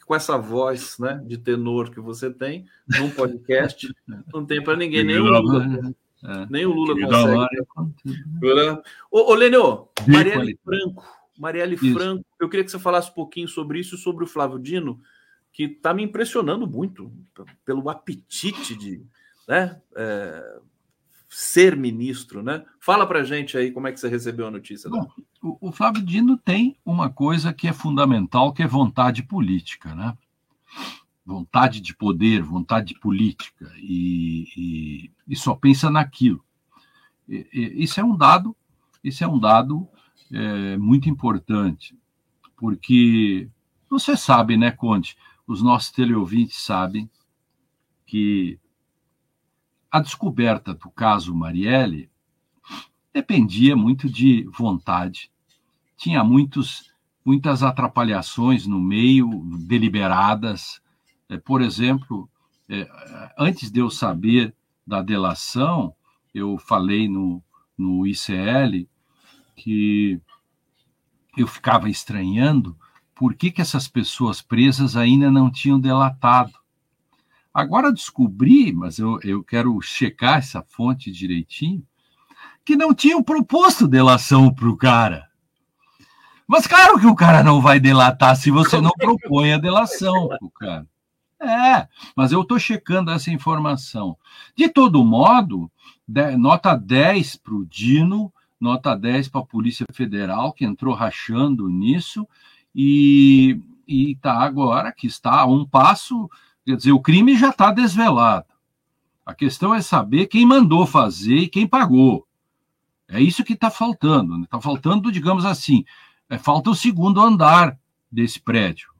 com essa voz né, de tenor que você tem, num podcast, não tem para ninguém, nem o Lula. Né? É. Nem o Lula consegue. Ô, ô Lênio, Marielle Franco, Marielle. Franco, eu queria que você falasse um pouquinho sobre isso, sobre o Flávio Dino, que está me impressionando muito pelo apetite de né, é, ser ministro. Né? Fala para gente aí como é que você recebeu a notícia. Bom, o, o, Flávio Dino tem uma coisa que é fundamental, que é vontade política. Né? Vontade de poder, vontade política, e, e, e só pensa naquilo. E, isso é um dado, isso é um dado é, muito importante, porque você sabe, né, Conte? Os nossos teleouvintes sabem que a descoberta do caso Marielle dependia muito de vontade. Tinha muitos, muitas atrapalhações no meio, deliberadas. É, por exemplo, é, antes de eu saber da delação, eu falei no, no ICL que eu ficava estranhando por que, que essas pessoas presas ainda não tinham delatado. Agora descobri, mas eu, eu quero checar essa fonte direitinho, que não tinham proposto delação para o cara. Mas claro que o cara não vai delatar se você não propõe a delação para o cara. É, mas eu estou checando essa informação. De todo modo, nota 10 para o Dino, nota 10 para a Polícia Federal, que entrou rachando nisso, e está agora, que está a um passo, quer dizer, o crime já está desvelado. A questão é saber quem mandou fazer e quem pagou. É isso que está faltando. Está né? faltando, digamos assim, é, falta o segundo andar desse prédio.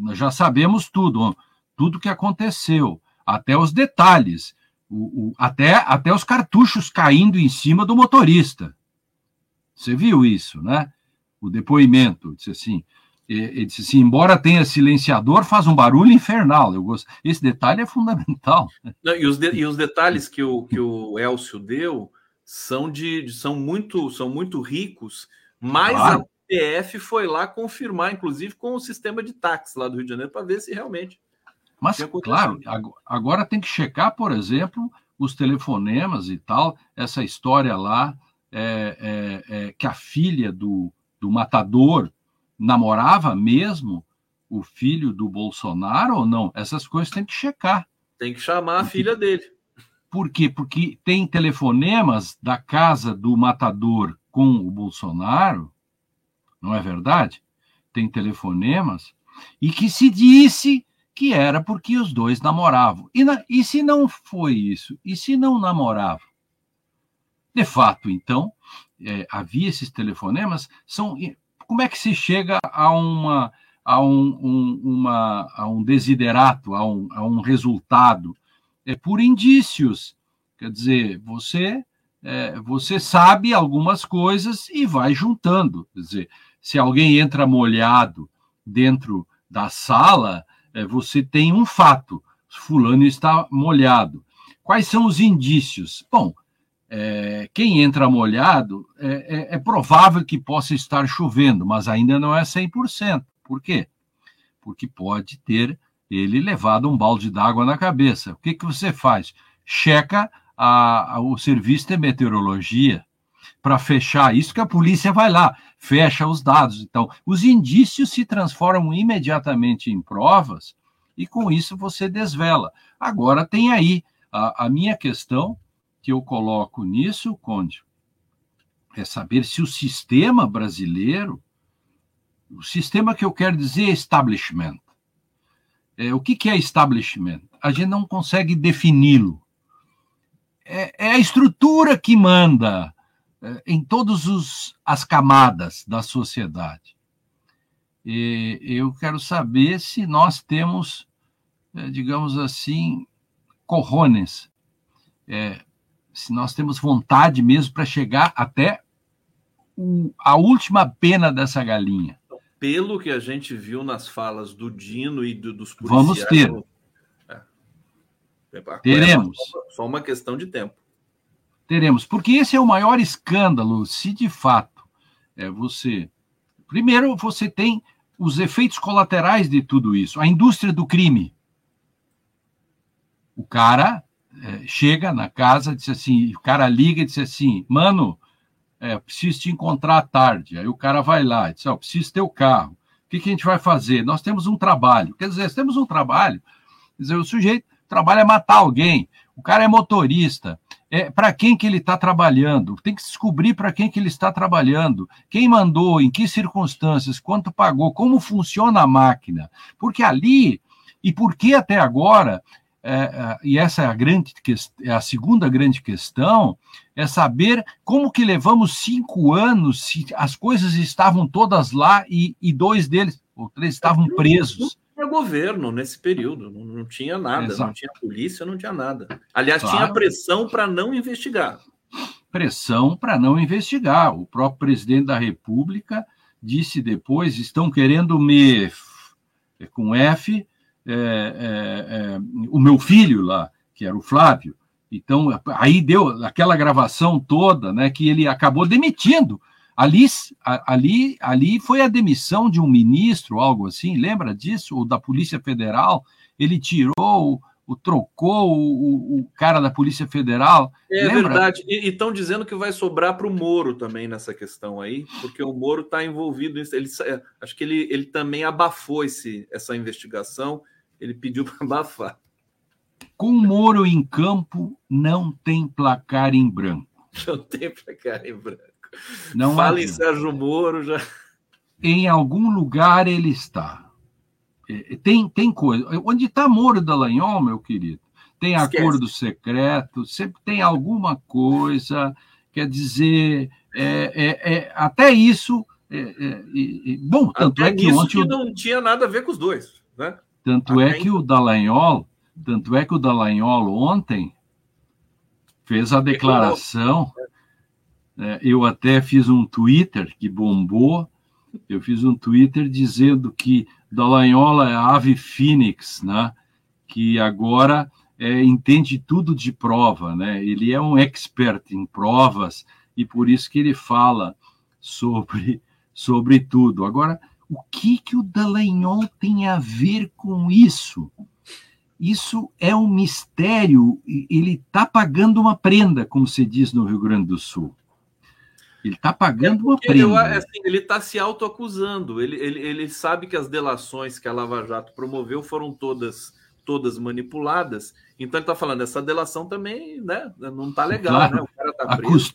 Nós já sabemos tudo, tudo que aconteceu, até os detalhes, o, o, até, até os cartuchos caindo em cima do motorista. Você viu isso, né? O depoimento, disse assim, ele disse assim, embora tenha silenciador, faz um barulho infernal. Eu gosto. Esse detalhe é fundamental. Não, e, os de, e os detalhes que o, que o Elcio deu são de são muito são muito ricos, mas claro. a PF foi lá confirmar, inclusive com o sistema de táxi lá do Rio de Janeiro, para ver se realmente. Mas, claro, agora tem que checar, por exemplo, os telefonemas e tal, essa história lá, é, é, é, que a filha do, do matador namorava mesmo o filho do Bolsonaro ou não? Essas coisas tem que checar. Tem que chamar a filha dele. Por quê? Porque tem telefonemas da casa do matador com o Bolsonaro, não é verdade? Tem telefonemas, e que se disse que era porque os dois namoravam. E, na, e se não foi isso? E se não namoravam? De fato, então, é, havia esses telefonemas, são como é que se chega a uma a um, um, uma, a um desiderato, a um, a um resultado? É por indícios. Quer dizer, você é, você sabe algumas coisas e vai juntando. Quer dizer, se alguém entra molhado dentro da sala, é, você tem um fato: fulano está molhado. Quais são os indícios? Bom, é, quem entra molhado, é, é, é, provável que possa estar chovendo, mas ainda não é 100%. Por quê? Porque pode ter ele levado um balde d'água na cabeça. O que, que você faz? Checa a, a, o serviço de meteorologia para fechar isso que a polícia vai lá, fecha os dados. Então, os indícios se transformam imediatamente em provas e com isso você desvela. Agora tem aí a, a minha questão que eu coloco nisso, Conde, é saber se o sistema brasileiro, o sistema que eu quero dizer é establishment. É, o que, que é establishment? A gente não consegue defini-lo. É, é, a estrutura que manda é, em todas as camadas da sociedade. E eu quero saber se nós temos, é, digamos assim, corrones, é, se nós temos vontade mesmo para chegar até o, a última pena dessa galinha. Pelo que a gente viu nas falas do Dino e do, dos policiais... Vamos ter. É. é Teremos. Só uma questão de tempo. Teremos, porque esse é o maior escândalo, se de fato é você... Primeiro, você tem os efeitos colaterais de tudo isso. A indústria do crime. O cara é, chega na casa, diz assim, o cara liga e diz assim, mano, é, preciso te encontrar à tarde. Aí o cara vai lá e diz, ó, oh, preciso ter o carro. O que, que a gente vai fazer? Nós temos um trabalho. Quer dizer, temos um trabalho. Quer dizer, o sujeito trabalha é matar alguém. O cara é motorista. É, para quem que ele está trabalhando? Tem que descobrir para quem que ele está trabalhando. Quem mandou, em que circunstâncias, quanto pagou, como funciona a máquina. Porque ali, e por que até agora, é, é, e essa é a grande é a segunda grande questão, é saber como que levamos cinco anos se as coisas estavam todas lá e, e dois deles, ou três, estavam presos. Não tinha governo nesse período, não, não tinha nada, Exato. não tinha polícia, não tinha nada. Aliás, claro. tinha pressão para não investigar. Pressão para não investigar. O próprio presidente da República disse depois: estão querendo me, com F, é, é, é, o meu filho lá, que era o Flávio. Então, aí deu aquela gravação toda, né, que ele acabou demitindo. Ali, ali, ali foi a demissão de um ministro, algo assim, lembra disso? Ou da Polícia Federal? Ele tirou, o, trocou o, o, cara da Polícia Federal. É lembra? verdade. E estão dizendo que vai sobrar para o Moro também nessa questão aí, porque o Moro está envolvido nisso. Ele, acho que ele, ele também abafou esse, essa investigação ele pediu para abafar. Com Moro em campo, não tem placar em branco. Não tem placar em branco. Não Fala em Sérgio Moro já. Em algum lugar ele está. É, tem, tem coisa. Onde está Moro Dallagnol, meu querido? Tem Esquece. acordo secreto, sempre tem alguma coisa. Quer dizer, é, é, é até isso. É, é, bom, tanto até é que ontem. Que não tinha nada a ver com os dois, né? Tanto é que o Dallagnol, tanto é que o Dallagnol ontem fez a declaração. É, eu até fiz um Twitter que bombou. Eu fiz um Twitter dizendo que Dallagnol é a ave fênix, né? Que agora é, entende tudo de prova, né? Ele é um expert em provas e por isso que ele fala sobre sobre tudo. Agora, o que, que o Dallagnol tem a ver com isso? Isso é um mistério. Ele está pagando uma prenda, como se diz no Rio Grande do Sul. Ele está pagando é uma prenda. Eu, assim, ele está se autoacusando. Ele, ele, ele sabe que as delações que a Lava Jato promoveu foram todas todas manipuladas. Então ele está falando, essa delação também né, não está legal, claro, né? O cara está preso.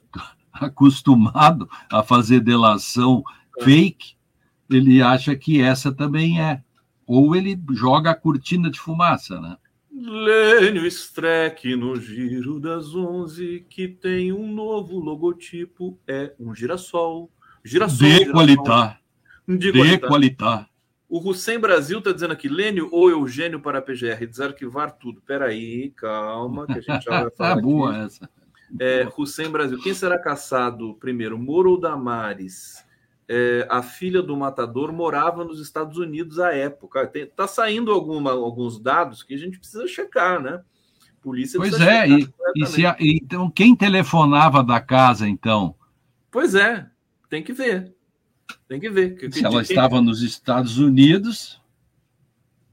Acostumado a fazer delação é. fake, ele acha que essa também é. Ou ele joga a cortina de fumaça, né? Lênio Streck no Giro das Onze, que tem um novo logotipo, é um girassol. Girassol. De qualidade. De, de qualidade. O Hussein Brasil está dizendo aqui, Lênio ou Eugênio para a PGR, desarquivar tudo. Peraí, calma, que a gente já vai falar. é boa aqui. essa. É, Hussein Brasil, quem será caçado primeiro, Moro ou Damares? É, a filha do matador morava nos Estados Unidos à época. Está saindo alguma, alguns dados que a gente precisa checar, né? Polícia pois é, e, e se a, então quem telefonava da casa, então? Pois é, tem que ver. Tem que ver. se ela estava nos Estados Unidos.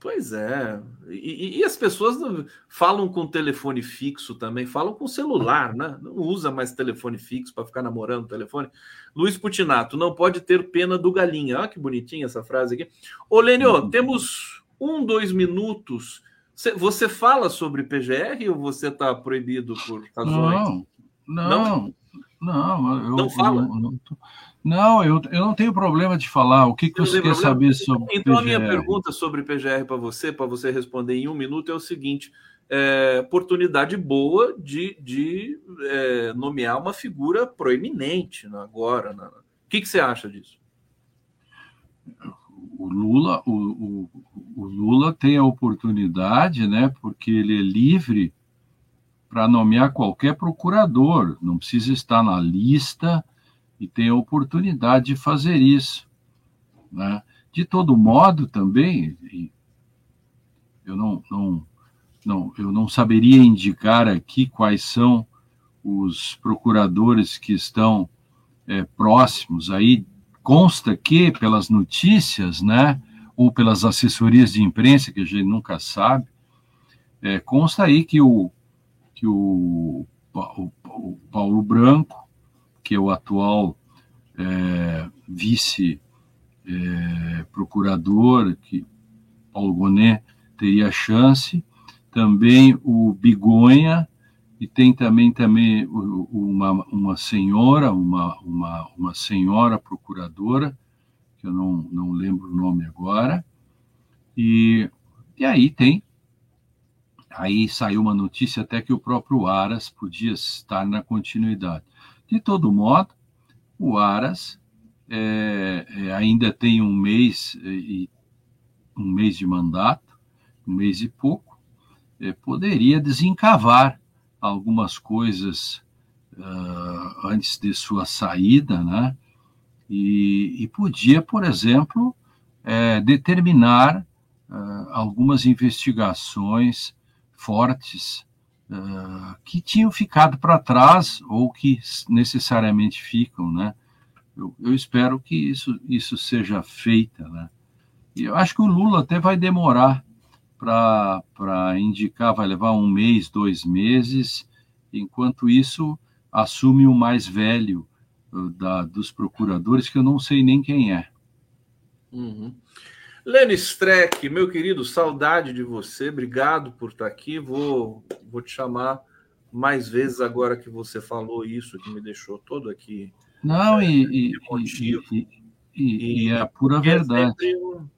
Pois é. E, e, as pessoas falam com telefone fixo também, falam com celular, né? Não usa mais telefone fixo para ficar namorando o telefone. Luiz Putinato, não pode ter pena do galinha. Olha que bonitinha essa frase aqui. Ô, Lênio, uhum. temos um, dois minutos. Você fala sobre PGR ou você está proibido por razões? Não, não, não. Não eu, não fala? Eu, eu, não, eu, eu não tenho problema de falar. O que, que você quer saber sobre Então, PGR? a minha pergunta sobre PGR para você, para você responder em um minuto, é o seguinte: é, oportunidade boa de, de é, nomear uma figura proeminente agora. Né? O que, que você acha disso? O Lula, o, o, o Lula tem a oportunidade, né? Porque ele é livre para nomear qualquer procurador, não precisa estar na lista e tem a oportunidade de fazer isso. Né? De todo modo, também, eu não, não, não, eu não saberia indicar aqui quais são os procuradores que estão é, próximos. Aí consta que, pelas notícias, né, ou pelas assessorias de imprensa, que a gente nunca sabe, é, consta aí que o, que o, o, o Paulo Branco que é o atual é, vice-procurador, é, que Paulo Gonet teria chance, também o Bigonha, e tem também, também uma, uma senhora, uma, uma, uma senhora procuradora, que eu não, não lembro o nome agora, e, e aí tem Aí saiu uma notícia até que o próprio Aras podia estar na continuidade. De todo modo, o Aras é, é, ainda tem um mês e um mês de mandato, um mês e pouco, é, poderia desencavar algumas coisas uh, antes de sua saída, né? E, e podia, por exemplo, é, determinar uh, algumas investigações fortes uh, que tinham ficado para trás ou que necessariamente ficam, né? Eu, eu, espero que isso, isso seja feito, né? E eu acho que o Lula até vai demorar para indicar, vai levar um mês, dois meses, enquanto isso assume o mais velho uh, da, dos procuradores, que eu não sei nem quem é. Uhum. Lênin Streck, meu querido, saudade de você, obrigado por estar aqui. Vou, vou te chamar mais vezes agora que você falou isso, que me deixou todo aqui. Não, é, e, e, e, e, é a pura verdade. É um,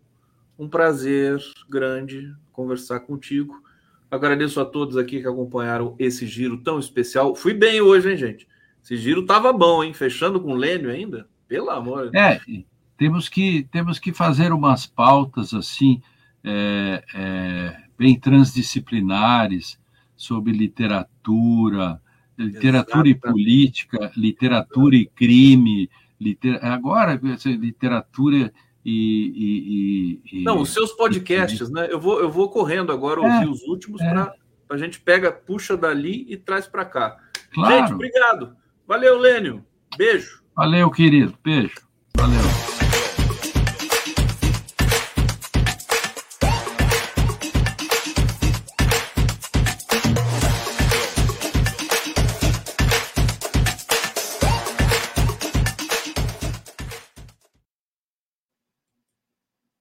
um prazer grande conversar contigo. Agradeço a todos aqui que acompanharam esse giro tão especial. Fui bem hoje, hein, gente? Esse giro tava bom, hein? Fechando com o Lênio ainda. Pelo amor de é, Deus. É, temos que, temos que fazer umas pautas assim, é, é, bem transdisciplinares, sobre literatura, literatura Exatamente. e política, literatura e crime, liter... agora literatura e, e, e, Não, os seus podcasts, né? Eu vou, eu vou correndo agora é, ouvir os últimos é. para a gente pega, puxa dali e traz para cá. Claro. Gente, obrigado. Valeu, Lênio. Beijo. Valeu, querido. Beijo.